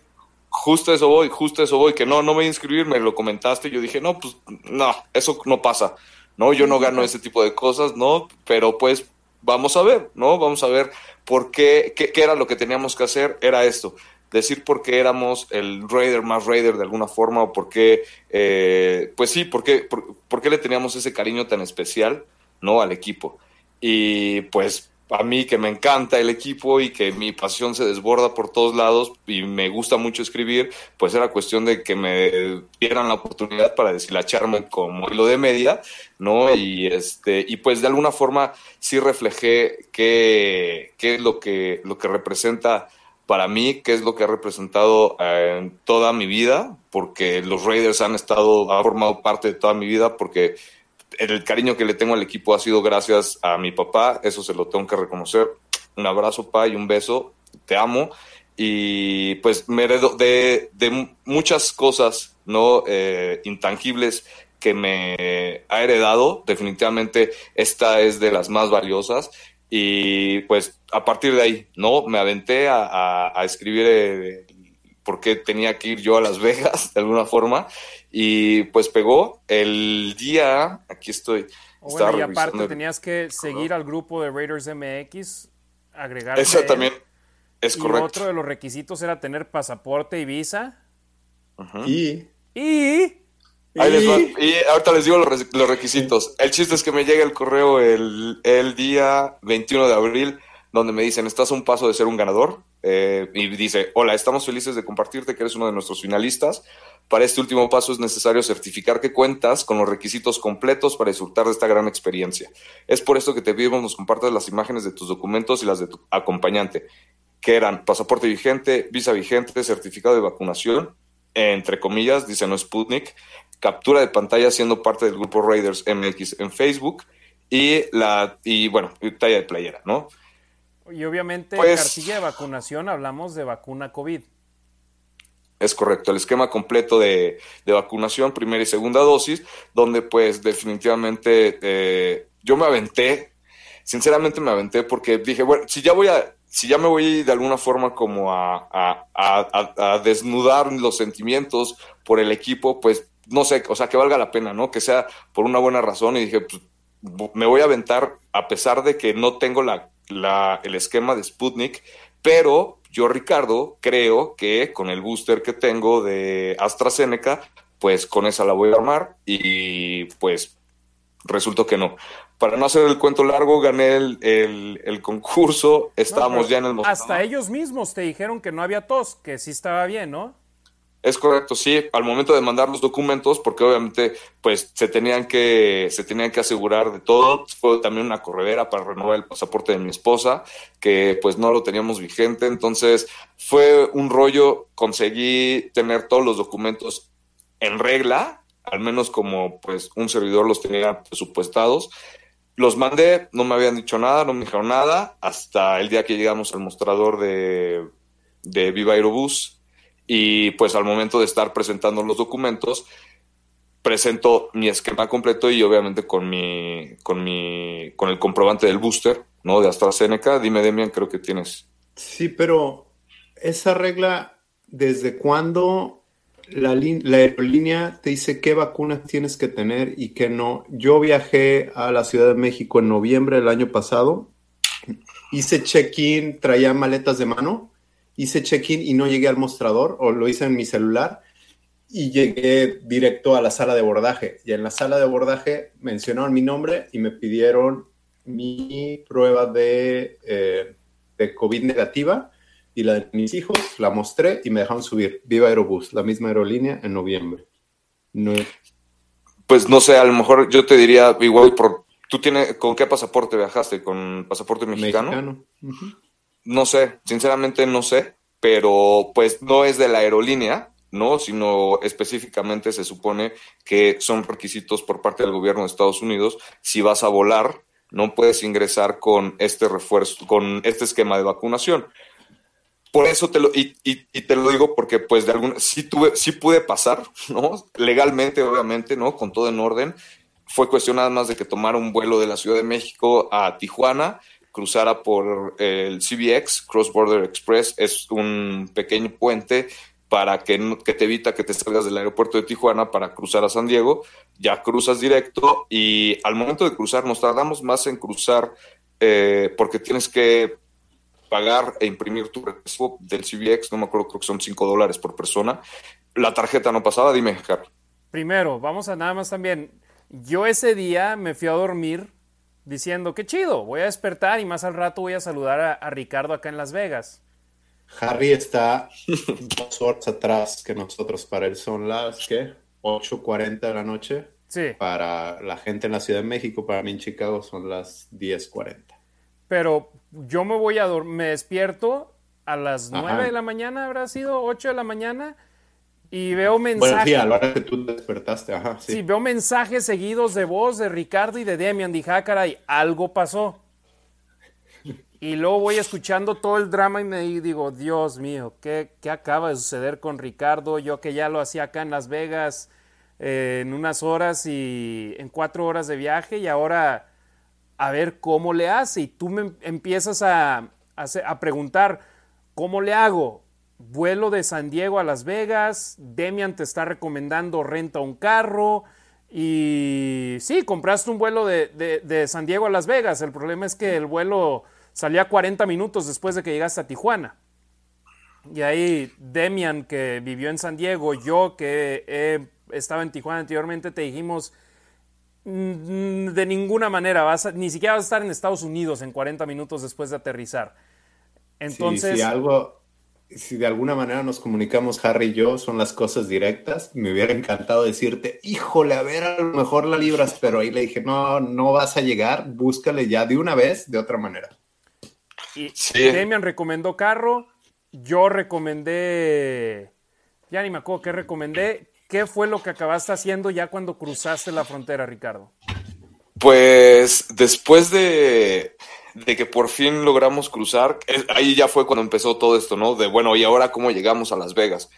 Justo eso voy, justo eso voy, que no, no me voy a inscribir, me lo comentaste, yo dije, no, pues no, eso no pasa, no, yo no gano ese tipo de cosas, no, pero pues vamos a ver, ¿no? Vamos a ver por qué, qué, qué era lo que teníamos que hacer, era esto, decir por qué éramos el Raider más Raider de alguna forma, o por qué, eh, pues sí, por qué, por, por qué le teníamos ese cariño tan especial, ¿no? Al equipo. Y pues a mí que me encanta el equipo y que mi pasión se desborda por todos lados y me gusta mucho escribir, pues era cuestión de que me dieran la oportunidad para deshilacharme como hilo de media, ¿no? Y este, y pues de alguna forma sí reflejé qué, qué es lo que, lo que representa para mí, qué es lo que ha representado en toda mi vida, porque los Raiders han estado, ha formado parte de toda mi vida, porque el cariño que le tengo al equipo ha sido gracias a mi papá, eso se lo tengo que reconocer. Un abrazo, pa, y un beso, te amo. Y pues me heredo de, de muchas cosas no eh, intangibles que me ha heredado. Definitivamente esta es de las más valiosas. Y pues a partir de ahí, ¿no? Me aventé a, a, a escribir eh, porque tenía que ir yo a Las Vegas de alguna forma y pues pegó el día, aquí estoy. Bueno, y aparte tenías que seguir al grupo de Raiders MX, agregar. Eso también es y correcto. otro de los requisitos era tener pasaporte y visa. Uh -huh. Y. Y. Ahí les va. y ahorita les digo los, los, requisitos. El chiste es que me llega el correo el, el día 21 de abril donde me dicen, estás a un paso de ser un ganador. Eh, y dice, hola, estamos felices de compartirte que eres uno de nuestros finalistas. Para este último paso es necesario certificar que cuentas con los requisitos completos para disfrutar de esta gran experiencia. Es por esto que te pedimos nos compartas las imágenes de tus documentos y las de tu acompañante, que eran pasaporte vigente, visa vigente, certificado de vacunación, entre comillas, dice no Sputnik, captura de pantalla siendo parte del grupo Raiders MX en Facebook y la y bueno, talla de playera, ¿no? Y obviamente pues, cartilla de vacunación hablamos de vacuna COVID. Es correcto, el esquema completo de, de, vacunación, primera y segunda dosis, donde pues definitivamente eh, yo me aventé, sinceramente me aventé porque dije, bueno, si ya voy a, si ya me voy de alguna forma como a, a, desnudar los sentimientos por el equipo, pues no sé, o sea, que valga la pena, ¿no? Que sea por una buena razón y dije, pues me voy a aventar a pesar de que no tengo la, la, el esquema de Sputnik, pero yo, Ricardo, creo que con el booster que tengo de AstraZeneca, pues con esa la voy a armar y pues resultó que no. para no hacer el cuento largo, gané el, concurso, estábamos ya en el. Hasta ellos mismos te dijeron que no había tos, que sí estaba bien, ¿no? Es correcto, sí, al momento de mandar los documentos, porque obviamente pues se tenían que, se tenían que asegurar de todo. Fue también una corredera para renovar el pasaporte de mi esposa, que pues no lo teníamos vigente. Entonces fue un rollo, conseguí tener todos los documentos en regla, al menos como pues un servidor los tenía presupuestados. Los mandé, no me habían dicho nada, no me dijeron nada, hasta el día que llegamos al mostrador de, de Viva Aerobús y pues al momento de estar presentando los documentos, presento mi esquema completo y obviamente con mi, con mi, con el comprobante del booster, ¿no? De AstraZeneca. Dime, Demian, creo que tienes. Sí, pero esa regla, ¿desde cuándo la, la, aerolínea te dice qué vacunas tienes que tener y qué no? Yo viajé a la Ciudad de México en noviembre del año pasado, hice check-in, traía maletas de mano hice check-in y no llegué al mostrador o lo hice en mi celular y llegué directo a la sala de abordaje. Y en la sala de abordaje mencionaron mi nombre y me pidieron mi prueba de, eh, de COVID negativa y la de mis hijos, la mostré y me dejaron subir. Viva Aerobús, la misma aerolínea en noviembre. Pues no sé, a lo mejor yo te diría igual por... ¿Tú tienes, con qué pasaporte viajaste? ¿Con pasaporte mexicano? Mexicano. No sé, sinceramente no sé, pero pues no es de la aerolínea, ¿no? Sino específicamente se supone que son requisitos por parte del gobierno de Estados Unidos. Si vas a volar, no puedes ingresar con este refuerzo, con este esquema de vacunación. Por eso te lo, y, te lo digo porque pues de alguna, sí tuve, sí pude pasar, ¿no? Legalmente, obviamente, ¿no? Con todo en orden. Fue cuestión nada más de que tomara un vuelo de la Ciudad de México a Tijuana cruzara por el CBX, Cross Border Express, es un pequeño puente para que, que, te evita que te salgas del aeropuerto de Tijuana para cruzar a San Diego, ya cruzas directo y al momento de cruzar nos tardamos más en cruzar eh, porque tienes que pagar e imprimir tu recibo del CBX, no me acuerdo, creo que son 5 dólares por persona. La tarjeta no pasaba, dime, Carlos. Primero, vamos a nada más también. Yo ese día me fui a dormir diciendo, qué chido, voy a despertar y más al rato voy a saludar a, Ricardo acá en Las Vegas. Harry está dos horas atrás que nosotros. Para él son las, ¿qué? 8.40 de la noche. Sí. Para la gente en la Ciudad de México, para mí en Chicago son las 10.40. Pero yo me voy a dormir, me despierto a las 9 de la mañana, habrá sido 8 de la mañana y veo mensajes. Bueno, sí, a la hora que tú despertaste, ajá. Sí. veo mensajes seguidos de voz de Ricardo y de Demian. Dije, ah, caray, algo pasó. Y luego voy escuchando todo el drama y me digo, Dios mío, ¿qué, qué acaba de suceder con Ricardo? Yo que ya lo hacía acá en Las Vegas eh, en unas horas y en cuatro horas de viaje y ahora a ver cómo le hace. Y tú me empiezas a, a, a preguntar, ¿cómo le hago? Vuelo de San Diego a Las Vegas, Demian te está recomendando renta un carro y sí, compraste un vuelo de, San Diego a Las Vegas. El problema es que el vuelo salía 40 minutos después de que llegaste a Tijuana. Y ahí Demian, que vivió en San Diego, yo que he estaba en Tijuana anteriormente, te dijimos, mm, de ninguna manera, vas ni siquiera vas a estar en Estados Unidos en 40 minutos después de aterrizar. Entonces, algo, si de alguna manera nos comunicamos Harry y yo, son las cosas directas. Me hubiera encantado decirte, híjole, a ver, a lo mejor la libras, pero ahí le dije, no, no vas a llegar, búscale ya de una vez, de otra manera. Y Demian recomendó carro, yo recomendé, ya ni me acuerdo qué recomendé. ¿Qué fue lo que acabaste haciendo ya cuando cruzaste la frontera, Ricardo? Pues después de, de que por fin logramos cruzar, ahí ya fue cuando empezó todo esto, ¿no? De bueno, ¿y ahora cómo llegamos a Las Vegas?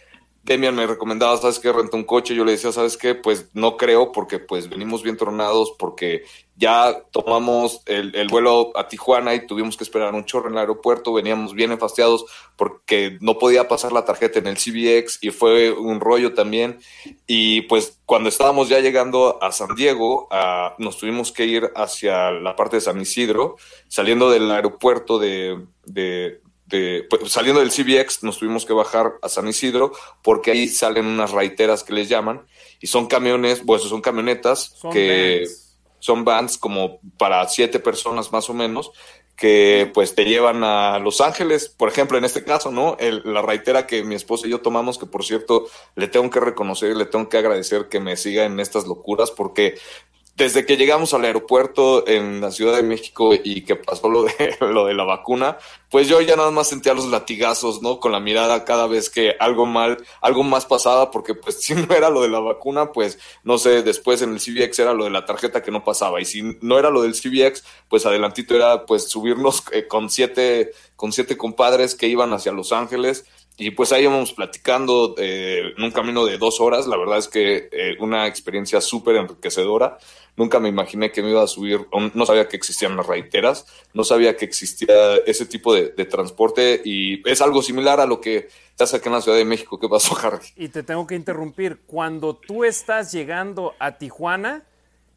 Demian me recomendaba, ¿sabes qué? Renta un coche. Yo le decía, ¿sabes qué? Pues no creo porque pues venimos bien tronados, porque ya tomamos el, vuelo a Tijuana y tuvimos que esperar un chorro en el aeropuerto. Veníamos bien enfastiados porque no podía pasar la tarjeta en el CBX y fue un rollo también. Y pues cuando estábamos ya llegando a San Diego, nos tuvimos que ir hacia la parte de San Isidro, saliendo del aeropuerto de, pues, saliendo del CBX nos tuvimos que bajar a San Isidro porque ahí salen unas raiteras que les llaman y son camiones, pues son camionetas que son bands como para siete personas más o menos que pues te llevan a Los Ángeles, por ejemplo, en este caso, ¿no? la raitera que mi esposa y yo tomamos, que por cierto le tengo que reconocer y le tengo que agradecer que me siga en estas locuras, porque desde que llegamos al aeropuerto en la Ciudad de México y que pasó lo de, lo de la vacuna, pues yo ya nada más sentía los latigazos, ¿no? Con la mirada cada vez que algo mal, algo más pasaba, porque pues si no era lo de la vacuna, pues no sé, después en el CBX era lo de la tarjeta que no pasaba. Y si no era lo del CBX, pues adelantito era pues subirnos eh, con siete, con siete compadres que iban hacia Los Ángeles y pues ahí íbamos platicando eh, en un camino de dos horas. La verdad es que eh, una experiencia súper enriquecedora. Nunca me imaginé que me iba a subir, no sabía que existían las raiteras, no sabía que existía ese tipo de, transporte y es algo similar a lo que te hace aquí en la Ciudad de México. ¿Qué pasó, Harry? Y te tengo que interrumpir. Cuando tú estás llegando a Tijuana,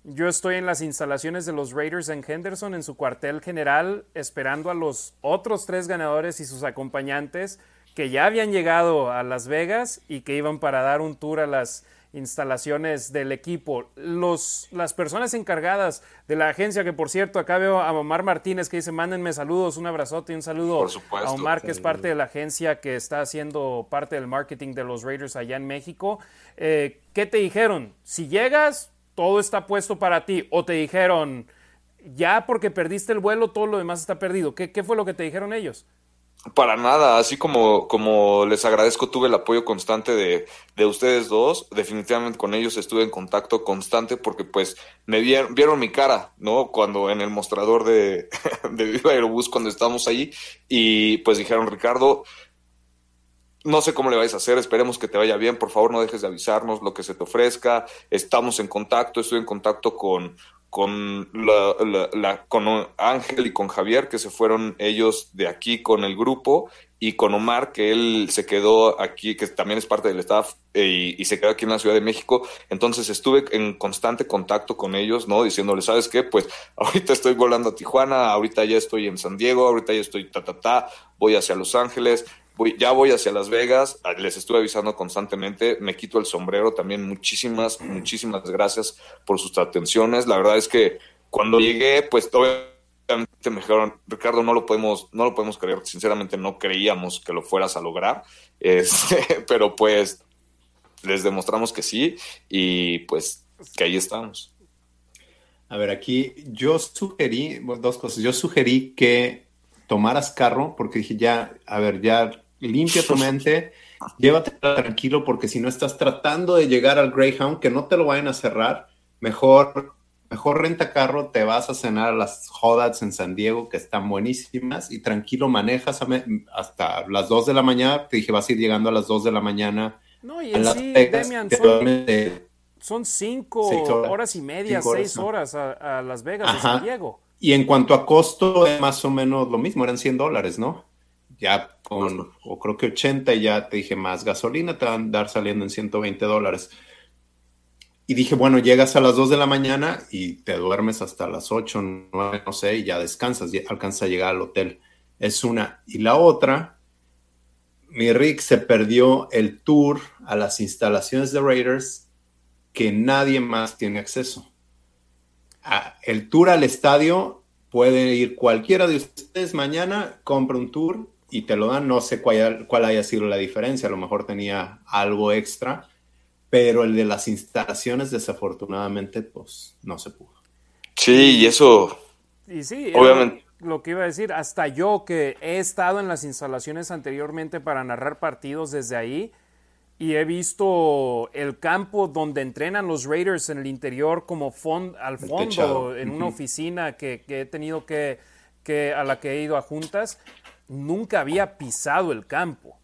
yo estoy en las instalaciones de los Raiders en Henderson, en su cuartel general, esperando a los otros tres ganadores y sus acompañantes que ya habían llegado a Las Vegas y que iban para dar un tour a las instalaciones del equipo. Los, las personas encargadas de la agencia, que por cierto, acá veo a Omar Martínez que dice, mándenme saludos, un abrazote y un saludo a Omar, que es parte de la agencia que está haciendo parte del marketing de los Raiders allá en México. Eh, ¿Qué te dijeron? Si llegas, todo está puesto para ti. O te dijeron, ya porque perdiste el vuelo, todo lo demás está perdido. ¿Qué, qué fue lo que te dijeron ellos? Para nada, así como, como les agradezco, tuve el apoyo constante de, de, ustedes dos, definitivamente con ellos estuve en contacto constante porque pues me vieron, vieron mi cara, ¿no? Cuando en el mostrador de, de Viva Aerobús, cuando estábamos ahí, y pues dijeron, Ricardo, no sé cómo le vais a hacer, esperemos que te vaya bien, por favor no dejes de avisarnos lo que se te ofrezca, estamos en contacto, estoy en contacto con con, con Ángel y con Javier, que se fueron ellos de aquí con el grupo, y con Omar, que él se quedó aquí, que también es parte del staff, eh, y, se quedó aquí en la Ciudad de México. Entonces estuve en constante contacto con ellos, ¿no? Diciéndole, ¿sabes qué? Pues ahorita estoy volando a Tijuana, ahorita ya estoy en San Diego, ahorita ya estoy ta, ta, ta, voy hacia Los Ángeles, ya voy hacia Las Vegas, ah, les estuve avisando constantemente, me quito el sombrero también, muchísimas, muchísimas gracias por sus atenciones. La verdad es que cuando llegué, pues obviamente me dijeron, Ricardo, no lo podemos, no lo podemos creer, sinceramente no creíamos que lo fueras a lograr, este, pero pues les demostramos que sí y pues que ahí estamos. A ver, aquí yo sugerí, dos cosas, yo sugerí que tomaras carro porque dije ya, a ver, ya limpia tu mente, llévate tranquilo porque si no estás tratando de llegar al Greyhound, que no te lo vayan a cerrar, mejor, mejor renta carro, te vas a cenar a las Hodats en San Diego, que están buenísimas, y tranquilo manejas hasta las 2 de la mañana, te dije, vas a ir llegando a las 2 de la mañana. No, y en sí, Demian, son, cinco horas, y media, seis horas a, Las Vegas de San Diego. Y en cuanto a costo, es más o menos lo mismo, eran 100 dólares, ¿no? Ya con, o creo que 80 y ya te dije más gasolina, te van a dar saliendo en 120 dólares. Y dije, bueno, llegas a las 2 de la mañana y te duermes hasta las 8, 9, no sé, y ya descansas, ya alcanzas a llegar al hotel. Es una. Y la otra, mi Rick se perdió el tour a las instalaciones de Raiders que nadie más tiene acceso. el tour al estadio puede ir cualquiera de ustedes mañana, compra un tour y te lo dan. No sé cuál, cuál haya sido la diferencia, a lo mejor tenía algo extra, pero el de las instalaciones desafortunadamente pues no se pudo. Sí, y eso... Y sí, obviamente. Lo que iba a decir, hasta yo que he estado en las instalaciones anteriormente para narrar partidos desde ahí y he visto el campo donde entrenan los Raiders en el interior como al fondo, en una oficina que, que he tenido que, que, a la que he ido a juntas nunca había pisado el campo.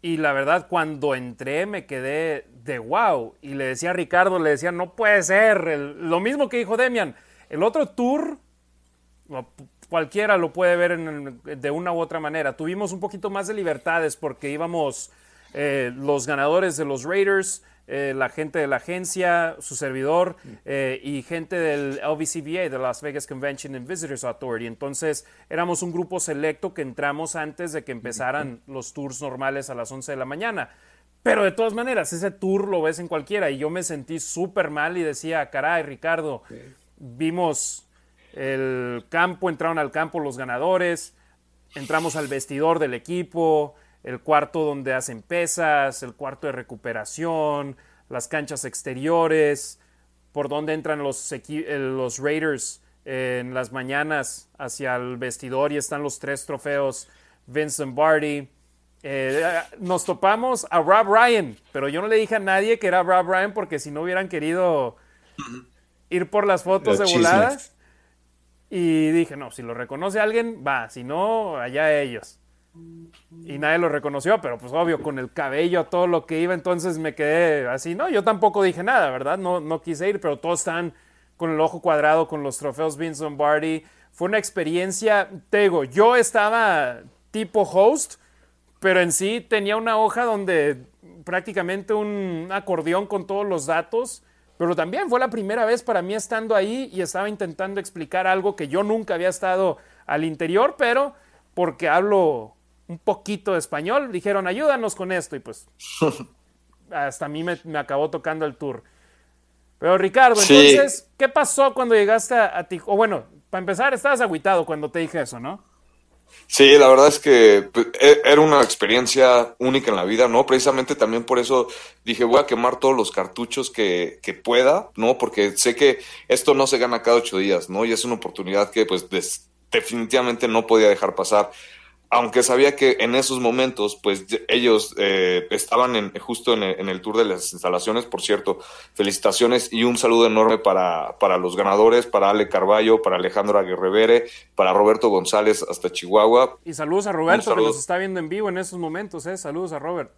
Y la verdad, cuando entré me quedé de wow. Y le decía a Ricardo, le decía, no puede ser. lo mismo que dijo Demian. El otro tour, cualquiera lo puede ver de una u otra manera. Tuvimos un poquito más de libertades porque íbamos eh, los ganadores de los Raiders, eh, la gente de la agencia, su servidor eh, y gente del LVCVA, de Las Vegas Convention and Visitors Authority. Entonces éramos un grupo selecto que entramos antes de que empezaran los tours normales a las 11 de la mañana. Pero de todas maneras, ese tour lo ves en cualquiera y yo me sentí súper mal y decía, caray, Ricardo, vimos el campo, entraron al campo los ganadores, entramos al vestidor del equipo, el cuarto donde hacen pesas, el cuarto de recuperación, las canchas exteriores, por donde entran los, los Raiders en las mañanas hacia el vestidor y están los tres trofeos Vincent Barty. Eh, nos topamos a Rob Ryan, pero yo no le dije a nadie que era Rob Ryan porque si no hubieran querido ir por las fotos de voladas. Y dije, no, si lo reconoce alguien, va, si no, allá ellos. Y nadie lo reconoció, pero pues obvio, con el cabello, todo lo que iba, entonces me quedé así, ¿no? Yo tampoco dije nada, ¿verdad? No, no quise ir, pero todos están con el ojo cuadrado, con los trofeos Vince Lombardi. Fue una experiencia, te digo, yo estaba tipo host, pero en sí tenía una hoja donde prácticamente un acordeón con todos los datos pero también fue la primera vez para mí estando ahí y estaba intentando explicar algo que yo nunca había estado al interior, pero porque hablo un poquito de español, dijeron ayúdanos con esto y pues hasta a mí me, acabó tocando el tour. Pero Ricardo, entonces, ¿qué pasó cuando llegaste a, ti? O bueno, para empezar, estabas agüitado cuando te dije eso, ¿no? Sí, la verdad es que pues, e, era una experiencia única en la vida, ¿no? Precisamente también por eso dije, voy a quemar todos los cartuchos que, que pueda, ¿no? Porque sé que esto no se gana cada ocho días, ¿no? Y es una oportunidad que pues definitivamente no podía dejar pasar aunque sabía que en esos momentos, pues ellos eh, estaban en, justo en el, tour de las instalaciones, por cierto, felicitaciones y un saludo enorme para, para los ganadores, para Ale Carballo, para Alejandro Aguirrevere, para Roberto González hasta Chihuahua. Y saludos a Roberto, que nos está viendo en vivo en esos momentos, ¿eh? Saludos a Robert.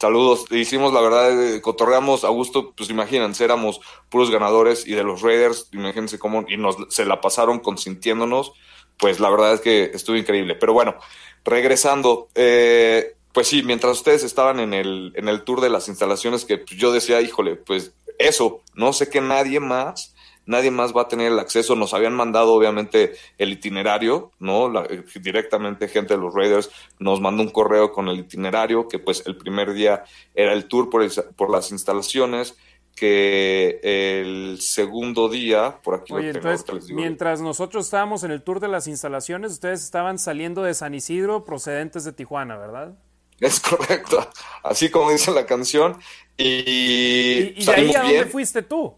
Saludos, hicimos la verdad, eh, cotorreamos a gusto, pues imagínense, éramos puros ganadores y de los Raiders, imagínense cómo, y nos se la pasaron consintiéndonos, pues la verdad es que estuvo increíble. Pero bueno, regresando, eh, pues sí, mientras ustedes estaban en el, en el tour de las instalaciones, que pues, yo decía, híjole, pues eso, no sé que nadie más, nadie más va a tener el acceso. Nos habían mandado, obviamente, el itinerario, ¿no? Eh, directamente gente de los Raiders nos mandó un correo con el itinerario, que pues el primer día era el tour por, por las instalaciones que el segundo día, por aquí Oye, entonces, mientras nosotros estábamos en el tour de las instalaciones, ustedes estaban saliendo de San Isidro procedentes de Tijuana, ¿verdad? Es correcto, así como dice la canción. Y, ¿Y, de ahí a dónde fuiste tú?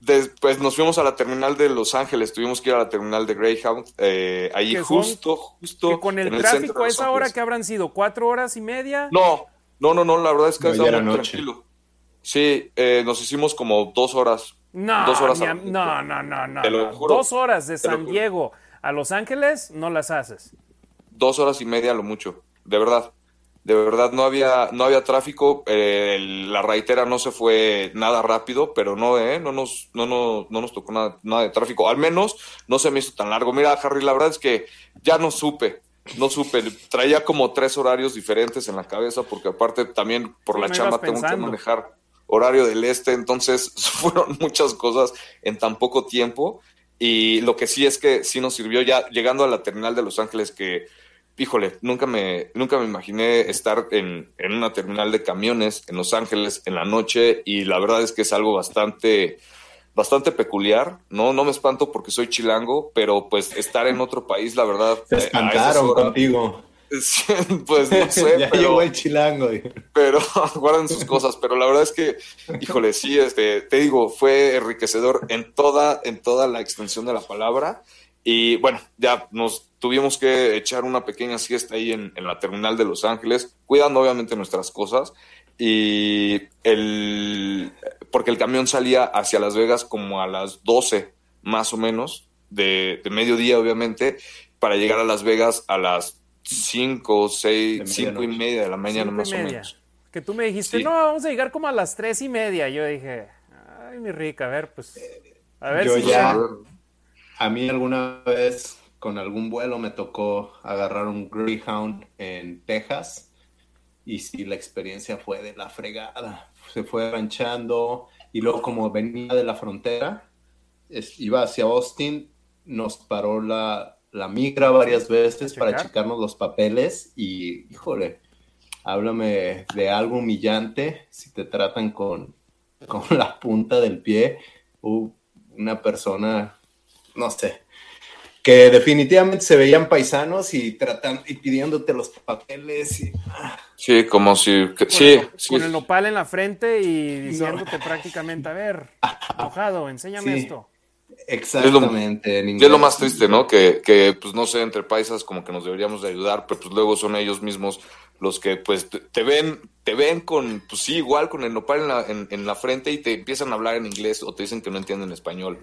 Después nos fuimos a la terminal de Los Ángeles, tuvimos que ir a la terminal de Greyhound, eh, ahí justo, justo. con el tráfico a esa hora que habrán sido, cuatro horas y media. No, no, no, no, la verdad es que no, era tranquilo. Sí, eh, nos hicimos como dos horas. No, dos horas no, no, no, no, Dos horas de San Diego a Los Ángeles no las haces. Dos horas y media lo mucho, de verdad. De verdad no había, no había tráfico, eh, la raitera no se fue nada rápido, pero no, eh, no nos, no, no, no nos tocó nada, nada de tráfico. Al menos no se me hizo tan largo. Mira, Harry, la verdad es que ya no supe no supe, traía como tres horarios diferentes en la cabeza, porque aparte también por la chamba tengo que manejar horario del este, entonces fueron muchas cosas en tan poco tiempo. Y lo que sí es que sí nos sirvió ya llegando a la terminal de Los Ángeles, que, híjole, nunca me, nunca me imaginé estar en, en una terminal de camiones en Los Ángeles en la noche y la verdad es que es algo bastante, bastante peculiar, ¿no? No me espanto porque soy chilango, pero pues estar en otro país, la verdad... Se espantaron contigo. pues no sé. ya pero, llegó el chilango. Pero guarden sus cosas. Pero la verdad es que, híjole, sí, este, te digo, fue enriquecedor en toda, en toda la extensión de la palabra. Y bueno, ya nos tuvimos que echar una pequeña siesta ahí en, en la terminal de Los Ángeles, cuidando obviamente nuestras cosas. Y el, porque el camión salía hacia Las Vegas como a las 12 más o menos, de, de mediodía obviamente, para llegar a Las Vegas a las 5, 6, 5 y media de la mañana más o menos. Que tú me dijiste, no, vamos a llegar como a las 3 y media. Yo dije, ay, mi rica, a ver, pues, a ver Yo si ya, a mí alguna vez con algún vuelo me tocó agarrar un Greyhound en Texas y sí, la experiencia fue de la fregada. Se fue ranchando y luego como venía de la frontera, iba hacia Austin, nos paró la, la migra varias veces para checarnos los papeles y, híjole, háblame de algo humillante si te tratan con, con la punta del pie. Uh, una persona, no sé, que definitivamente se veían paisanos y tratando y pidiéndote los papeles y ah. sí como si con sí, el, sí, con el nopal en la frente y diciéndote prácticamente a ver enojado enséñame Sí. esto exactamente. en Y es lo más triste, ¿no? Que, que, pues no sé, entre paisas como que nos deberíamos de ayudar, pero pues luego son ellos mismos los que pues te- ven, te ven con, pues sí, igual con el nopal en la, en, en la frente y te empiezan a hablar en inglés o te dicen que no entienden español.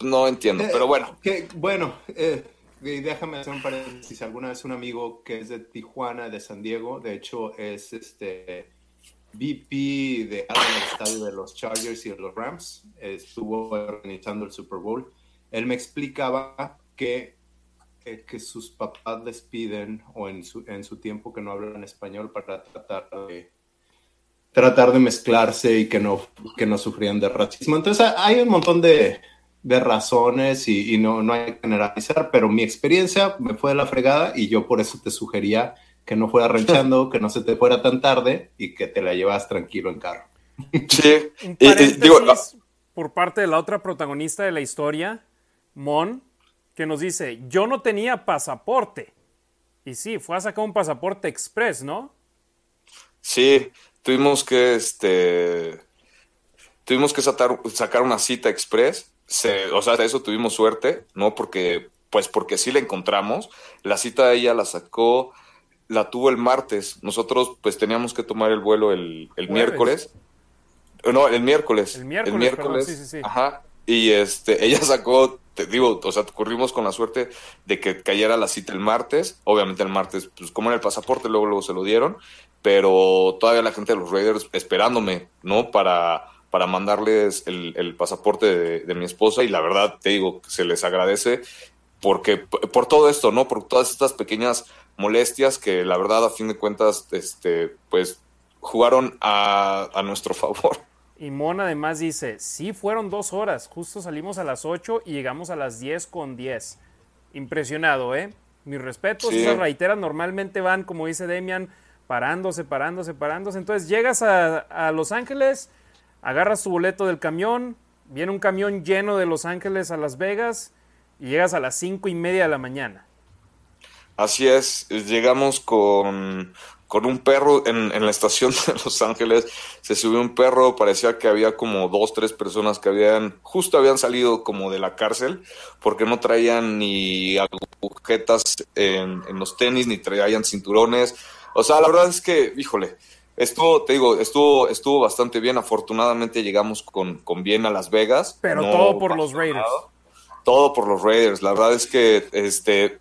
No entiendo, Eh, pero bueno. Que, bueno, eh, déjame hacer un paréntesis. Alguna vez un amigo que es de Tijuana, de San Diego, de hecho es este VP de algo en el estadio de los Chargers y de los Rams, estuvo organizando el Super Bowl. Él me explicaba que, que sus papás les piden, o en su, en su tiempo que no hablan español, para tratar de tratar de mezclarse y que no, que no sufrían de racismo. Entonces hay un montón de, de razones y, y no, no hay que generalizar, pero mi experiencia me fue de la fregada y yo por eso te sugería que no fuera ranchando, que no se te fuera tan tarde y que te la llevas tranquilo en carro. Sí, y- y digo, ah, por parte de la otra protagonista de la historia Mon que nos dice yo no tenía pasaporte y sí fue a sacar un pasaporte express no Sí, tuvimos que, este, tuvimos que sacar, sacar una cita express. Se, o sea, de eso tuvimos suerte, ¿no? Porque, pues porque sí la encontramos. La cita ella la sacó, la tuvo el martes. Nosotros, pues teníamos que tomar el vuelo el, el miércoles. Eh, No, el miércoles. El miércoles, perdón, sí, sí, sí. Ajá. Y este, ella sacó, te digo, o sea, corrimos con la suerte de que cayera la cita el martes. Obviamente el martes, pues como era el pasaporte, luego, luego se lo dieron. Pero todavía la gente de los Raiders esperándome, ¿no? Para, para mandarles el, el pasaporte de, de mi esposa. Y la verdad, te digo, se les agradece porque por todo esto, ¿no? Por todas estas pequeñas molestias que la verdad, a fin de cuentas, este, pues jugaron a, a nuestro favor. y Mon además dice sí fueron dos horas. Justo salimos a las 8 y llegamos a las 10 con 10 impresionado eh mis respetos Sí. esas raiteras normalmente van como dice Demian parándose parándose parándose. Entonces llegas a, a Los Ángeles agarras tu boleto del camión viene un camión lleno de Los Ángeles a Las Vegas y llegas a las cinco y media de la mañana Así es, llegamos con, con un perro en, en la estación de Los Ángeles, se subió un perro, parecía que había como dos, tres personas que habían, justo habían salido como de la cárcel, porque no traían ni agujetas en, en los tenis, ni traían cinturones. O sea, la verdad es que, híjole, estuvo, te digo, estuvo, estuvo bastante bien. Afortunadamente llegamos con, con bien a Las Vegas. pero No todo por los Raiders nada. Todo por los Raiders. La verdad es que este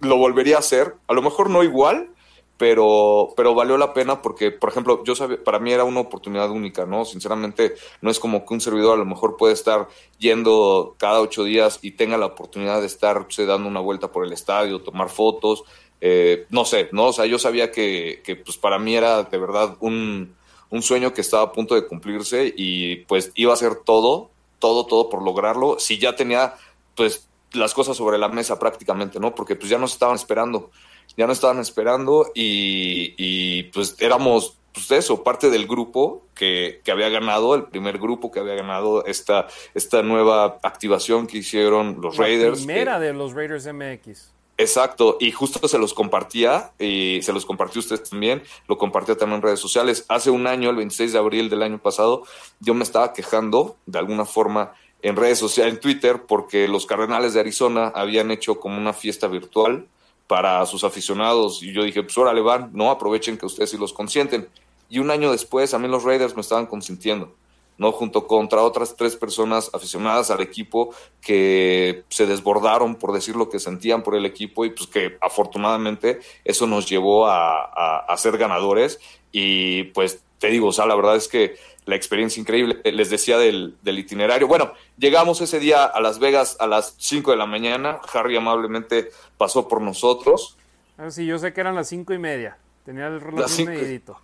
lo volvería a hacer. A lo mejor no igual, pero, pero valió la pena porque, por ejemplo, yo sabía, para mí era una oportunidad única, ¿no? Sinceramente, no es como que un servidor a lo mejor puede estar yendo cada ocho días y tenga la oportunidad de estar se dando una vuelta por el estadio, tomar fotos. eh, no sé, ¿no? O sea, yo sabía que, que pues para mí era de verdad un, un sueño que estaba a punto de cumplirse y pues iba a hacer todo, todo, todo por lograrlo. Si ya tenía, pues, las cosas sobre la mesa prácticamente, ¿no? Porque pues ya nos estaban esperando, ya nos estaban esperando y, y, pues éramos, pues eso, parte del grupo que, que había ganado, el primer grupo que había ganado esta, esta nueva activación que hicieron los la Raiders. primera que- de los Raiders MX Exacto, y justo se los compartía, y se los compartió usted también, lo compartía también en redes sociales. Hace un año, el 26 de abril del año pasado, yo me estaba quejando de alguna forma en redes sociales, en Twitter, porque los Cardenales de Arizona habían hecho como una fiesta virtual para sus aficionados, y yo dije, pues órale van, no aprovechen que ustedes sí los consienten. Y un año después, a mí los Raiders me estaban consintiendo. ¿no? Junto contra otras tres personas aficionadas al equipo que se desbordaron por decir lo que sentían por el equipo y pues que afortunadamente eso nos llevó a, a- a ser ganadores y pues te digo, o sea, la verdad es que la experiencia increíble, les decía del, del itinerario. Bueno, llegamos ese día a Las Vegas a las 5 de la mañana, Harry amablemente pasó por nosotros, Ah, sí, yo sé que eran las cinco y media. Tenía el reloj cinco- medidito.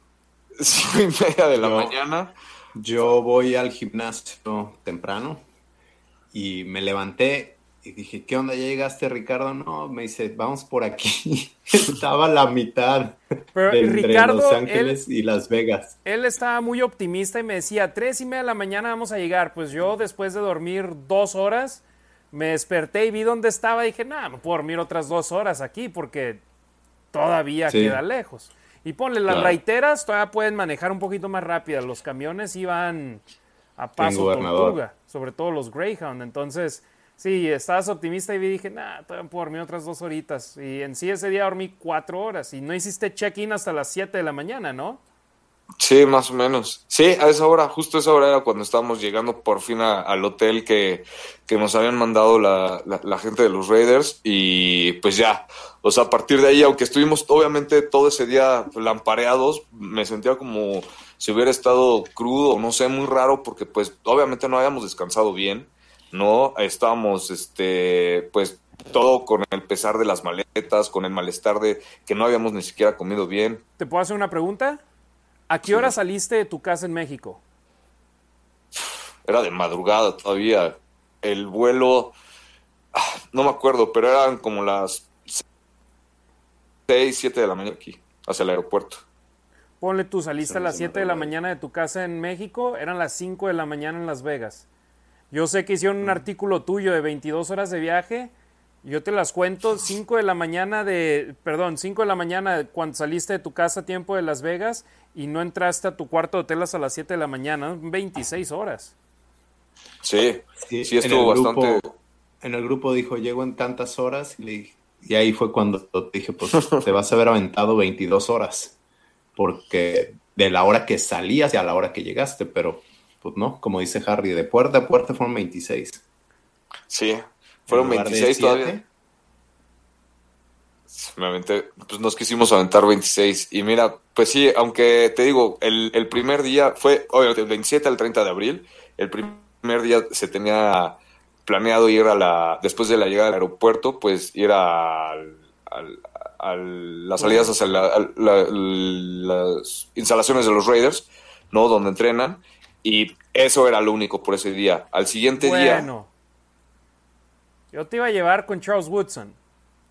5 y media de la mañana. Yo voy al gimnasio temprano y me levanté Y dije, ¿qué onda? ¿Ya llegaste, Ricardo? No, me dice, vamos por aquí. estaba la mitad Pero de entre Ricardo, Los Ángeles él- y Las Vegas. Él estaba muy optimista y me decía, tres y media de la mañana vamos a llegar. Pues yo después de dormir dos horas, me desperté y vi dónde estaba y dije, nada, me puedo dormir otras dos horas aquí porque todavía Sí. queda lejos. Y ponle, las Claro. raiteras todavía pueden manejar un poquito más rápidas. Los camiones iban a paso tortuga, sobre todo los Greyhound. Entonces, sí, estabas optimista y dije, nada, todavía puedo dormir otras dos horitas. Y en sí ese día dormí cuatro horas y no hiciste check-in hasta las 7 de la mañana, ¿no? Sí, más o menos. Sí, a esa hora, justo a esa hora era cuando estábamos llegando por fin al hotel que, que nos habían mandado la, la- la gente de los Raiders y pues ya, o sea, a partir de ahí, aunque estuvimos obviamente todo ese día lampareados, me sentía como si hubiera estado crudo, no sé, muy raro porque pues obviamente no habíamos descansado bien, ¿no? Estábamos, este, pues todo con el pesar de las maletas, con el malestar de que no habíamos ni siquiera comido bien. ¿Te puedo hacer una pregunta? ¿A qué hora saliste de tu casa en México? era de madrugada todavía. El vuelo, ah, no me acuerdo, pero eran como las 6, 7 de la mañana aquí, hacia el aeropuerto. Ponle tú, saliste a las Sí, 7 de la mañana de tu casa en México, eran las 5 de la mañana en Las Vegas. Yo sé que hicieron un artículo tuyo de 22 horas de viaje. Yo te las cuento, 5 de la mañana de, perdón, 5 de la mañana cuando saliste de tu casa a tiempo de Las Vegas y no entraste a tu cuarto de hotel hasta las 7 de la mañana, 26 horas. Sí, sí, estuvo grupo- bastante. En el grupo dijo, llego en tantas horas. Y, le dije- y ahí fue cuando dije, pues te vas a haber aventado 22 horas. Porque de la hora que salías y a la hora que llegaste, pero pues no, como dice Harry, de puerta a puerta fueron 26. Sí, fueron En lugar de 26 todavía. siete. Me aventé, pues nos quisimos aventar 26. Y mira, pues sí, aunque te digo, el, el primer día fue, obviamente, del 27 al 30 de abril. El primer día se tenía planeado ir a la, después de la llegada al aeropuerto, pues ir a, al- al- a las salidas hacia la- al- la- las instalaciones de los Raiders, ¿no? Donde entrenan. Y eso era lo único por ese día. Al siguiente día. Bueno, yo te iba a llevar con Charles Woodson.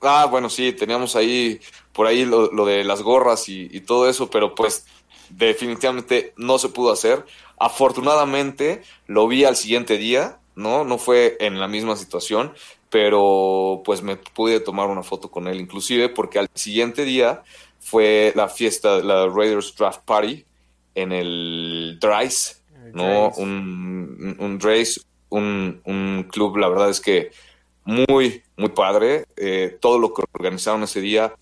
Ah, bueno, sí, teníamos ahí, por ahí lo, lo de las gorras y, y todo eso, pero pues definitivamente no se pudo hacer. Afortunadamente lo vi al siguiente día, ¿no? No fue en la misma situación, pero pues me pude tomar una foto con él inclusive porque al siguiente día fue la fiesta, la Raiders Draft Party en el Drice, ¿no? Un, un, un Drace, un, un club, la verdad es que muy, muy padre. Eh, todo lo que organizaron ese día.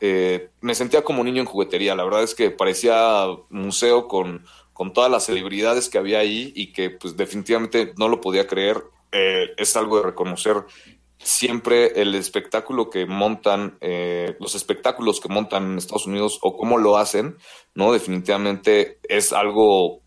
eh, me sentía como niño en juguetería. La verdad es que parecía museo con, con todas las celebridades que había ahí y que pues definitivamente no lo podía creer. Eh, es algo de reconocer siempre el espectáculo que montan, eh, los espectáculos que montan en Estados Unidos o cómo lo hacen, ¿no? Definitivamente es algo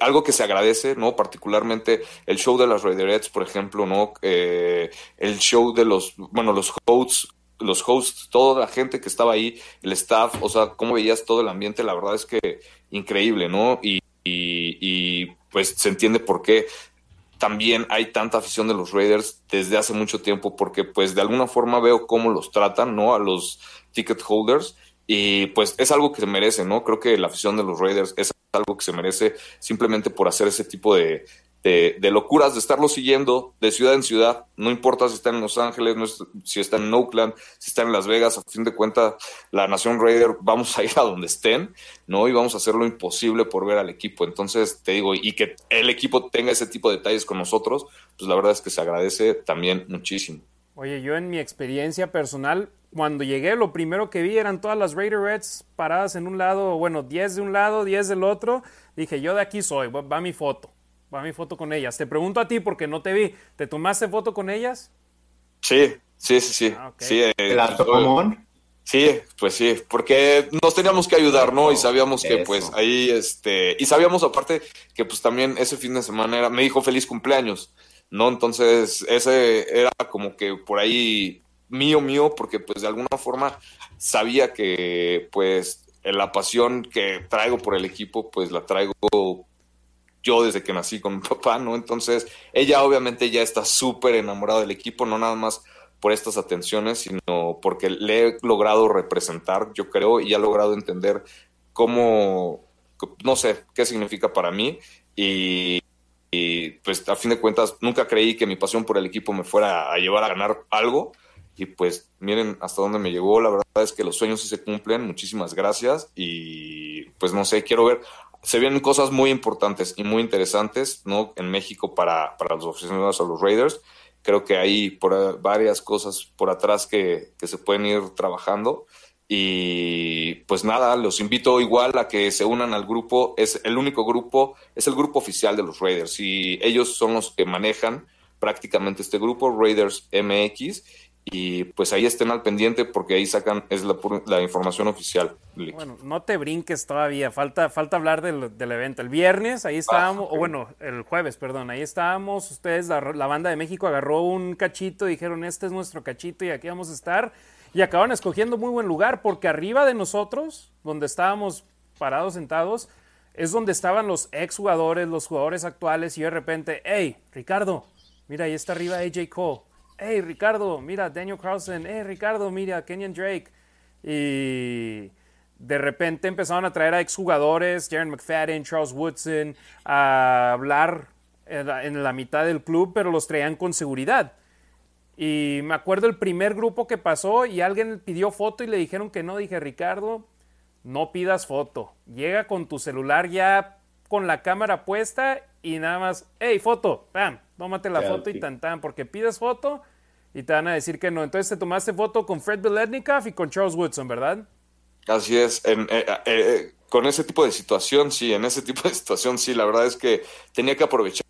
algo que se agradece, ¿no? Particularmente el show de las Raiderettes, por ejemplo, ¿no? Eh, el show de los, bueno, los hosts, los hosts, toda la gente que estaba ahí, el staff, o sea, cómo veías todo el ambiente, la verdad es que increíble, ¿no? Y, y, y, pues se entiende por qué también hay tanta afición de los Raiders desde hace mucho tiempo, porque pues de alguna forma veo cómo los tratan, ¿no? A los ticket holders. Y pues es algo que se merece, ¿no? Creo que la afición de los Raiders es algo que se merece simplemente por hacer ese tipo de, de, locuras, de estarlo siguiendo de ciudad en ciudad. No importa si están en Los Ángeles, no si están en Oakland, si están en Las Vegas, a fin de cuentas, la Nación Raider, vamos a ir a donde estén, ¿no? Y vamos a hacer lo imposible por ver al equipo. Entonces, te digo, y que el equipo tenga ese tipo de detalles con nosotros, pues la verdad es que se agradece también muchísimo. Oye, yo en mi experiencia personal, cuando llegué, lo primero que vi eran todas las Raiderettes paradas en un lado, bueno, 10 de un lado, 10 del otro. Dije, yo de aquí soy, va, va mi foto, va mi foto con ellas. Te pregunto a ti porque no te vi, ¿te tomaste foto con ellas? Sí, sí, sí, sí. Ah, ok. sí, eh, ¿Te la pues, tomó? Sí, pues sí, porque nos teníamos que ayudar, ¿no? Y sabíamos que Eso. pues ahí, este, y sabíamos aparte que pues también ese fin de semana era, me dijo feliz cumpleaños, ¿no? Entonces ese era como que por ahí mío, mío, porque pues de alguna forma sabía que pues la pasión que traigo por el equipo pues la traigo yo desde que nací con mi papá, ¿no? Entonces, ella obviamente ya está súper enamorada del equipo, no nada más por estas atenciones, sino porque le he logrado representar, yo creo, y ha logrado entender cómo, no sé, qué significa para mí. Y, y, pues a fin de cuentas nunca creí que mi pasión por el equipo me fuera a llevar a ganar algo. Y pues miren hasta dónde me llegó. La verdad es que los sueños sí se cumplen. Muchísimas gracias. Y pues no sé, quiero ver. Se vienen cosas muy importantes y muy interesantes, ¿no? En México para, para los aficionados a los Raiders creo que hay por varias cosas por atrás que, que, se pueden ir trabajando. Y pues nada, los invito igual a que se unan al grupo. Es el único grupo, es el grupo oficial de los Raiders. Y ellos son los que manejan prácticamente este grupo, Raiders MX. Y pues ahí estén al pendiente porque ahí sacan, es la, la información oficial. Bueno, no te brinques todavía, falta, falta hablar del, del evento. El viernes, ahí estábamos, ah, o bueno, el jueves, perdón, ahí estábamos, ustedes, la, la, banda de México agarró un cachito, dijeron, este es nuestro cachito y aquí vamos a estar. Y acaban escogiendo muy buen lugar porque arriba de nosotros, donde estábamos parados, sentados, es donde estaban los ex jugadores, los jugadores actuales y de repente, hey, Ricardo, mira, ahí está arriba AJ Cole hey Ricardo, mira Daniel Carlson, hey Ricardo, mira Kenyon Drake. Y de repente empezaron a traer a exjugadores, Jaren McFadden, Charles Woodson, a hablar en la mitad del club, pero los traían con seguridad. Y me acuerdo el primer grupo que pasó y alguien pidió foto y le dijeron que no. Dije, Ricardo, no pidas foto. Llega con tu celular ya con la cámara puesta y nada más, hey, foto, pam, tómate la foto y tan tan, porque pides foto y te van a decir que no. Entonces te tomaste foto con Fred Biletnikoff y con Charles Woodson, ¿verdad? Así es. En, eh, eh, eh, con ese tipo de situación, sí, en ese tipo de situación, sí, la verdad es que tenía que aprovechar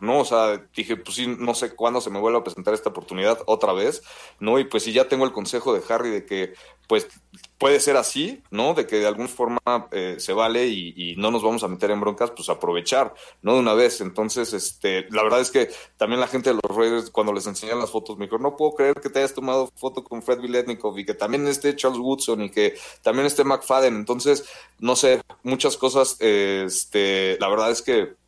¿no? O sea, dije, pues sí, no sé cuándo se me vuelva a presentar esta oportunidad otra vez, ¿no? Y pues si ya tengo el consejo de Harry de que, pues, puede ser así, ¿no? De que de alguna forma eh, se vale y, no nos vamos a meter en broncas, pues aprovechar, ¿no? De una vez. Entonces, este, la verdad es que también la gente de los Raiders, cuando les enseñan las fotos, me dijo, no puedo creer que te hayas tomado foto con Fred Viletnikov y que también esté Charles Woodson y que también esté McFadden. Entonces, no sé, muchas cosas, este, la verdad es que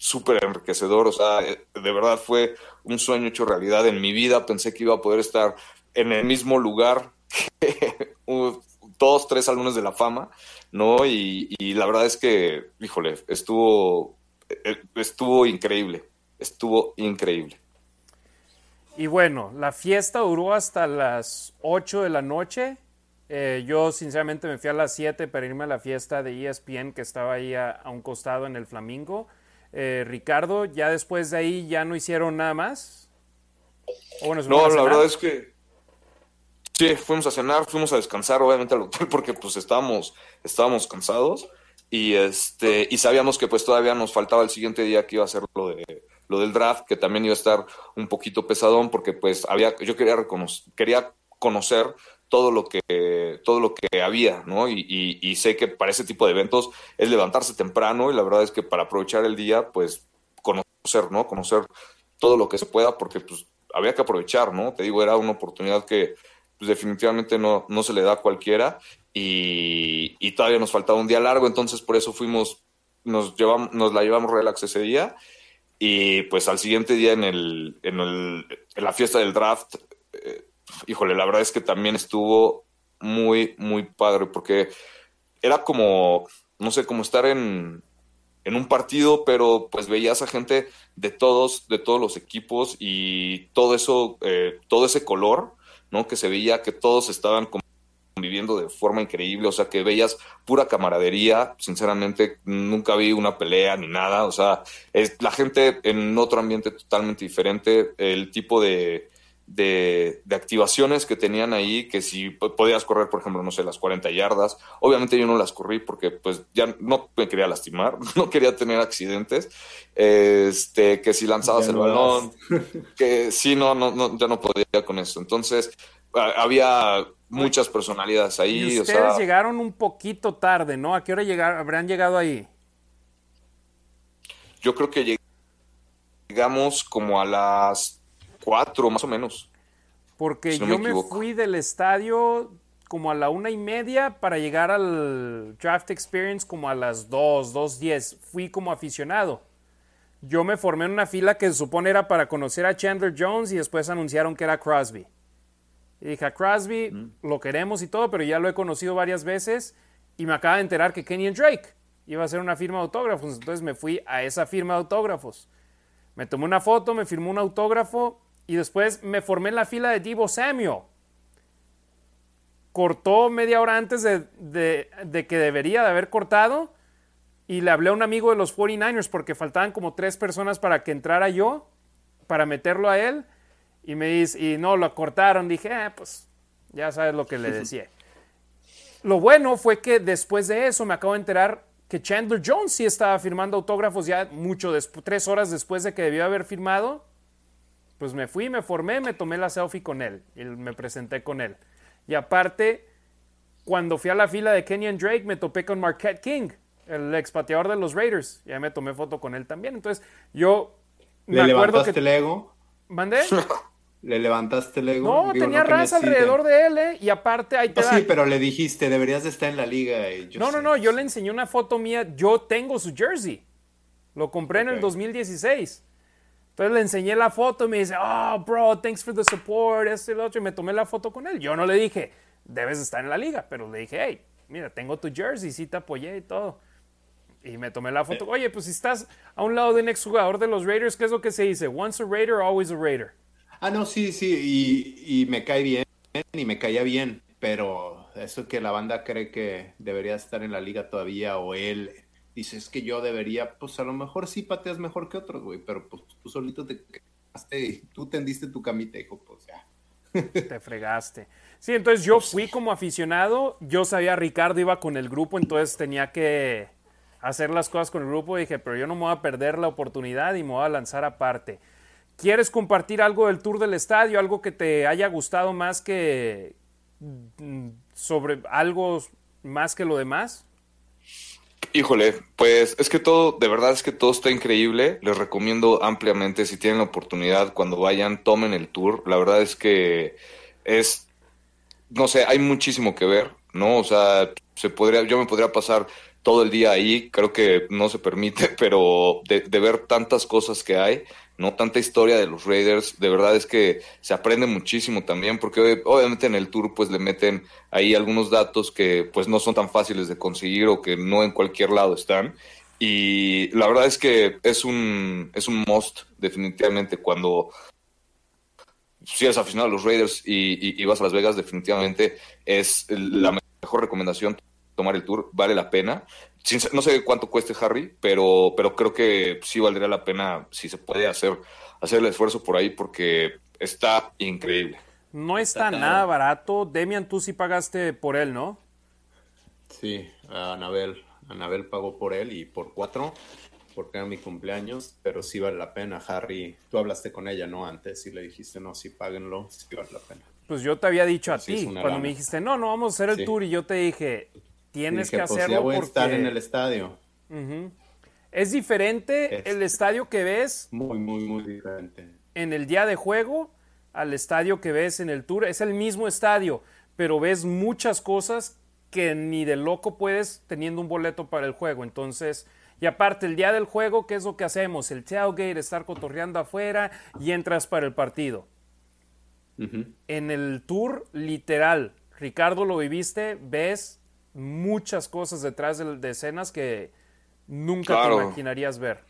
súper enriquecedor, o sea, eh, de verdad fue un sueño hecho realidad en mi vida, pensé que iba a poder estar en el mismo lugar que todos tres salones de la fama, ¿no? Y, la verdad es que, híjole, estuvo, eh, estuvo increíble, estuvo increíble. Y bueno, la fiesta duró hasta las 8 de la noche. Eh, yo sinceramente me fui a las 7 para irme a la fiesta de ESPN que estaba ahí a un costado en el Flamingo. Eh, Ricardo, ya después de ahí ya no hicieron nada más. no, la verdad es que sí, fuimos a cenar, fuimos a descansar, obviamente al hotel porque pues estábamos, estábamos cansados y este y sabíamos que pues todavía nos faltaba el siguiente día que iba a ser lo de lo del draft que también iba a estar un poquito pesadón porque pues había yo quería reconocer, quería conocer todo lo que, todo lo que había, ¿no? Y, sé que para ese tipo de eventos es levantarse temprano y la verdad es que para aprovechar el día, pues conocer, ¿no? Conocer todo lo que se pueda porque pues había que aprovechar, ¿no? Te digo, era una oportunidad que pues, definitivamente no, no se le da a cualquiera y, todavía nos faltaba un día largo, entonces por eso fuimos, nos, llevamos, nos la llevamos relax ese día y pues al siguiente día en, el, en, el, en la fiesta del draft híjole, la verdad es que también estuvo muy, muy padre, porque era como, no sé, como estar en, en un partido, pero pues veías a gente de todos, de todos los equipos y todo eso, eh, todo ese color, ¿no? Que se veía que todos estaban conviviendo de forma increíble, o sea, que veías pura camaradería, sinceramente nunca vi una pelea ni nada, o sea, es la gente en otro ambiente totalmente diferente, el tipo de, de, activaciones que tenían ahí, que si podías correr, por ejemplo, no sé, las 40 yardas, obviamente yo no las corrí porque pues ya no me quería lastimar, no quería tener accidentes, este, que si lanzabas el balón, que sí, no, no, no, ya no podía con eso. Entonces, había muchas personalidades ahí. Y ustedes llegaron un poquito tarde, ¿no? ¿A qué hora llegar, habrán llegado ahí? Yo creo que llegamos como a las cuatro más o menos. Porque yo me, fui del estadio como a la una y media para llegar al Draft Experience como a las dos, dos diez. Fui como aficionado. yo me formé en una fila que se supone era para conocer a Chandler Jones y después anunciaron que era Crosby. Y dije, a Crosby Mm. lo queremos y todo, pero ya lo he conocido varias veces y me acaba de enterar que Kenyon Drake iba a hacer una firma de autógrafos. Entonces me fui a esa firma de autógrafos. Me tomé una foto, me firmó un autógrafo y después me formé en la fila de Divo Samuel. Cortó media hora antes de, de- de que debería de haber cortado y le hablé a un amigo de los 49ers porque faltaban como tres personas para que entrara yo, para meterlo a él. Y me dice, y no, lo cortaron. Dije, "Ah, pues ya sabes lo que le decía. Lo bueno fue que después de eso me acabo de enterar que Chandler Jones sí estaba firmando autógrafos ya mucho después, tres horas después de que debió haber firmado. Pues me fui, me formé, me tomé la selfie con él y me presenté con él. Y aparte, cuando fui a la fila de Kenyon Drake, me topé con Marquette King, el expateador de los Raiders. Y ahí me tomé foto con él también. Entonces, yo ¿Le me acuerdo levantaste que. el ego? ¿Mandé? ¿Le levantaste el ego? No, Digo, tenía raza necesiten. alrededor de él, ¿eh? Y aparte, ahí te No, da. sí, pero le dijiste, deberías de estar en la liga. y yo No, no, sé. no, yo le enseñé una foto mía, yo tengo su jersey. Lo compré en el Ok. 2016. Entonces le enseñé la foto y me dice, oh, bro, thanks for the support, esto y lo otro, y me tomé la foto con él. Yo no le dije, debes estar en la liga, pero le dije, hey, mira, tengo tu jersey, sí te apoyé y todo. Y me tomé la foto. Oye, pues si estás a un lado de un exjugador de los Raiders, ¿qué es lo que se dice? Once a Raider, always a Raider. Ah, no, sí, sí, y, y me cae bien, y me caía bien, pero eso que la banda cree que debería estar en la liga todavía, o él dice, es que yo debería, pues a lo mejor sí pateas mejor que otros, güey, pero pues tú solito te quedaste y tú tendiste tu camita, hijo, pues ya. Te fregaste. Sí, entonces yo fui como aficionado, yo sabía Ricardo iba con el grupo, entonces tenía que hacer las cosas con el grupo. Dije, pero yo no me voy a perder la oportunidad y me voy a lanzar aparte. ¿Quieres compartir algo del tour del estadio? Algo que te haya gustado más que mm, sobre algo más que lo demás? Híjole, pues es que todo, de verdad es que todo está increíble. Les recomiendo ampliamente, si tienen la oportunidad, cuando vayan, tomen el tour. La verdad es que es, no sé, hay muchísimo que ver, ¿no? O sea, se podría, yo me podría pasar todo el día ahí, creo que no se permite, pero de, de ver tantas cosas que hay, ¿no? Tanta historia de los Raiders, de verdad es que se aprende muchísimo también, porque obviamente en el tour pues le meten ahí algunos datos que pues no son tan fáciles de conseguir o que no en cualquier lado están. Y la verdad es que es un, es un must, definitivamente, cuando si eres aficionado a los Raiders y, vas a Las Vegas, definitivamente es la mejor recomendación tomar el tour, vale la pena. Sin- no sé cuánto cueste Harry, pero, pero creo que sí valdría la pena si se puede hacer, hacer el esfuerzo por ahí porque está increíble. No está nada barato. Demian, tú sí pagaste por él, ¿no? Sí, a Anabel, Anabel pagó por él y por cuatro, porque era mi cumpleaños, pero sí vale la pena, Harry. Tú hablaste con ella, ¿no? Antes y le dijiste, no, sí, páguenlo, sí vale la pena. Pues yo te había dicho a Sí, ti, cuando lana. me dijiste, no, no vamos a hacer el Sí. tour, y yo te dije, tienes que pues hacerlo ya voy a porque estar en el estadio. es diferente Es- el estadio que ves Muy, muy, muy diferente. en el día de juego al estadio que ves en el tour. Es el mismo estadio, pero ves muchas cosas que ni de loco puedes teniendo un boleto para el juego. Entonces, y aparte, el día del juego, ¿qué es lo que hacemos? El tailgate, estar cotorreando afuera y entras para el partido. En el tour, literal, Ricardo lo viviste, ves muchas cosas detrás de, de escenas que nunca Claro. te imaginarías ver.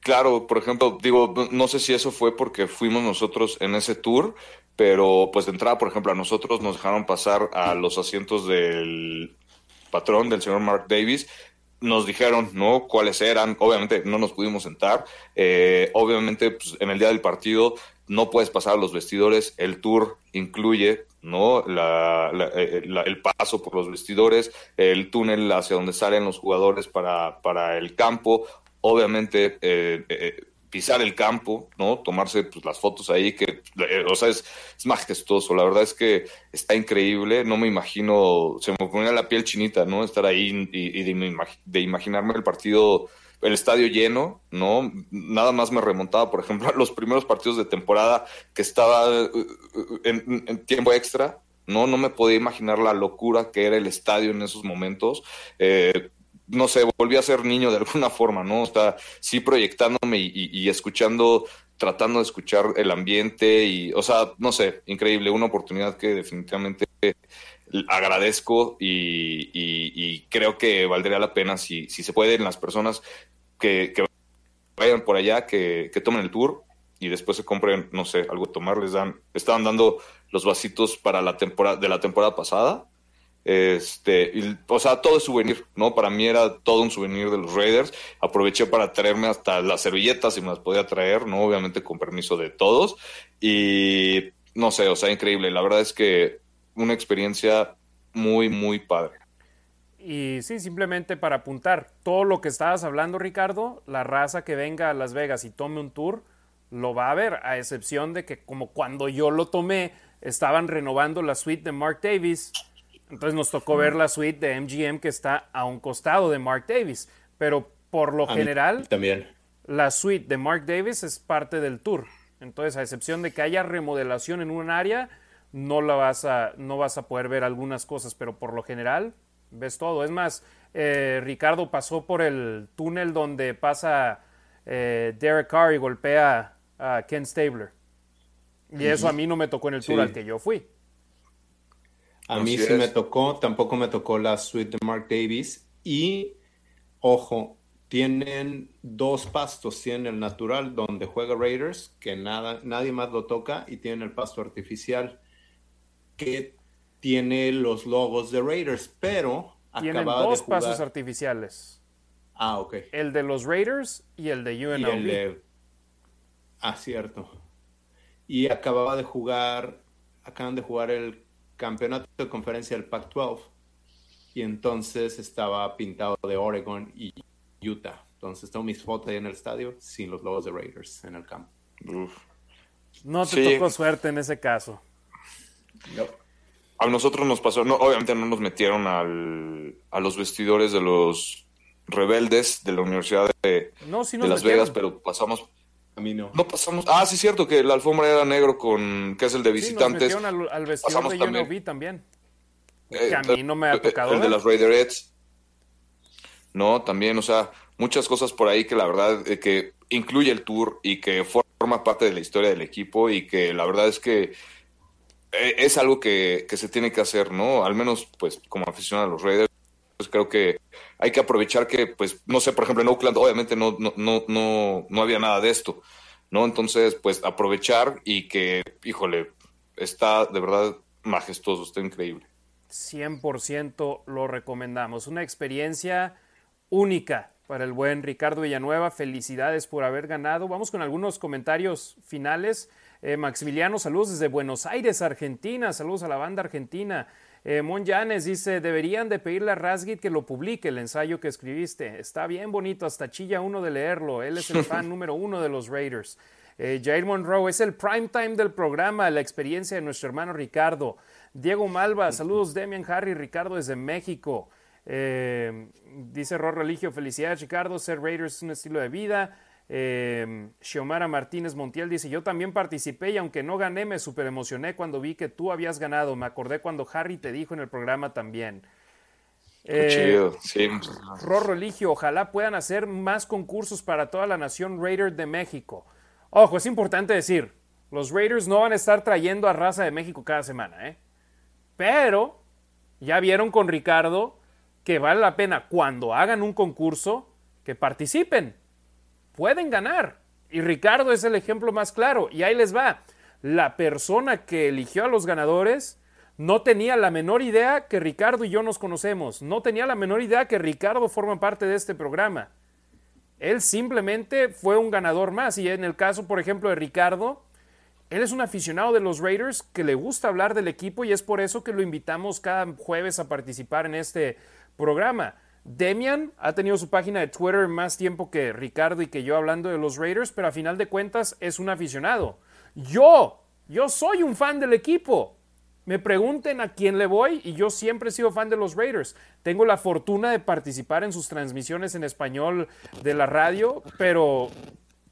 Claro, por ejemplo, digo, no- no sé si eso fue porque fuimos nosotros en ese tour, pero pues de entrada, por ejemplo, a nosotros nos dejaron pasar a los asientos del patrón, del señor Mark Davis. Nos dijeron, ¿no? Cuáles eran. Obviamente no nos pudimos sentar. Eh, obviamente, pues, en el día del partido no puedes pasar a los vestidores. El tour incluye, ¿no? La- la- eh, la- el paso por los vestidores, el túnel hacia donde salen los jugadores para, para el campo obviamente eh, eh, pisar el campo, ¿no? Tomarse pues, las fotos ahí, que, eh, o sea, es, es majestuoso. La verdad es que está increíble. No me imagino, se me ponía la piel chinita, ¿no? Estar ahí y, de imaginarme el partido, el estadio lleno, ¿no? Nada más me remontaba, por ejemplo, a los primeros partidos de temporada que estaba eh, en, en tiempo extra. No, no me podía imaginar la locura que era el estadio en esos momentos. Eh, no sé, volví a ser niño de alguna forma, ¿no? Está sí proyectándome y, escuchando, tratando de escuchar el ambiente y, o sea, no sé, increíble, una oportunidad que definitivamente agradezco y, creo que valdría la pena si, se pueden las personas que, vayan por allá, que, tomen el tour y después se compren, no sé, algo tomar, les dan, estaban dando los vasitos para la temporada, de la temporada pasada. Este, o sea, todo es souvenir, ¿no? Para mí era todo un souvenir de los Raiders. Aproveché para traerme hasta las servilletas si me las podía traer, ¿no? Obviamente con permiso de todos. Y no sé, o sea, increíble. La verdad es que una experiencia muy, muy padre. Y sí, simplemente para apuntar, todo lo que estabas hablando, Ricardo, la raza que venga a Las Vegas y tome un tour, lo va a ver, a excepción de que como cuando yo lo tomé, estaban renovando la suite de Mark Davis, entonces nos tocó ver la suite de MGM que está a un costado de Mark Davis, pero por lo general también. la suite de Mark Davis es parte del tour. Entonces, a excepción de que haya remodelación en un área, no la vas a no vas a poder ver algunas cosas, pero por lo general ves todo. Es más, eh, Ricardo pasó por el túnel donde pasa eh, Derek Carr y golpea a Ken Stabler. Y eso a mí no me tocó en el tour al que yo fui. A mí sí me tocó, tampoco me tocó la suite de Mark Davis. Y, ojo, tienen dos pastos. Tienen el natural donde juega Raiders, que nada, nadie más lo toca, y tienen el pasto artificial, que tiene los logos de Raiders, pero tienen dos pasos artificiales. Ah, ok. El de los Raiders y el de UNLV. Ah, cierto. Y acababa de jugar, acaban de jugar el campeonato de conferencia del Pac-12 y entonces estaba pintado de Oregon y Utah. Entonces tengo mis fotos ahí en el estadio sin los logos de Raiders en el campo. No te tocó suerte en ese caso. A nosotros nos pasó, no, obviamente no nos metieron al, a los vestidores de los rebeldes de la Universidad de, de Las Vegas, pero pasamos a mí no. No pasamos. Ah, sí, es cierto que la alfombra era negro con. que es el de visitantes. Sí, nos al, vestidor de también. también. Eh, que a mí no me ha eh, tocado. El de las Raiderettes. No, también, o sea, muchas cosas por ahí que la verdad eh, que incluye el tour y que forma parte de la historia del equipo y que la verdad es que es algo que, que se tiene que hacer, ¿no? Al menos, pues, como aficionado a los Raiders, pues creo que hay que aprovechar que, pues, no sé, por ejemplo, en Oakland obviamente no, no, no, no, no había nada de esto, ¿no? Entonces, pues, aprovechar y que, híjole, está de verdad majestuoso, está increíble. 100% lo recomendamos. Una experiencia única para el buen Ricardo Villanueva. Felicidades por haber ganado. Vamos con algunos comentarios finales. Eh, Maximiliano, saludos desde Buenos Aires, Argentina. Saludos a la banda argentina. Eh, Mon Yanes dice, deberían de pedirle a Rasgit que lo publique, el ensayo que escribiste. Está bien bonito, hasta chilla uno de leerlo. Él es el fan número uno de los Raiders. Eh, Jair Monroe, es el prime time del programa, la experiencia de nuestro hermano Ricardo. Diego Malva, saludos Demian Harry, Ricardo desde México. Eh, dice Ror Religio, felicidades Ricardo, ser Raiders es un estilo de vida. Eh, Xiomara Martínez Montiel dice, yo también participé y aunque no gané, me super emocioné cuando vi que tú habías ganado. Me acordé cuando Harry te dijo en el programa también. Qué eh, chido, sí. Rorro Religio, ojalá puedan hacer más concursos para toda la nación Raider de México. Ojo, es importante decir, los Raiders no van a estar trayendo a raza de México cada semana, ¿eh? Pero ya vieron con Ricardo que vale la pena cuando hagan un concurso que participen pueden ganar. Y Ricardo es el ejemplo más claro. Y ahí les va. La persona que eligió a los ganadores no tenía la menor idea que Ricardo y yo nos conocemos. No tenía la menor idea que Ricardo forma parte de este programa. Él simplemente fue un ganador más. Y en el caso, por ejemplo, de Ricardo, él es un aficionado de los Raiders que le gusta hablar del equipo y es por eso que lo invitamos cada jueves a participar en este programa. Demian ha tenido su página de Twitter más tiempo que Ricardo y que yo hablando de los Raiders, pero a final de cuentas es un aficionado. Yo, yo soy un fan del equipo. Me pregunten a quién le voy y yo siempre he sido fan de los Raiders. Tengo la fortuna de participar en sus transmisiones en español de la radio, pero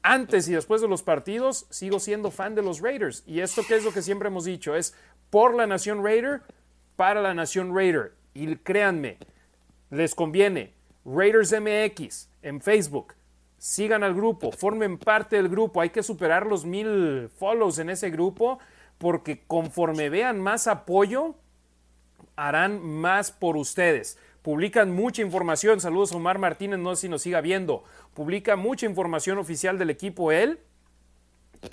antes y después de los partidos sigo siendo fan de los Raiders. Y esto que es lo que siempre hemos dicho, es por la nación Raider, para la nación Raider. Y créanme, les conviene. Raiders MX en Facebook. Sigan al grupo, formen parte del grupo. Hay que superar los mil follows en ese grupo porque conforme vean más apoyo, harán más por ustedes. Publican mucha información. Saludos a Omar Martínez, no sé si nos siga viendo. Publica mucha información oficial del equipo él.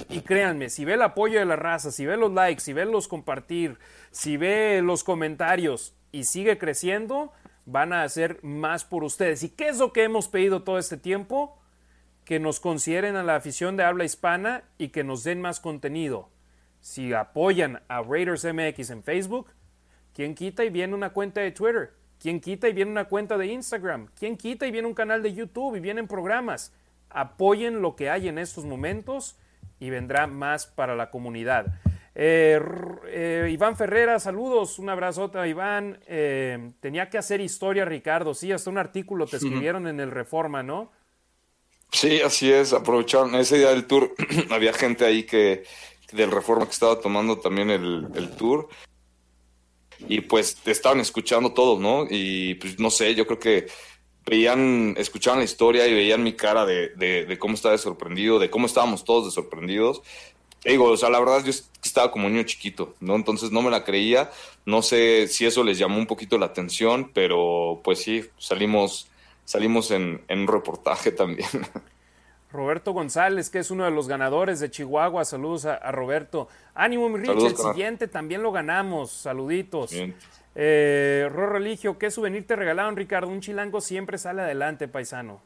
Y créanme, si ve el apoyo de la raza, si ve los likes, si ve los compartir, si ve los comentarios y sigue creciendo, van a hacer más por ustedes. ¿Y qué es lo que hemos pedido todo este tiempo? Que nos consideren a la afición de habla hispana y que nos den más contenido. Si apoyan a Raiders MX en Facebook, ¿quién quita y viene una cuenta de Twitter? ¿Quién quita y viene una cuenta de Instagram? ¿Quién quita y viene un canal de YouTube y vienen programas? Apoyen lo que hay en estos momentos y vendrá más para la comunidad. Eh, eh, Iván Ferrera, saludos, un abrazote a Iván. Eh, tenía que hacer historia, Ricardo. Sí, hasta un artículo te escribieron en el Reforma, ¿no? Sí, así es. Aprovecharon ese día del tour. había gente ahí que del Reforma que estaba tomando también el, el tour. Y pues estaban escuchando todo, ¿no? Y pues no sé, yo creo que veían, escuchaban la historia y veían mi cara de, de, cómo estaba de sorprendido, de cómo estábamos todos de sorprendidos. Digo, o sea, la verdad yo estaba como niño chiquito, ¿no? Entonces no me la creía, no sé si eso les llamó un poquito la atención, pero pues sí, salimos, salimos en, en un reportaje también. Roberto González, que es uno de los ganadores de Chihuahua. Saludos a, Roberto. Ánimo, mi Rich, el siguiente también lo ganamos. Saluditos. Eh, Ro Religio, ¿qué souvenir te regalaron, Ricardo? Un chilango siempre sale adelante, paisano.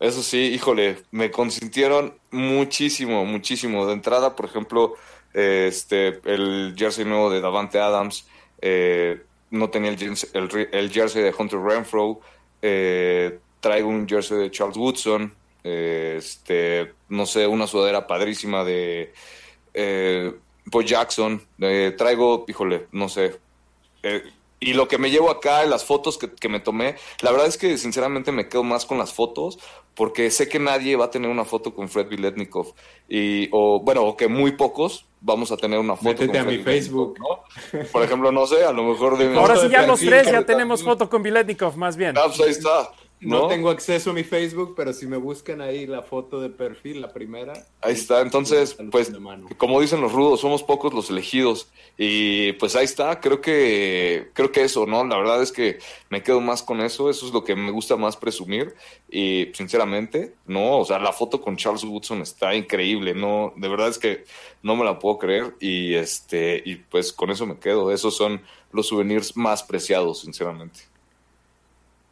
Eso sí, híjole, me consintieron muchísimo, muchísimo. De entrada, por ejemplo, este, el jersey nuevo de Davante Adams, eh, no tenía el, el, jersey de Hunter Renfro, eh, traigo un jersey de Charles Woodson, este, no sé, una sudadera padrísima de eh, Jackson, traigo, híjole, no sé, eh, y lo que me llevo acá, las fotos que, me tomé, la verdad es que sinceramente me quedo más con las fotos porque sé que nadie va a tener una foto con Fred Viletnikov. Y, o bueno, o que muy pocos vamos a tener una foto Métete a mi Facebook. Por ejemplo, no sé, a lo mejor... De Ahora sí ya los tres ya tenemos foto con Viletnikov, más bien. Ah, pues ahí está. ¿No? tengo acceso a mi Facebook, pero si me buscan ahí la foto de perfil, la primera. Ahí está, entonces, pues, como dicen los rudos, somos pocos los elegidos. Y pues ahí está, creo que, creo que eso, ¿no? La verdad es que me quedo más con eso, eso es lo que me gusta más presumir. Y sinceramente, no, o sea, la foto con Charles Woodson está increíble, no, de verdad es que no me la puedo creer. Y este, y pues con eso me quedo. Esos son los souvenirs más preciados, sinceramente.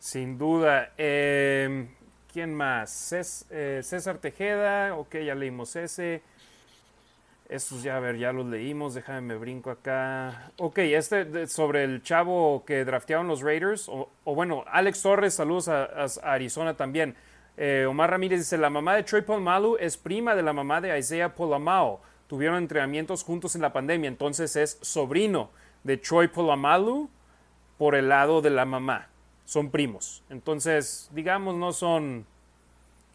Sin duda. Em, ¿Quién más? Eh, César Tejeda, ok, ya leímos ese. Estos ya, a ver, ya los leímos, déjame me brinco acá. Ok, este sobre el chavo que draftearon los Raiders, o, bueno, Alex Torres, saludos a, Arizona también. Eh, Omar Ramírez dice, la mamá de Troy Polamalu es prima de la mamá de Isaiah Polamao. Tuvieron entrenamientos juntos en la pandemia, entonces es sobrino de Troy Polamalu por el lado de la mamá son primos. Entonces, digamos, no son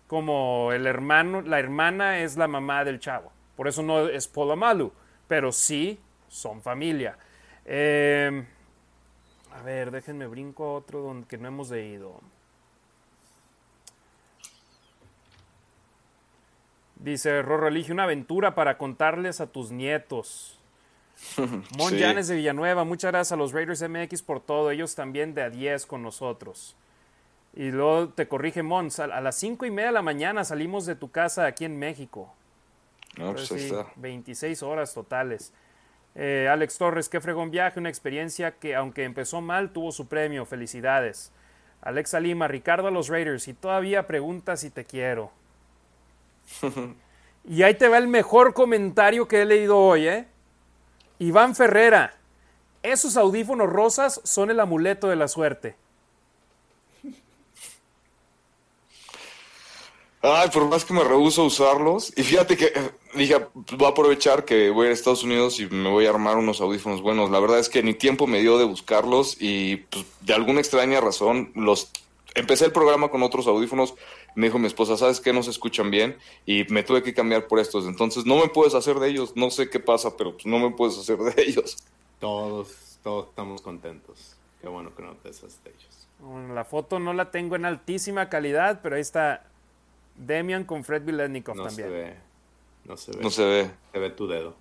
como el hermano, la hermana es la mamá del chavo. Por eso no es Polamalu, pero sí son familia. Em, a ver, déjenme brinco a otro donde que no hemos leído. Dice Rorro Elige una aventura para contarles a tus nietos. Mon Janes de Villanueva, muchas gracias a los Raiders MX por todo, ellos también de a 10 con nosotros. Y luego te corrige Mon, a las 5 y media de la mañana salimos de tu casa aquí en México. No, pues 26 horas totales. Eh, Alex Torres, qué fregón viaje, una experiencia que aunque empezó mal tuvo su premio, felicidades. Alexa Lima, Ricardo a los Raiders y todavía preguntas si te quiero. y ahí te va el mejor comentario que he leído hoy, ¿eh? Iván Ferrera, esos audífonos rosas son el amuleto de la suerte. Ay, por más que me rehuso a usarlos. Y fíjate que dije, voy a aprovechar que voy a Estados Unidos y me voy a armar unos audífonos buenos. La verdad es que ni tiempo me dio de buscarlos y pues, de alguna extraña razón los empecé el programa con otros audífonos. Me dijo mi esposa, ¿sabes qué? No se escuchan bien y me tuve que cambiar por estos. Entonces no me puedes hacer de ellos. No sé qué pasa, pero pues, no me puedes hacer de ellos. Todos, todos estamos contentos. Qué bueno que no te ellos. Bueno, la foto no la tengo en altísima calidad, pero ahí está Demian con Fred Viletnikov no también. Se ve. No se ve. No se ve. Se ve tu dedo.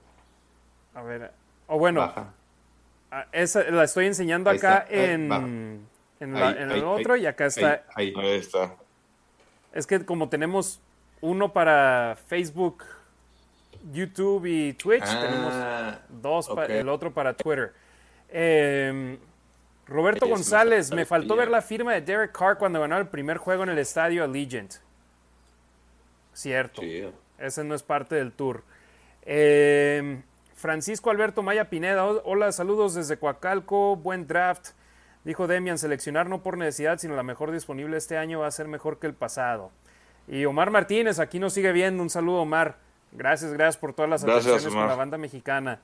A ver. O bueno. Esa la estoy enseñando acá en, en, el otro y acá está. Ahí, está. Es que como tenemos uno para Facebook, YouTube y Twitch, ah, tenemos dos, el otro para Twitter. Em, Roberto González, me faltó ver la firma de Derek Carr cuando ganó el primer juego en el estadio Allegiant. Cierto. Ese no es parte del tour. Em, Francisco Alberto Maya Pineda, hola, saludos desde Coacalco, buen draft. Dijo Demian, seleccionar no por necesidad, sino la mejor disponible este año va a ser mejor que el pasado. Y Omar Martínez, aquí nos sigue viendo. Un saludo, Omar. Gracias, gracias por todas las atenciones con la banda mexicana.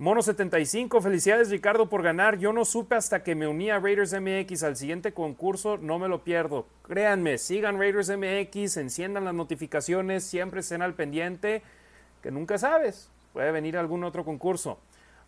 Mono75, felicidades Ricardo por ganar. Yo no supe hasta que me uní a Raiders MX al siguiente concurso, no me lo pierdo. Créanme, sigan Raiders MX, enciendan las notificaciones, siempre estén al pendiente, que nunca sabes, puede venir algún otro concurso.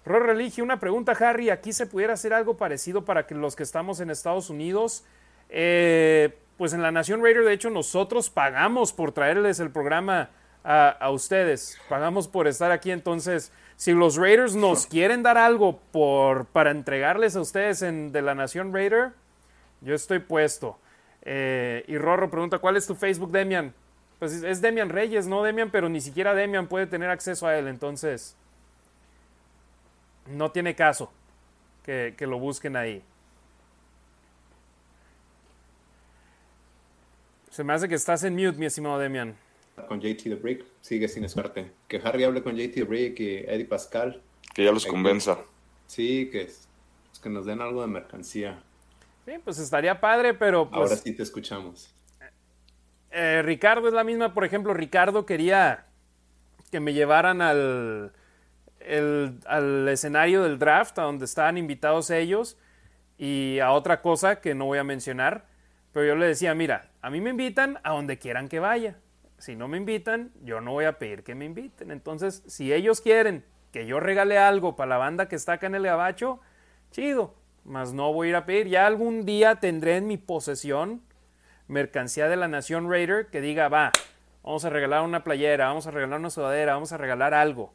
Ro Religio, una pregunta, Harry. Aquí se pudiera hacer algo parecido para que los que estamos en Estados Unidos, eh, pues en la Nación Raider, de hecho, nosotros pagamos por traerles el programa a, ustedes, pagamos por estar aquí. Entonces, si los Raiders nos quieren dar algo por, para entregarles a ustedes en, de la Nación Raider, yo estoy puesto. Eh, y Rorro pregunta, ¿cuál es tu Facebook, Demian? Pues es Demian Reyes, no Demian, pero ni siquiera Demian puede tener acceso a él. Entonces, no tiene caso que, lo busquen ahí. Se me hace que estás en mute, mi estimado Demian. Con JT The Brick, sigue sin suerte. Que Harry hable con JT The Brick y Eddie Pascal. Que ya los convenza. sí, que, que nos den algo de mercancía. Sí, pues estaría padre, pero pues, Ahora sí te escuchamos. Eh, Ricardo es la misma, por ejemplo, Ricardo quería que me llevaran al, al escenario del draft, a donde estaban invitados ellos, y a otra cosa que no voy a mencionar, pero yo le decía, mira, a mí me invitan a donde quieran que vaya. Si no me invitan, yo no voy a pedir que me inviten. Entonces, si ellos quieren que yo regale algo para la banda que está acá en el gabacho, chido, mas no voy a ir a pedir. Ya algún día tendré en mi posesión mercancía de la Nación Raider que diga, va, vamos a regalar una playera, vamos a regalar una sudadera, vamos a regalar algo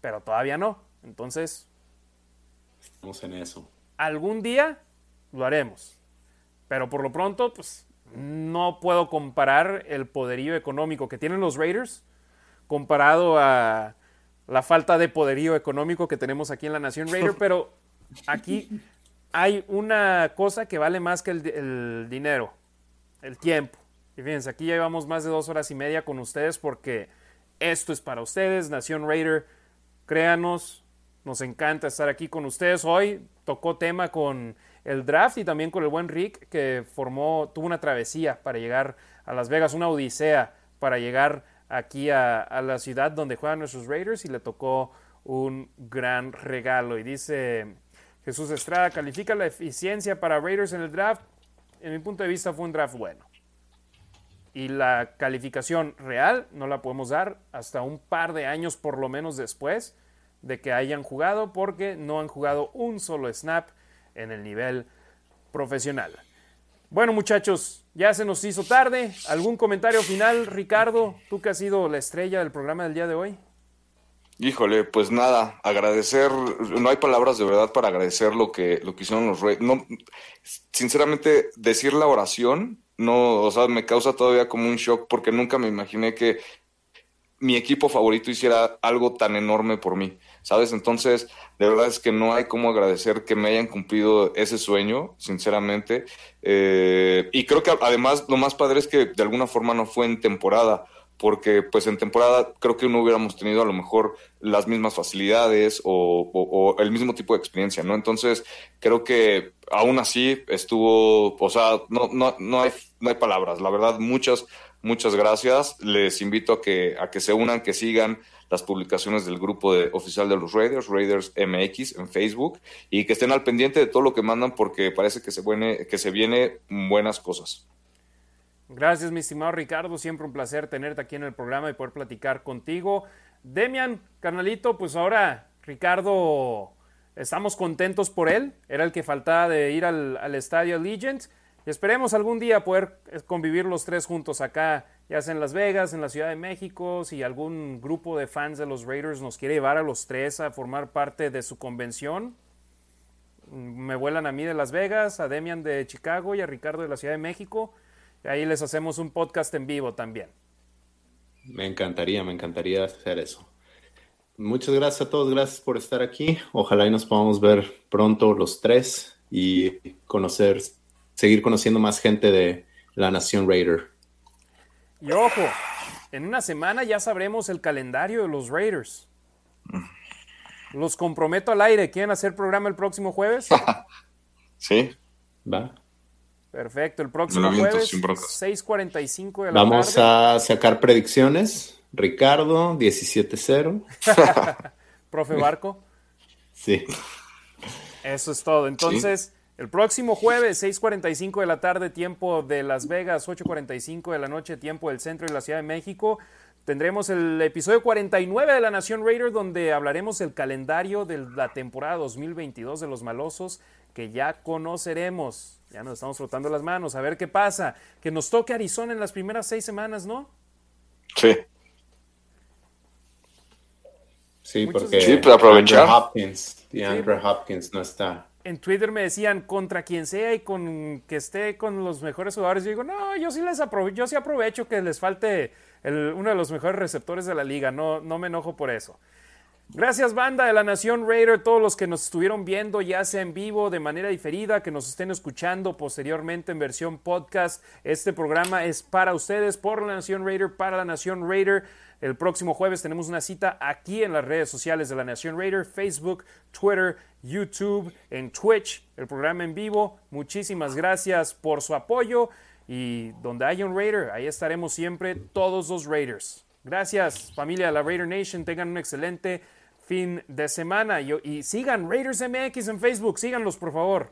pero todavía no. Entonces, estamos en eso. Algún día lo haremos, pero por lo pronto, pues no puedo comparar el poderío económico que tienen los Raiders comparado a la falta de poderío económico que tenemos aquí en la Nación Raider, pero aquí hay una cosa que vale más que el, el dinero, el tiempo. Y fíjense, aquí ya llevamos más de dos horas y media con ustedes porque esto es para ustedes, Nación Raider Créanos, nos encanta estar aquí con ustedes. Hoy tocó tema con el draft y también con el buen Rick, que formó, tuvo una travesía para llegar a Las Vegas, una odisea para llegar aquí a, la ciudad donde juegan nuestros Raiders y le tocó un gran regalo. Y dice Jesús Estrada, califica la eficiencia para Raiders en el draft. En mi punto de vista fue un draft bueno. Y la calificación real no la podemos dar hasta un par de años por lo menos después de que hayan jugado porque no han jugado un solo snap en el nivel profesional. Bueno muchachos, ya se nos hizo tarde. ¿Algún comentario final, Ricardo? Tú que has sido la estrella del programa del día de hoy. Híjole, pues nada, agradecer, no hay palabras de verdad para agradecer lo que, lo que hicieron los Reyes. No, sinceramente, decir la oración no, o sea, me causa todavía como un shock porque nunca me imaginé que mi equipo favorito hiciera algo tan enorme por mí, ¿sabes? Entonces, de verdad es que no hay cómo agradecer que me hayan cumplido ese sueño, sinceramente. Eh, y creo que además lo más padre es que de alguna forma no fue en temporada, porque pues en temporada creo que no hubiéramos tenido a lo mejor las mismas facilidades o, el mismo tipo de experiencia, ¿no? Entonces creo que aún así estuvo, o sea, no, no, no, hay, no hay palabras, la verdad, muchas, muchas gracias, les invito a que, a que se unan, que sigan las publicaciones del grupo de, oficial de los Raiders, Raiders MX en Facebook, y que estén al pendiente de todo lo que mandan porque parece que se, viene, que se viene buenas cosas. Gracias, mi estimado Ricardo. Siempre un placer tenerte aquí en el programa y poder platicar contigo. Demian, carnalito, pues ahora Ricardo estamos contentos por él. Era el que faltaba de ir al, al estadio Allegiant. Y esperemos algún día poder eh, convivir los tres juntos acá, ya sea en Las Vegas, en la Ciudad de México, si algún grupo de fans de los Raiders nos quiere llevar a los tres a formar parte de su convención. mm, Me vuelan a mí de Las Vegas, a Demian de Chicago y a Ricardo de la Ciudad de México. Y ahí les hacemos un podcast en vivo también. Me encantaría, me encantaría hacer eso. Muchas gracias a todos, gracias por estar aquí. Ojalá y nos podamos ver pronto los tres y conocer, seguir conociendo más gente de la Nación Raider. Y ojo, en una semana ya sabremos el calendario de los Raiders. Los comprometo al aire. ¿Quieren hacer programa el próximo jueves? Sí. ¿Va? Perfecto, el próximo jueves, sin broncas. 6:45 de la Vamos tarde. a sacar predicciones. Ricardo, 17-0. Profe Barco. Sí. Eso es todo. Entonces, el próximo jueves, 6:45 de la tarde, tiempo de Las Vegas, 8:45 de la noche, tiempo del centro de la Ciudad de México, tendremos el episodio 49 de La Nación Raider, donde hablaremos del calendario de la temporada 2022 de los malosos, que ya conoceremos. Ya nos estamos frotando las manos, a ver qué pasa. Que nos toque Arizona en las primeras seis semanas, ¿no? Sí. Sí, Muchos- porque Sí, aprovechar. Andrew Hopkins, y Andrew Hopkins no está. en Twitter me decían contra quien sea y con que esté con los mejores jugadores. Yo digo, no, yo sí les aprovecho, yo sí aprovecho que les falte el- uno de los mejores receptores de la liga. No, no me enojo por eso. Gracias, banda de la Nación Raider, todos los que nos estuvieron viendo, ya sea en vivo, de manera diferida, que nos estén escuchando posteriormente en versión podcast. Este programa es para ustedes, por la Nación Raider, para la Nación Raider. El próximo jueves tenemos una cita aquí en las redes sociales de la Nación Raider, Facebook, Twitter, YouTube, en Twitch, el programa en vivo. Muchísimas gracias por su apoyo y donde haya un Raider, ahí estaremos siempre todos los Raiders. Gracias, familia de la Raider Nation. Tengan un excelente fin de semana. Y, y sigan Raiders MX en Facebook. Síganlos, por favor.